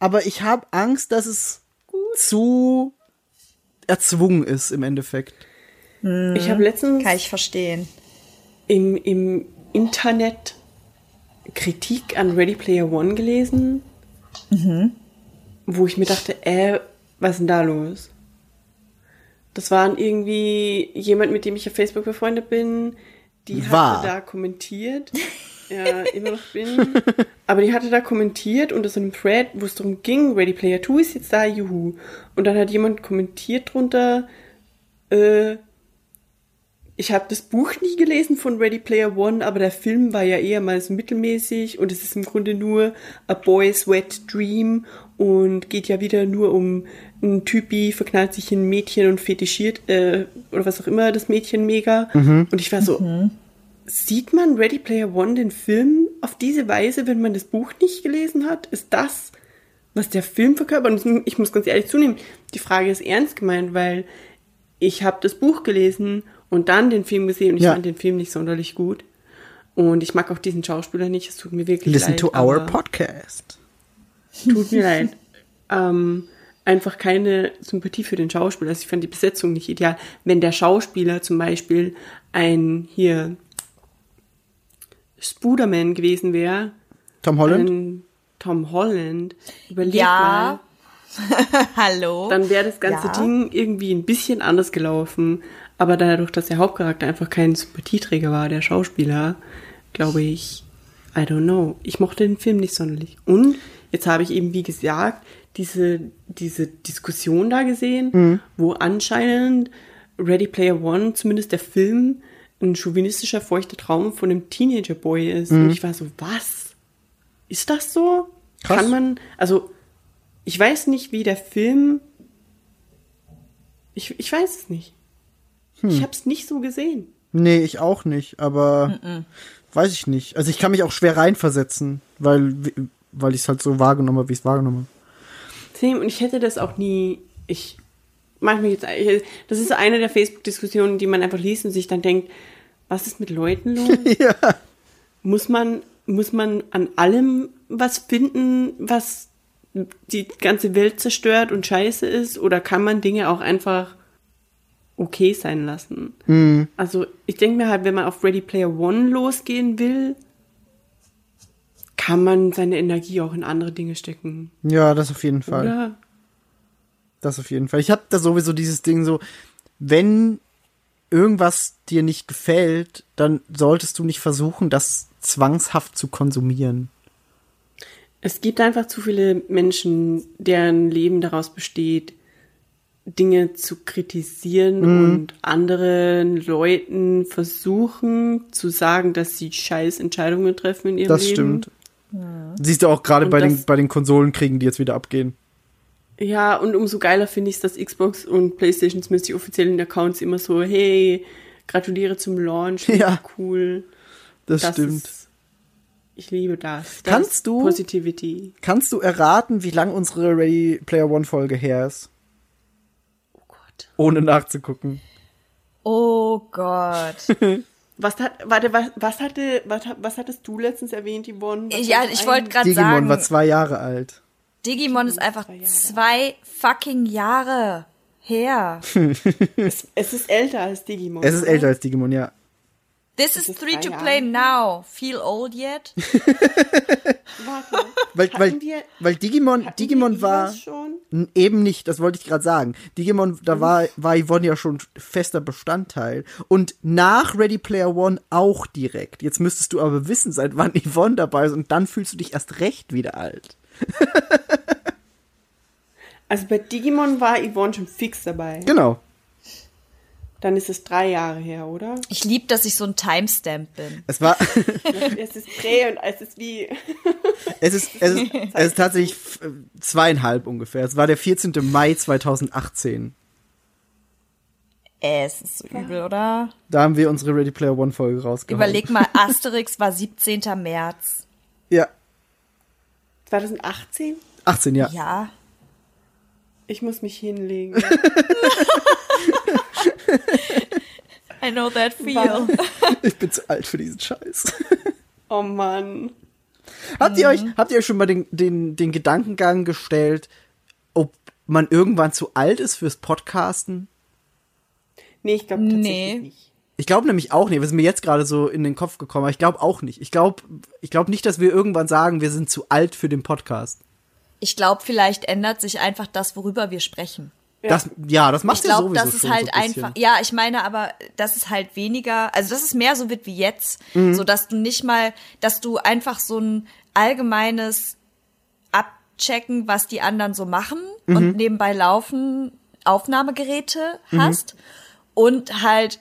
aber ich habe Angst, dass es zu erzwungen ist im Endeffekt. ich habe letztens Kann ich verstehen. im, im Internet Kritik an Ready Player One gelesen, wo ich mir dachte, äh, was ist denn da los? Das waren irgendwie jemand, mit dem ich auf Facebook befreundet bin, die War. hatte da kommentiert. Ja, immer noch bin. Aber die hatte da kommentiert unter so einem Thread, wo es darum ging, Ready Player 2 ist jetzt da, juhu. Und dann hat jemand kommentiert drunter, äh, ich habe das Buch nie gelesen von Ready Player One, aber der Film war ja eher mal so mittelmäßig und es ist im Grunde nur A Boy's Wet Dream und geht ja wieder nur um einen Typi, verknallt sich in ein Mädchen und fetischiert, äh, oder was auch immer, das Mädchen mega. Und ich war so, sieht man Ready Player One den Film auf diese Weise, wenn man das Buch nicht gelesen hat? Ist das, was der Film verkörpert? Und ich muss ganz ehrlich zunehmen, die Frage ist ernst gemeint, weil ich habe das Buch gelesen und dann den Film gesehen und ich Ja. fand den Film nicht sonderlich gut. Und ich mag auch diesen Schauspieler nicht, es tut mir wirklich Listen leid. to our podcast. Tut mir leid. Ähm, einfach keine Sympathie für den Schauspieler. Also ich fand die Besetzung nicht ideal. Wenn der Schauspieler zum Beispiel ein hier Spooderman gewesen wäre, Tom Holland? Tom Holland, überleg Ja. mal, Hallo. dann wäre das ganze Ja. Ding irgendwie ein bisschen anders gelaufen. Aber dadurch, dass der Hauptcharakter einfach kein Sympathieträger war, der Schauspieler, glaube ich, I don't know. Ich mochte den Film nicht sonderlich. Und jetzt habe ich eben, wie gesagt, diese, diese Diskussion da gesehen, wo anscheinend Ready Player One, zumindest der Film, ein chauvinistischer, feuchter Traum von einem Teenager-Boy ist. Und ich war so, was? Ist das so? Krass. Kann man, also, ich weiß nicht, wie der Film. Ich, ich weiß es nicht. Ich habe es nicht so gesehen. Nee, ich auch nicht, aber weiß ich nicht. Also ich kann mich auch schwer reinversetzen, weil, weil ich es halt so wahrgenommen habe, wie ich es wahrgenommen habe. Und ich hätte das auch nie. Ich manchmal jetzt. ich- Das ist eine der Facebook-Diskussionen, die man einfach liest und sich dann denkt, was ist mit Leuten los? Ja. Muss man, muss man an allem was finden, was die ganze Welt zerstört und scheiße ist? Oder kann man Dinge auch einfach okay sein lassen? Also, ich denke mir halt, wenn man auf Ready Player One losgehen will, kann man seine Energie auch in andere Dinge stecken. Ja, das auf jeden Fall. Oder? Das auf jeden Fall. Ich habe da sowieso dieses Ding so, wenn irgendwas dir nicht gefällt, dann solltest du nicht versuchen, das zwangshaft zu konsumieren. Es gibt einfach zu viele Menschen, deren Leben daraus besteht, Dinge zu kritisieren und anderen Leuten versuchen zu sagen, dass sie scheiß Entscheidungen treffen in ihrem Das Leben. stimmt. Siehst du auch gerade bei den, das- bei den Konsolenkriegen, die jetzt wieder abgehen. Ja, und umso geiler finde ich es, dass Xbox und PlayStation zumindest die offiziellen Accounts immer so, hey, gratuliere zum Launch, Ja. cool. Das, Das stimmt. Ist, ich liebe das. das Kannst du- Positivity. Kannst du erraten, wie lang unsere Ready Player One Folge her ist? Oh Gott. Ohne nachzugucken. oh Gott. Was hat, warte, was, was hatte, was, hat- was hattest du letztens erwähnt, Yvonne? Was ja, ich wollte gerade Digimon sagen, war zwei Jahre alt. Digimon ist einfach zwei fucking Jahre her. Es, es ist älter als Digimon. Es ist oder? älter als Digimon, ja. This is three to Jahre. play now. Feel old yet? Warte. Weil, weil, wir- weil Digimon, Digimon war eben nicht, das wollte ich gerade sagen. Digimon, da war, war Yvonne ja schon fester Bestandteil. Und nach Ready Player One auch direkt. Jetzt müsstest du aber wissen, seit wann Yvonne dabei ist und dann fühlst du dich erst recht wieder alt. Also bei Digimon war Yvonne schon fix dabei. Genau. Dann ist es drei Jahre her, oder? Ich lieb, dass ich so ein Timestamp bin. Es war, es ist prä und es ist wie. es ist, es ist, es ist tatsächlich f- zweieinhalb ungefähr. Es war der 14. Mai 2018. Äh, es ist so übel, oder? Da haben wir unsere Ready Player One Folge rausgehauen. Überleg mal, Asterix war 17. März. Ja, 2018? 18, ja. Ja. Ich muss mich hinlegen. I know that feel. Ich bin zu alt für diesen Scheiß. Oh Mann. Habt ihr euch, habt ihr euch schon mal den, den, den Gedankengang gestellt, ob man irgendwann zu alt ist fürs Podcasten? Nee, ich glaube tatsächlich Nee. nicht. Ich glaube nämlich auch nicht, was ist mir jetzt gerade so in den Kopf gekommen, aber ich glaube auch nicht. Ich glaube ich glaub nicht, dass wir irgendwann sagen, wir sind zu alt für den Podcast. Ich glaube, vielleicht ändert sich einfach das, worüber wir sprechen. Das, ja, das Ich machst du glaube, sowieso das ist schon halt so ein einfach. Ja, ich meine aber, dass es halt weniger, also dass es mehr so wird wie jetzt, Mhm. so dass du nicht mal, dass du einfach so ein allgemeines Abchecken, was die anderen so machen Mhm. und nebenbei laufen Aufnahmegeräte hast und halt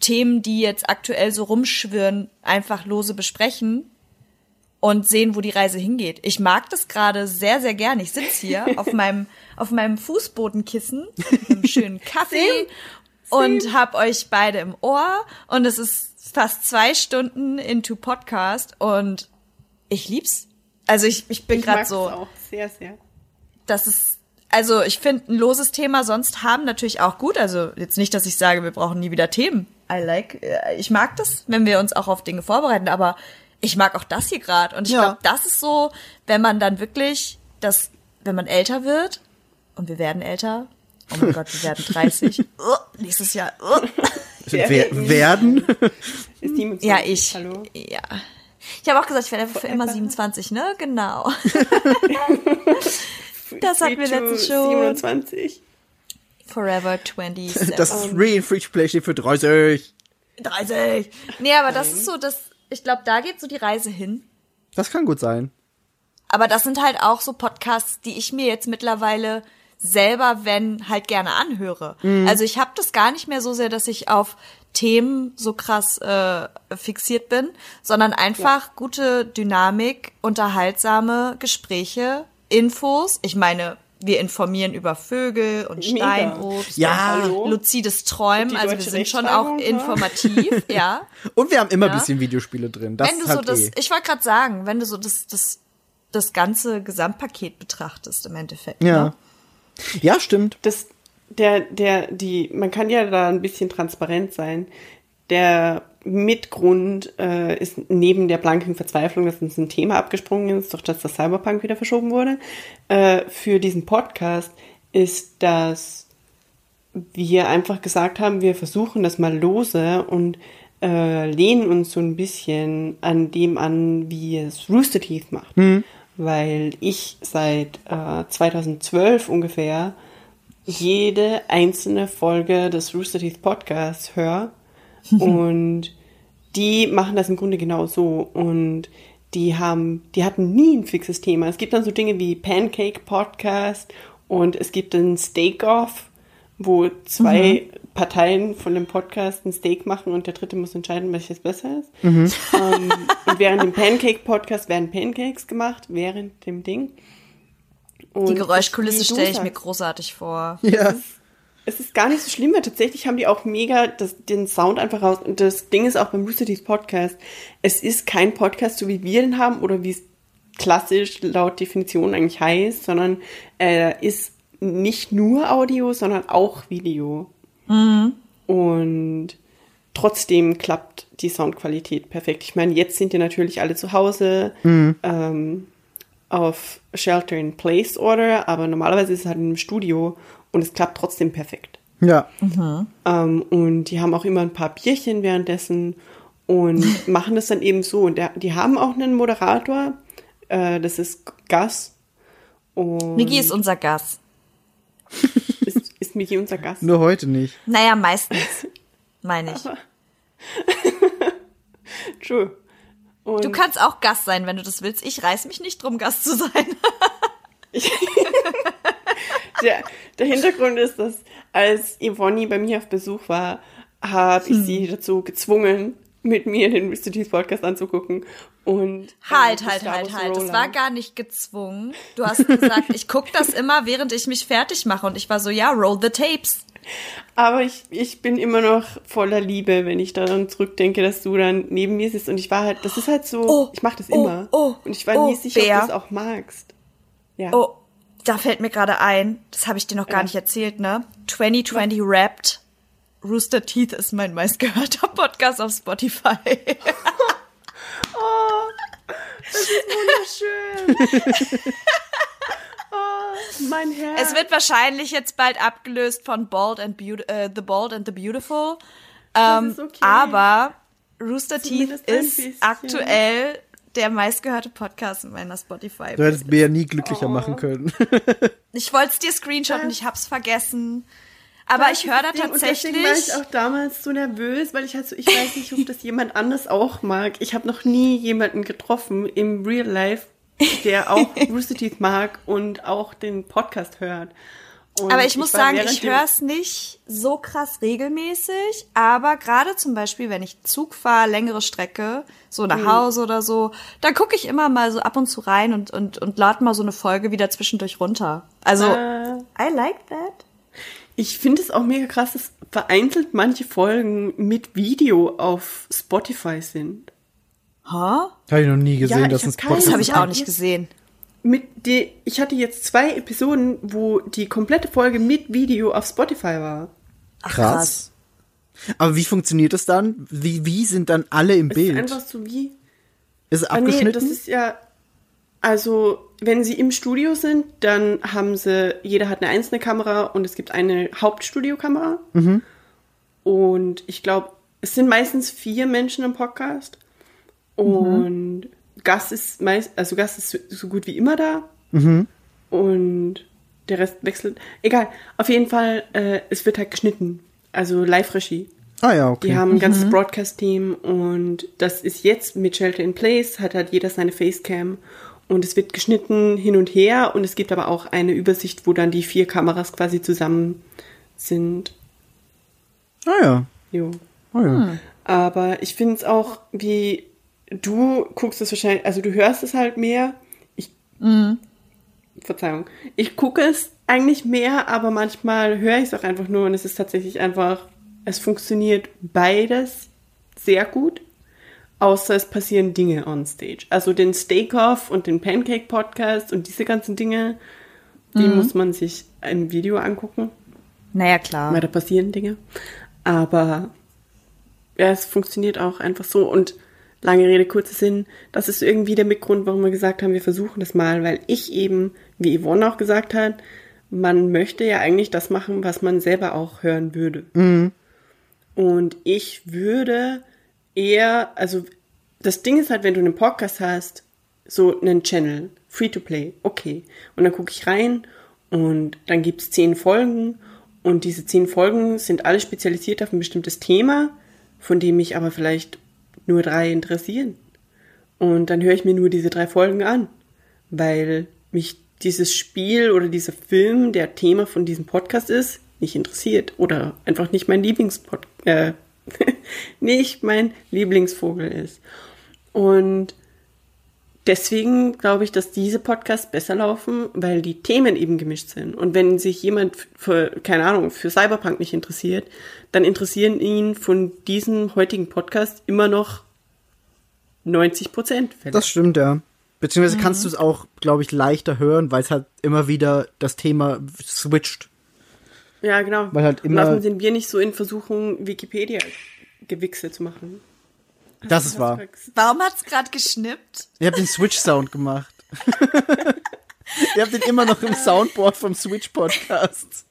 Themen, die jetzt aktuell so rumschwirren, einfach lose besprechen und sehen, wo die Reise hingeht. Ich mag das gerade sehr, sehr gerne. Ich sitze hier auf meinem, auf meinem Fußbodenkissen mit einem schönen Kaffee und hab euch beide im Ohr und es ist fast zwei Stunden into Podcast und ich lieb's. Also ich, ich bin Ich gerade mag's so, auch sehr, sehr. das ist, also ich finde ein loses Thema sonst haben natürlich auch gut. Also jetzt nicht, dass ich sage, wir brauchen nie wieder Themen. I like, äh, ich mag das, wenn wir uns auch auf Dinge vorbereiten, aber ich mag auch das hier gerade. Und ich Ja. glaube, das ist so, wenn man dann wirklich das, wenn man älter wird, und wir werden älter, oh mein Gott, wir werden 30, uh, nächstes Jahr, uh. Wer- Wer, werden? Ist 27. ja, ich, Hallo. ja. Ich habe auch gesagt, ich werde für immer 27, ne? Genau. Das hatten wir Free letztens schon. 27. Forever 27. Das Free in Free to Play steht für 30. 30. Nee, aber das ist so, das, ich glaube, da geht so die Reise hin. Das kann gut sein. Aber das sind halt auch so Podcasts, die ich mir jetzt mittlerweile selber, wenn, halt gerne anhöre. Also ich habe das gar nicht mehr so sehr, dass ich auf Themen so krass äh, fixiert bin, sondern einfach gute Dynamik, unterhaltsame Gespräche, Infos. Ich meine, wir informieren über Vögel und Mega. Steinobst, Ja. und luzides Träumen. Also wir sind schon auch ja. informativ, ja. Und wir haben immer Ja. ein bisschen Videospiele drin. Das wenn du ist so halt das, eh. ich wollte gerade sagen, wenn du so das, das, das ganze Gesamtpaket betrachtest im Endeffekt. Ja. Ne? Ja, stimmt. das, der, der, die, man kann ja da ein bisschen transparent sein. Der Mitgrund äh, ist neben der blanken Verzweiflung, dass uns ein Thema abgesprungen ist, durch das das Cyberpunk wieder verschoben wurde, äh, für diesen Podcast ist, dass wir einfach gesagt haben, wir versuchen das mal lose und äh, lehnen uns so ein bisschen an dem an, wie es Rooster Teeth macht. Weil ich seit äh, 2012 ungefähr jede einzelne Folge des Rooster Teeth Podcasts höre. und die machen das im Grunde genau so. Und die haben, die hatten nie ein fixes Thema. Es gibt dann so Dinge wie Pancake Podcast und es gibt den Steak Off, wo zwei Parteien von dem Podcast ein Steak machen und der dritte muss entscheiden, welches besser ist. Ähm, und während dem Pancake Podcast werden Pancakes gemacht, während dem Ding. Und Die Geräuschkulisse stelle ich mir großartig vor. Ja. Es ist gar nicht so schlimm, weil tatsächlich haben die auch mega das, den Sound einfach raus. Und das Ding ist auch beim Rooster Teeth Podcast, es ist kein Podcast, so wie wir den haben oder wie es klassisch laut Definition eigentlich heißt, sondern er ist nicht nur Audio, sondern auch Video. Und trotzdem klappt die Soundqualität perfekt. Ich meine, jetzt sind die natürlich alle zu Hause ähm, auf Shelter in Place Order, aber normalerweise ist es halt im Studio und es klappt trotzdem perfekt. Ja. Ähm, und die haben auch immer ein paar Bierchen währenddessen und machen das dann eben so. Und der, die haben auch einen Moderator, äh, das ist Gus. Und Niki ist unser Gast. ist, ist Miki unser Gast. Nur heute nicht. Naja, meistens, meine ich. True. Und Du kannst auch Gast sein, wenn du das willst. Ich reiß mich nicht drum, Gast zu sein. der, der Hintergrund ist, dass als Yvonne bei mir auf Besuch war, habe ich sie dazu gezwungen, mit mir den Mr. Teeth Podcast anzugucken. Und Halt, äh, halt, halt, Wars halt. Das war gar nicht gezwungen. Du hast gesagt, ich guck das immer, während ich mich fertig mache. Und ich war so, ja, roll the tapes. Aber ich, ich bin immer noch voller Liebe, wenn ich daran zurückdenke, dass du dann neben mir sitzt. Und ich war halt, das ist halt so, Oh, ich mache das oh, immer. oh, und ich war oh, nie sicher, Bär. ob du es auch magst. Ja. Oh, da fällt mir gerade ein, das habe ich dir noch gar Ja. nicht erzählt, ne? 2020 Wrapped. Rooster Teeth ist mein meistgehörter Podcast auf Spotify. Wunderschön. oh, mein Herz. Es wird wahrscheinlich jetzt bald abgelöst von Bald and Beaut äh, The Bald and the Beautiful. Ähm, ist okay. Aber Rooster Teeth ist aktuell der meistgehörte Podcast in meiner Spotify. Du hättest mir ja nie glücklicher machen können. Ich wollte es dir screenshotten, ich hab's vergessen. Aber ich höre da Und tatsächlich. deswegen war ich auch damals so nervös, weil ich halt so, ich weiß nicht, ob das jemand anders auch mag. Ich habe noch nie jemanden getroffen im Real Life, der auch Rooster Teeth mag und auch den Podcast hört. Und Aber ich muss war sagen, ich höre es nicht so krass regelmäßig, aber gerade zum Beispiel, wenn ich Zug fahre, längere Strecke, so nach Hause oder so, da gucke ich immer mal so ab und zu rein und, und, und lade mal so eine Folge wieder zwischendurch runter. Also, Äh, I like that. Ich finde es auch mega krass, dass vereinzelt manche Folgen mit Video auf Spotify sind. Ha? Habe ich noch nie gesehen, Ja, dass ich ein keine- Das habe ich auch nicht gesehen. Mit die, ich hatte jetzt zwei Episoden, wo die komplette Folge mit Video auf Spotify war. Ach, krass. Aber wie funktioniert das dann? Wie, wie sind dann alle im Es Bild? ist einfach so wie. Ist es Ah, nee, abgeschnitten? das ist ja. Also, wenn sie im Studio sind, dann haben sie, jeder hat eine einzelne Kamera und es gibt eine Hauptstudiokamera. Mhm. Und ich glaube, es sind meistens vier Menschen im Podcast. Und Gast ist meist, also Gast ist so, gut wie immer da. Mhm. Und der Rest wechselt. Egal, auf jeden Fall, äh, es wird halt geschnitten. Also Live-Regie. ah ja, okay. Die haben ein ganzes Broadcast-Team und das ist jetzt mit Shelter in Place, hat halt jeder seine Facecam und es wird geschnitten hin und her und es gibt aber auch eine Übersicht, wo dann die vier Kameras quasi zusammen sind. ah ja. Jo. Ah, ja. Aber ich finde es auch, wie du guckst es wahrscheinlich, also du hörst es halt mehr. Ich, Verzeihung. Ich gucke es eigentlich mehr, aber manchmal höre ich es auch einfach nur und es ist tatsächlich einfach, es funktioniert beides sehr gut, außer es passieren Dinge on stage. Also den Steak-Off und den Pancake-Podcast und diese ganzen Dinge, die muss man sich im Video angucken Naja, klar. weil da passieren Dinge. Aber ja, es funktioniert auch einfach so. Und lange Rede, kurzer Sinn, das ist irgendwie der Mitgrund, warum wir gesagt haben, wir versuchen das mal, weil ich eben, wie Yvonne auch gesagt hat, man möchte ja eigentlich das machen, was man selber auch hören würde. Und ich würde eher, also das Ding ist halt, wenn du einen Podcast hast, so einen Channel, free to play, okay. Und dann gucke ich rein und dann gibt's zehn Folgen und diese zehn Folgen sind alle spezialisiert auf ein bestimmtes Thema, von dem mich aber vielleicht nur drei interessieren. Und dann höre ich mir nur diese drei Folgen an, weil mich dieses Spiel oder dieser Film, der Thema von diesem Podcast ist, nicht interessiert oder einfach nicht mein Lieblingspod äh, nicht mein Lieblingsvogel ist. Und deswegen glaube ich, dass diese Podcasts besser laufen, weil die Themen eben gemischt sind. Und wenn sich jemand für, keine Ahnung, für Cyberpunk nicht interessiert, dann interessieren ihn von diesem heutigen Podcast immer noch 90 Prozent. Das stimmt, ja. Beziehungsweise kannst du es auch, glaube ich, leichter hören, weil es halt immer wieder das Thema switcht. Ja, genau. Weil halt Und immer- davon sind wir nicht so in Versuchung, Wikipedia-Gewichse zu machen. Das ist wahr. Warum hat's gerade geschnippt? Ihr habt den Switch-Sound gemacht. Ihr habt den immer noch im Soundboard vom Switch-Podcast.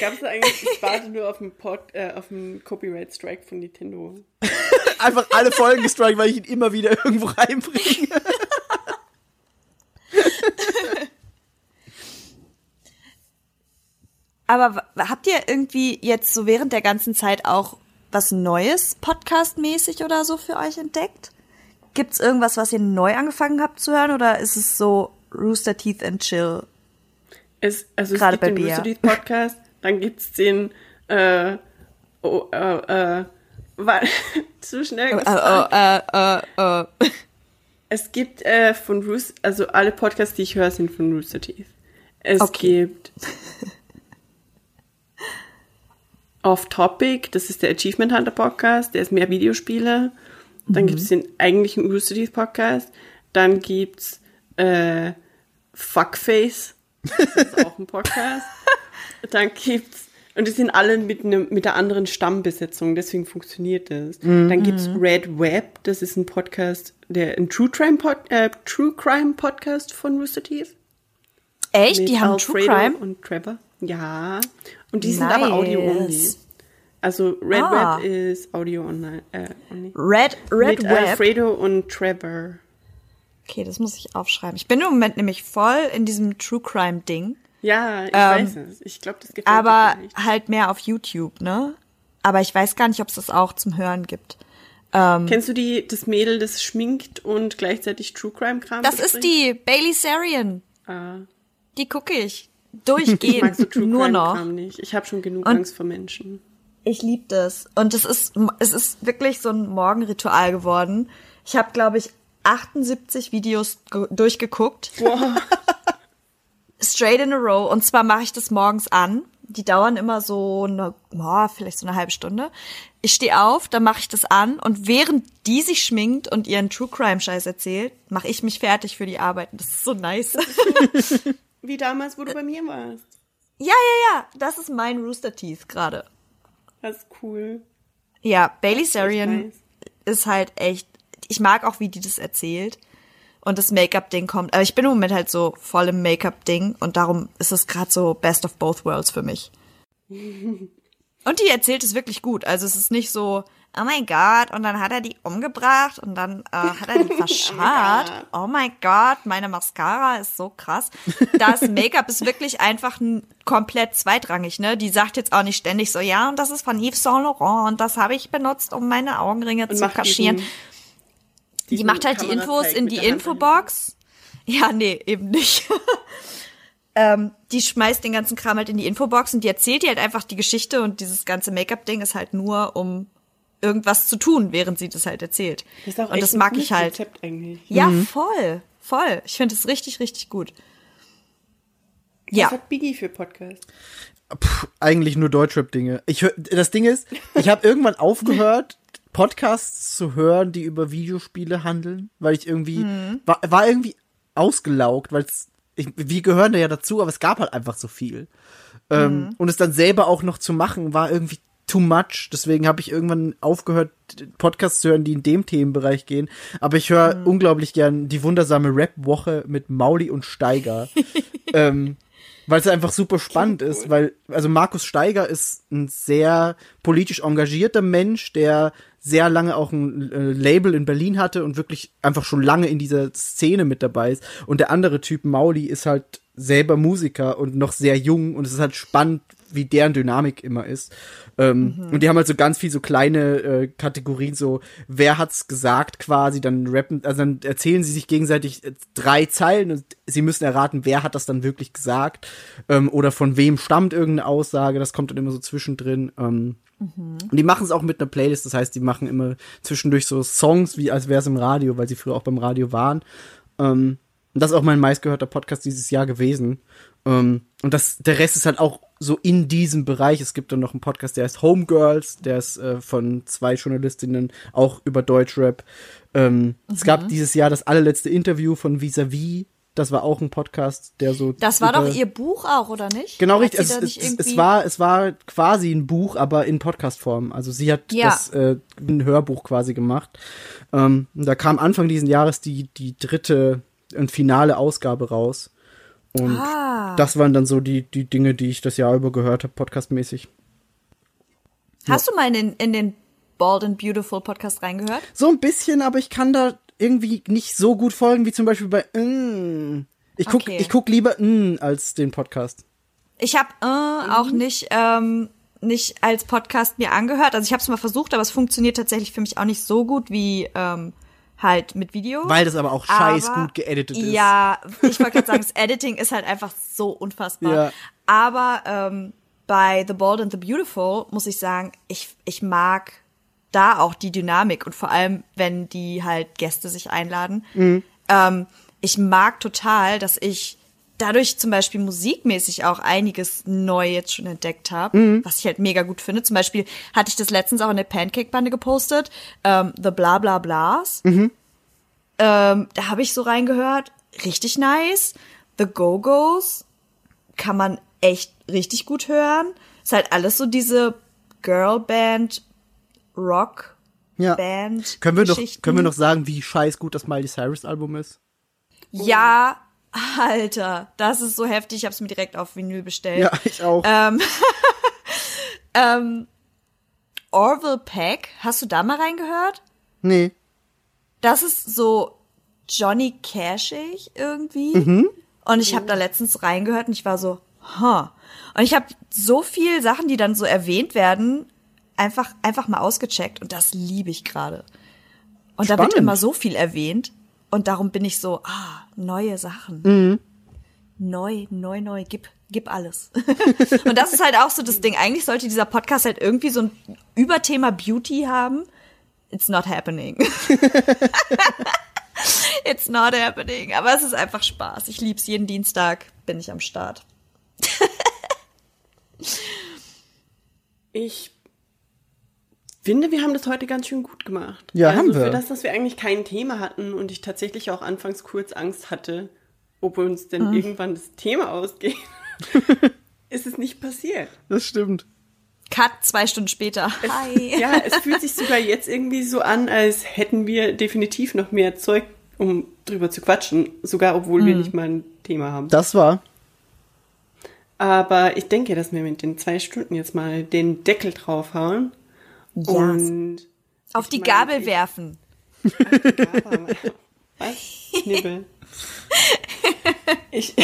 Gab es eigentlich, ich warte nur auf einen, Pod, äh, auf einen Copyright-Strike von Nintendo. Einfach alle Folgen gestrikt, weil ich ihn immer wieder irgendwo reinbringe. Aber habt ihr irgendwie jetzt so während der ganzen Zeit auch was Neues Podcast-mäßig oder so für euch entdeckt? Gibt's irgendwas, was ihr neu angefangen habt zu hören oder ist es so Rooster Teeth and Chill? Es, also es Gerade gibt bei den Bea. Rooster Teeth Podcast, dann gibt's den, äh, oh, äh, äh, war, zu schnell Oh, gesagt. äh, äh, äh. Es gibt äh, von Rooster, also alle Podcasts, die ich höre, sind von Rooster Teeth. Es Okay. gibt Off Topic, das ist der Achievement Hunter Podcast, der ist mehr Videospiele. Dann gibt's den eigentlichen Rooster Teeth Podcast. Dann gibt's äh, Fuckface, das ist auch ein Podcast. Dann gibt's und die sind alle mit, einem mit der anderen Stammbesetzung, deswegen funktioniert das. Dann gibt's Red Web, das ist ein Podcast, der ein True Crime, Pod, äh, True Crime Podcast von Rooster Teeth. Echt? Die haben True Alfredo Crime? und Trevor. Ja. Und die sind aber Audio only. Nice. Also Red Ah. Web ist Audio online. Äh. Red, Red Mit Web. Alfredo und Trevor. Okay, das muss ich aufschreiben. Ich bin im Moment nämlich voll in diesem True Crime Ding, Ja, ich Ähm, weiß es. Ich glaube, das gefällt aber halt mehr auf YouTube, ne? Aber ich weiß gar nicht, ob es das auch zum Hören gibt. Kennst du die, das Mädel, das schminkt und gleichzeitig True Crime Kram Das ist bespricht? die Bailey Sarian. Ah, Die gucke ich durchgehend so nur noch. Ich habe schon genug Und- Angst vor Menschen. Ich liebe das. Und es ist, es ist wirklich so ein Morgenritual geworden. Ich habe, glaube ich, 78 Videos ge- durchgeguckt. Straight in a row. Und zwar mache ich das morgens an. Die dauern immer so eine, boah, vielleicht so eine halbe Stunde. Ich stehe auf, dann mache ich das an und während die sich schminkt und ihren True Crime Scheiß erzählt, mache ich mich fertig für die Arbeit. Das ist so nice. Wie damals, wo du bei mir warst. ja, ja, ja. Das ist mein Rooster Teeth gerade. Das ist cool. Ja, Bailey Sarian ist halt echt. Ich mag auch, wie die das erzählt. Und das Make-up-Ding kommt. Aber ich bin im Moment halt so voll im Make-up-Ding und darum ist es gerade so Best of Both Worlds für mich. Und die erzählt es wirklich gut. Also es ist nicht so, oh mein Gott, und dann hat er die umgebracht und dann äh, hat er die verscharrt. oh mein Gott, meine Mascara ist so krass. Das Make-up ist wirklich einfach komplett zweitrangig, ne? Die sagt jetzt auch nicht ständig so, ja, und das ist von Yves Saint Laurent und das habe ich benutzt, um meine Augenringe Und zu kaschieren. diesen- Die macht halt die Infos in die Infobox. Ja, nee, eben nicht. ähm, die schmeißt den ganzen Kram halt in die Infobox und die erzählt dir halt einfach die Geschichte und dieses ganze Make-up-Ding ist halt nur, um irgendwas zu tun, während sie das halt erzählt. Das ist auch und echt das mag ich halt. Rezept eigentlich. Ja, voll, voll. Ich finde es richtig, richtig gut. Was Ja. hat Biggie für Podcast? Puh, eigentlich nur Deutschrap-Dinge. Ich hör, das Ding ist, ich habe irgendwann aufgehört, Podcasts zu hören, die über Videospiele handeln, weil ich irgendwie war, war irgendwie ausgelaugt, weil es wir gehören da ja dazu, aber es gab halt einfach so viel. Ähm, und es dann selber auch noch zu machen, war irgendwie too much. Deswegen habe ich irgendwann aufgehört, Podcasts zu hören, die in dem Themenbereich gehen. Aber ich höre unglaublich gern die wundersame Rap-Woche mit Mauli und Steiger. ähm, weil es einfach super spannend ist, weil, also Markus Steiger ist ein sehr politisch engagierter Mensch, der sehr lange auch ein äh, Label in Berlin hatte und wirklich einfach schon lange in dieser Szene mit dabei ist. Und der andere Typ, Mauli, ist halt selber Musiker und noch sehr jung und es ist halt spannend, wie deren Dynamik immer ist. Ähm, Und die haben halt so ganz viel so kleine äh, Kategorien, so wer hat's gesagt quasi, dann rappen, also dann erzählen sie sich gegenseitig äh, drei Zeilen und sie müssen erraten, wer hat das dann wirklich gesagt ähm, oder von wem stammt irgendeine Aussage, das kommt dann immer so zwischendrin. Ähm, Und die machen es auch mit einer Playlist, das heißt, die machen immer zwischendurch so Songs, wie als wäre es im Radio, weil sie früher auch beim Radio waren. Ähm, und das ist auch mein meistgehörter Podcast dieses Jahr gewesen. Ähm, und das, der Rest ist halt auch so in diesem Bereich. Es gibt dann noch einen Podcast, der heißt Homegirls, der ist äh, von zwei Journalistinnen, auch über Deutschrap. Ähm, Es gab dieses Jahr das allerletzte Interview von Visavi. Das war auch ein Podcast, der so. Das war doch ihr Buch auch, oder nicht? Genau, richtig. Es, es, es, war, es war quasi ein Buch, aber in Podcast-Form. Also sie hat Ja. das äh, ein Hörbuch quasi gemacht. Ähm, da kam Anfang diesen Jahres die, die dritte und finale Ausgabe raus. Und Ah. das waren dann so die, die Dinge, die ich das Jahr über gehört habe, podcastmäßig. Hast du mal in den, in den Bald and Beautiful Podcast reingehört? So ein bisschen, aber ich kann da irgendwie nicht so gut folgen, wie zum Beispiel bei mm. Ich guck, Okay. ich guck lieber mm als den Podcast. Ich habe äh, auch nicht ähm, nicht als Podcast mir angehört. Also ich habe es mal versucht, aber es funktioniert tatsächlich für mich auch nicht so gut wie ähm, halt mit Video. Weil das aber auch scheiß gut geeditet ist. Ja, ich wollte gerade sagen, das Editing ist halt einfach so unfassbar. Ja. Aber ähm, bei The Bold and the Beautiful muss ich sagen, ich, ich mag da auch die Dynamik und vor allem, wenn die halt Gäste sich einladen. Mhm. Ähm, ich mag total, dass ich dadurch zum Beispiel musikmäßig auch einiges neu jetzt schon entdeckt habe, Mhm. was ich halt mega gut finde. Zum Beispiel hatte ich das letztens auch in der Pancake-Bande gepostet, ähm, The Bla Bla Blas. Mhm. Ähm, da habe ich so reingehört, richtig nice. The Go-Go's kann man echt richtig gut hören. Ist halt alles so diese Girlband, Rock, Ja. Band. Können wir, Geschichten. können wir noch sagen, wie scheiß gut das Miley Cyrus Album ist? Ja, Alter, das ist so heftig. Ich habe es mir direkt auf Vinyl bestellt. Ja, ich auch. Orville Peck, hast du da mal reingehört? nee. Das ist so Johnny Cashig irgendwie. Und ich habe da letztens reingehört und ich war so, huh. Und ich habe so viel Sachen, die dann so erwähnt werden, einfach, einfach mal ausgecheckt und das liebe ich gerade. Und da wird Spannend. immer so viel erwähnt und darum bin ich so, ah, neue Sachen. Neu, neu, neu, gib, gib alles. und das ist halt auch so das Ding. Eigentlich sollte dieser Podcast halt irgendwie so ein Überthema Beauty haben. It's not happening. It's not happening. Aber es ist einfach Spaß. Ich lieb's. Jeden Dienstag bin ich am Start. Ich finde, wir haben das heute ganz schön gut gemacht. Ja, also haben wir. Für das, dass wir eigentlich kein Thema hatten und ich tatsächlich auch anfangs kurz Angst hatte, ob uns denn irgendwann das Thema ausgeht, ist es nicht passiert. Das stimmt. Cut zwei Stunden später. Hi. Ja, es fühlt sich sogar jetzt irgendwie so an, als hätten wir definitiv noch mehr Zeug, um drüber zu quatschen, sogar obwohl Mhm. wir nicht mal ein Thema haben. Das war. Aber ich denke, dass wir mit den zwei Stunden jetzt mal den Deckel draufhauen. Yes. Und Auf die meine, Gabel ich- werfen. Was? Knibbel. Ich,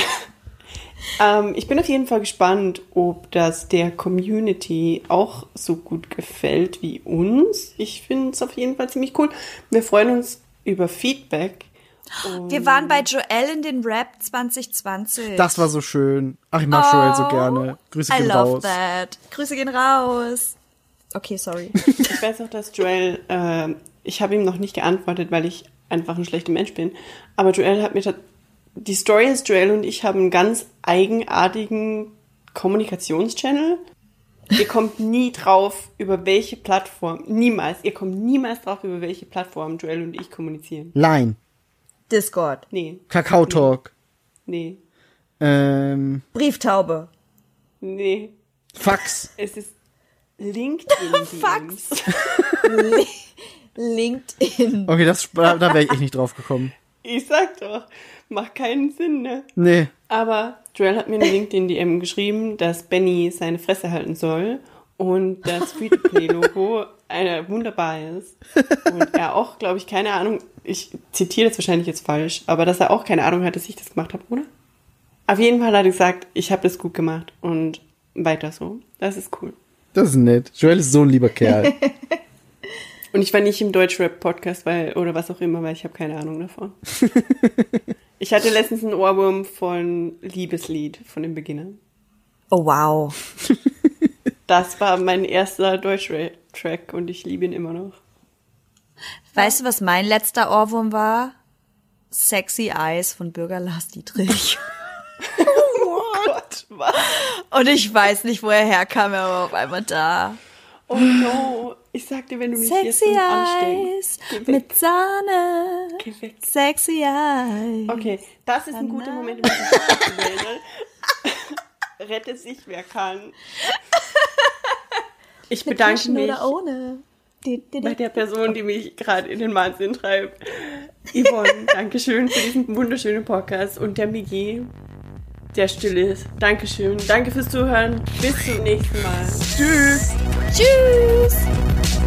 ähm, ich bin auf jeden Fall gespannt, ob das der Community auch so gut gefällt wie uns. Ich finde es auf jeden Fall ziemlich cool. Wir freuen uns über Feedback. Wir waren bei Joel in den Rap 2020. Das war so schön. Ach, ich mag Joel so gerne. Grüße Oh, I gehen love raus. that. Grüße gehen raus. Okay, sorry. Ich weiß auch, dass Joel, äh, ich habe ihm noch nicht geantwortet, weil ich einfach ein schlechter Mensch bin. Aber Joel hat mir, die Story ist, Joel und ich haben einen ganz eigenartigen Kommunikationschannel. Ihr kommt nie drauf, über welche Plattform, niemals, ihr kommt niemals drauf, über welche Plattform Joel und ich kommunizieren. Line. Discord. Nee, Kakao Talk. nee, Ähm, Brieftaube. nee. Fax. Es ist LinkedIn. Fax. LinkedIn. Okay, das, da da wäre ich echt nicht drauf gekommen. Ich sag doch, macht keinen Sinn, ne? Nee. Aber Joel hat mir eine LinkedIn-DM geschrieben, dass Benny seine Fresse halten soll und das Free-to-Play-Logo wunderbar ist. Und er auch, glaube ich, keine Ahnung, ich zitiere das wahrscheinlich jetzt falsch, aber dass er auch keine Ahnung hat, dass ich das gemacht habe, oder? Auf jeden Fall hat er gesagt, ich habe das gut gemacht und weiter so. Das ist cool. Das ist nett. Joel ist so ein lieber Kerl. Und ich war nicht im Deutschrap-Podcast, weil, oder was auch immer, weil ich habe keine Ahnung davon. ich hatte letztens einen Ohrwurm von Liebeslied von den Beginnern. Oh, wow. Das war mein erster Deutschrap-Track und ich liebe ihn immer noch. Weißt du, was mein letzter Ohrwurm war? Sexy Eyes von Bürger Lars Dietrich. Was? Und ich weiß nicht, wo er herkam, er war auf einmal da. Oh no. Ich sag dir, wenn du mich jetzt Sexy nicht Geh weg. mit Sahne. Geh weg. Sexy Eyes. Okay, das ist ein guter Moment, um sich zu melden. Rette sich, wer kann. Ich bedanke Taschen mich bei der Person, die mich gerade in den Wahnsinn treibt. Yvonne, Dankeschön für diesen wunderschönen Podcast. Und der Migi, der still ist. Dankeschön. Danke fürs Zuhören. Bis zum nächsten Mal. Tschüss. Tschüss.